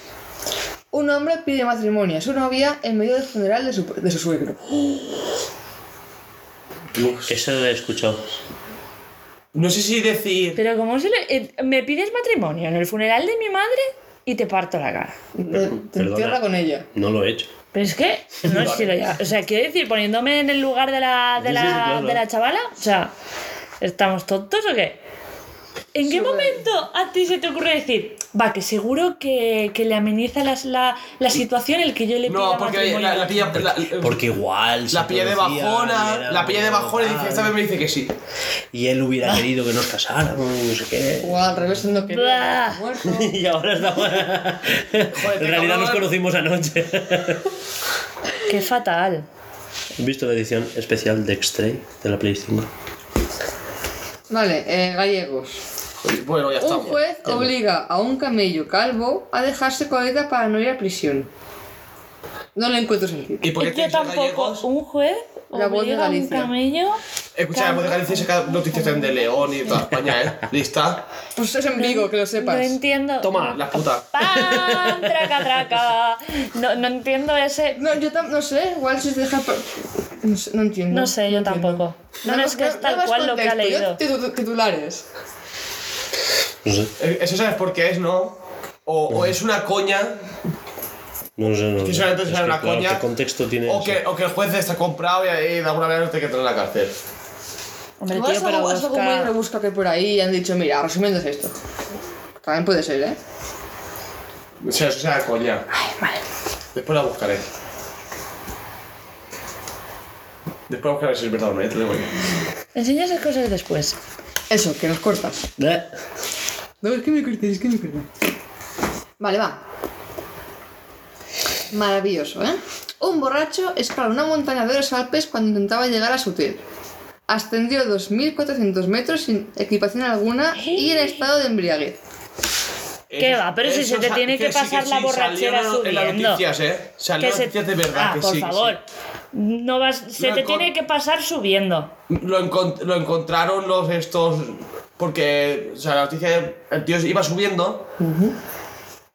Un hombre pide matrimonio a su novia en medio del funeral de su, de su suegro. Eso lo he escuchado. No sé si decir. Pero como se le... eh, me pides matrimonio en el funeral de mi madre y te parto la cara. Te Perdona. entierra con ella. No lo he hecho. Pero es que no he sido ya. O sea, quiero decir, poniéndome en el lugar de la, de Sí, la, sí, claro. de la chavala, o sea, ¿estamos tontos o qué? ¿En qué momento a ti se te ocurre decir, va, que seguro que, que le ameniza las- la, la situación el que yo le pida No, porque la, la pilla. La, Porque igual. la pilla de bajona. La pilla de bajona y dice, esta vez me dice que sí. Y él hubiera querido que nos casáramos, no sé qué. O al revés, no que Blah. muerto. Y ahora estamos. en realidad nos conocimos anoche. Qué fatal. ¿Has visto la edición especial de X-Tray de la Play 5? Vale, eh, gallegos. Bueno, ya está. Un juez obliga a un camello calvo a dejarse coleta para no ir a prisión. No le encuentro sentido. ¿Y por qué tienes en tampoco. gallegos? Un juez La voz de un Galicia. camello. Escucha, la voz de Galicia saca noticias también de León y toda España, ¿eh? ¿Lista? Pues es en Vigo, que lo No sepas. entiendo. Toma. La puta. ¡Pam! ¡Traca, traca! No, no entiendo ese. No, yo tam- no sé, igual si se deja... No, sé, no entiendo. No sé, yo entiendo. tampoco. No, es que es tal cual lo que ha leído. yo titu- titulares. No sé. Eh, Eso sabes por qué es, ¿no? O, o es una coña, No sé. No lo que sé. solamente Es una claro, coña. ¿Qué contexto tiene o que, o que el juez está comprado y ahí de alguna manera no te que tener en la cárcel. Hombre, tío, es pero algo, es algo muy busca... rebusca que por ahí han dicho, mira, resumiendo es esto. También puede ser, ¿eh? O sea, eso sea coña. Ay, vale. Después la buscaré. Después buscaré si es verdad o no, te lo digo yo. Enseñas esas cosas después. Eso, que nos cortas. Eh, No, es que me cortes, es que me cortas. Vale, va. Maravilloso, ¿eh? Un borracho escaló una montaña de los Alpes cuando intentaba llegar a su hotel. Ascendió 2.400 metros sin equipación alguna y en estado de embriaguez. ¿Qué va? Pero si se te tiene que sí, pasar la sí, borrachera salió en las subiendo. noticias, ¿eh? Salió Que en se- noticias de verdad ah, que por sí. que favor. No vas... Se Lo te tiene que pasar subiendo. Lo, encont- lo encontraron los estos. Porque, o sea, la noticia, el tío iba subiendo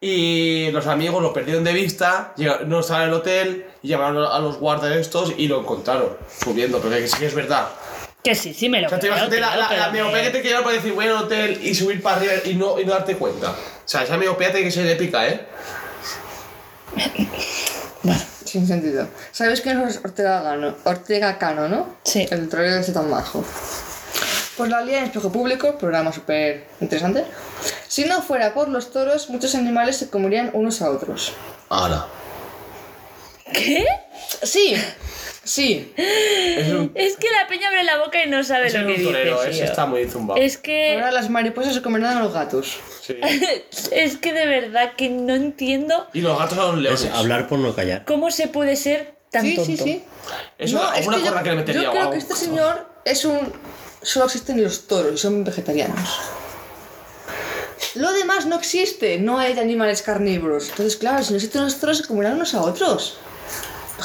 y los amigos lo perdieron de vista, llega- no estaban en el hotel y llamaron a los guardas estos y lo encontraron subiendo, pero que sí que es verdad. Que sí, sí me lo O sea, te creo, la, la, la que- miopía que te queda para decir voy al hotel y subir para arriba y no, y no darte cuenta. O sea, esa miopía tiene que ser épica, ¿eh? Sin sentido. ¿Sabes quién es Ortega Cano? Ortega Cano, ¿no? Sí. El torero este tan majo. Pues la lía en espejo público, programa súper interesante. Si no fuera por los toros, muchos animales se comerían unos a otros. Ahora. ¿Qué? Sí, sí. Es un, Es que la peña abre la boca y no sabe es lo que un dice. torero, ese tío. está muy zumbado. Es que... Ahora las mariposas se comerán a los gatos. Sí. Es que de verdad que no entiendo Y los gatos a los leones. es hablar por no callar. cómo se puede ser tan sí, tonto. sí, sí. Eso No, es es una que yo- corra que le metería Yo creo guau. que este señor es un... Solo existen los toros y son vegetarianos. Lo demás no existe, no hay animales carnívoros. Entonces, claro, si no existen los toros, se comerán unos a otros.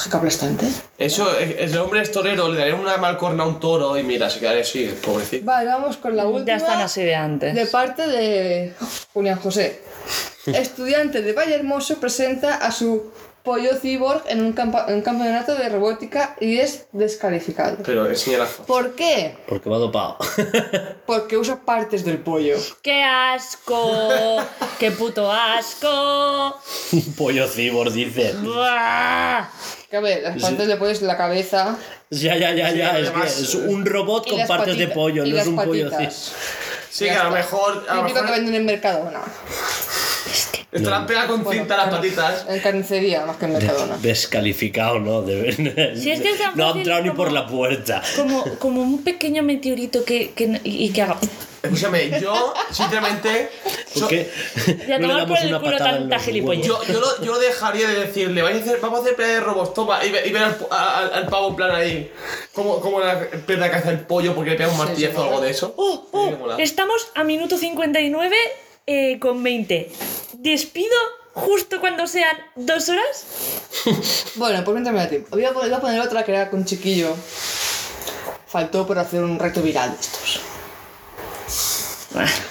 Qué aplastante. Eso, eh, el hombre es torero, le daría una malcorna a un toro y mira, se quedaría así, pobrecito. Vale, vamos con la última. Ya están así de antes. De parte de Julián José. Estudiante de Vallehermoso presenta a su pollo cyborg en un, campa- en un campeonato de robótica y es descalificado. Pero la foto. ¿Por qué? Porque va dopado. Porque usa partes del pollo. ¡Qué asco! ¡Qué puto asco! Un pollo cibor, dice. ¡Buah! Que a ver, las partes le pones la cabeza Ya, ya, ya, Sí, ya. Es, que además, es un robot con partes de pollo, no es un pollo cibor. Sí, que a lo mejor. A lo Típico que mejor venden en Mercadona. Estarán pegadas con Bueno, cinta las patitas. En carnicería, más que en Mercadona. Descalificado, ¿no? De- Si es que es no ha fácil entrado ni por la puerta. Como, como un pequeño meteorito que, que, no- y que haga... Escúchame, yo, sinceramente. ¿Por qué? Y a no le damos por el una culo patada tanta huevos? Yo, yo, lo, yo lo dejaría de decirle, vais a hacer, vamos a hacer pelea de robos, toma, y, y ver al, al, al pavo en plan ahí, como, como la perra que hace el pollo porque le pega un martillazo o algo de eso. ¡Oh, oh! Sí. Estamos a minuto 59 eh, con 20. ¿Despido justo cuando sean dos horas? Bueno, pues mientras me da tiempo. Voy a, poner, voy a poner otra que era con chiquillo. Faltó por hacer un reto viral de estos.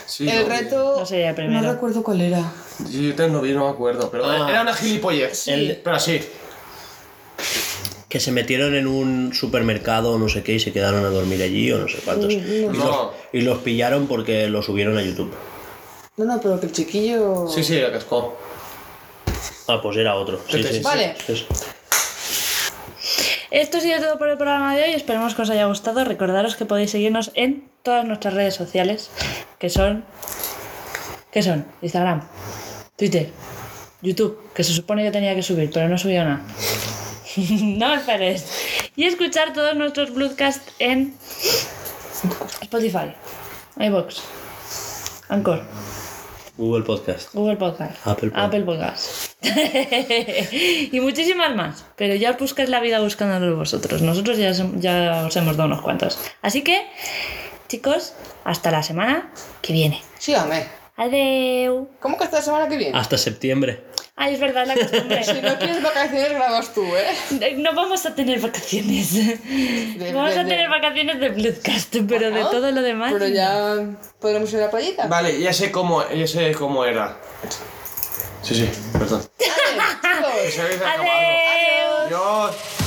Sí, el no, reto. No el primero. No recuerdo cuál era. Yo te no vi, no me acuerdo, pero Ah. era una gilipollez. El- Pero así. Que se metieron en un supermercado o no sé qué y se quedaron a dormir allí o no sé cuántos. Y, No. los, y los pillaron porque lo subieron a YouTube. No, no, pero que el chiquillo. Sí, sí, la cascó. Ah, pues era otro. Sí, Este sí, sí. Vale. sí, sí. Esto ha sido todo por el programa de hoy. Esperemos que os haya gustado. Recordaros que podéis seguirnos en todas nuestras redes sociales, que son. ¿Qué son? Instagram, Twitter, YouTube, que se supone que tenía que subir, pero no subió nada. no me esperes. Y escuchar todos nuestros broadcasts en Spotify, iBox, Anchor, Google Podcast. Google Podcast, Apple Podcast. Podcast. y muchísimas más. Pero ya os buscáis la vida buscándolos vosotros. Nosotros ya, ya os hemos dado unos cuantos. Así que, chicos, hasta la semana que viene. Sígame. Adeu. ¿Cómo que hasta la semana que viene? Hasta septiembre. Ay, es verdad la costumbre. Si no tienes vacaciones, grabas tú, ¿eh? No vamos a tener vacaciones. vamos de- a tener de- vacaciones de Bloodcast, pero de todo lo demás. Pero ya podremos ir a la playita. Vale, ya sé cómo, ya sé cómo era. Sí, sí, perdón. Habéis acabado. Adeu.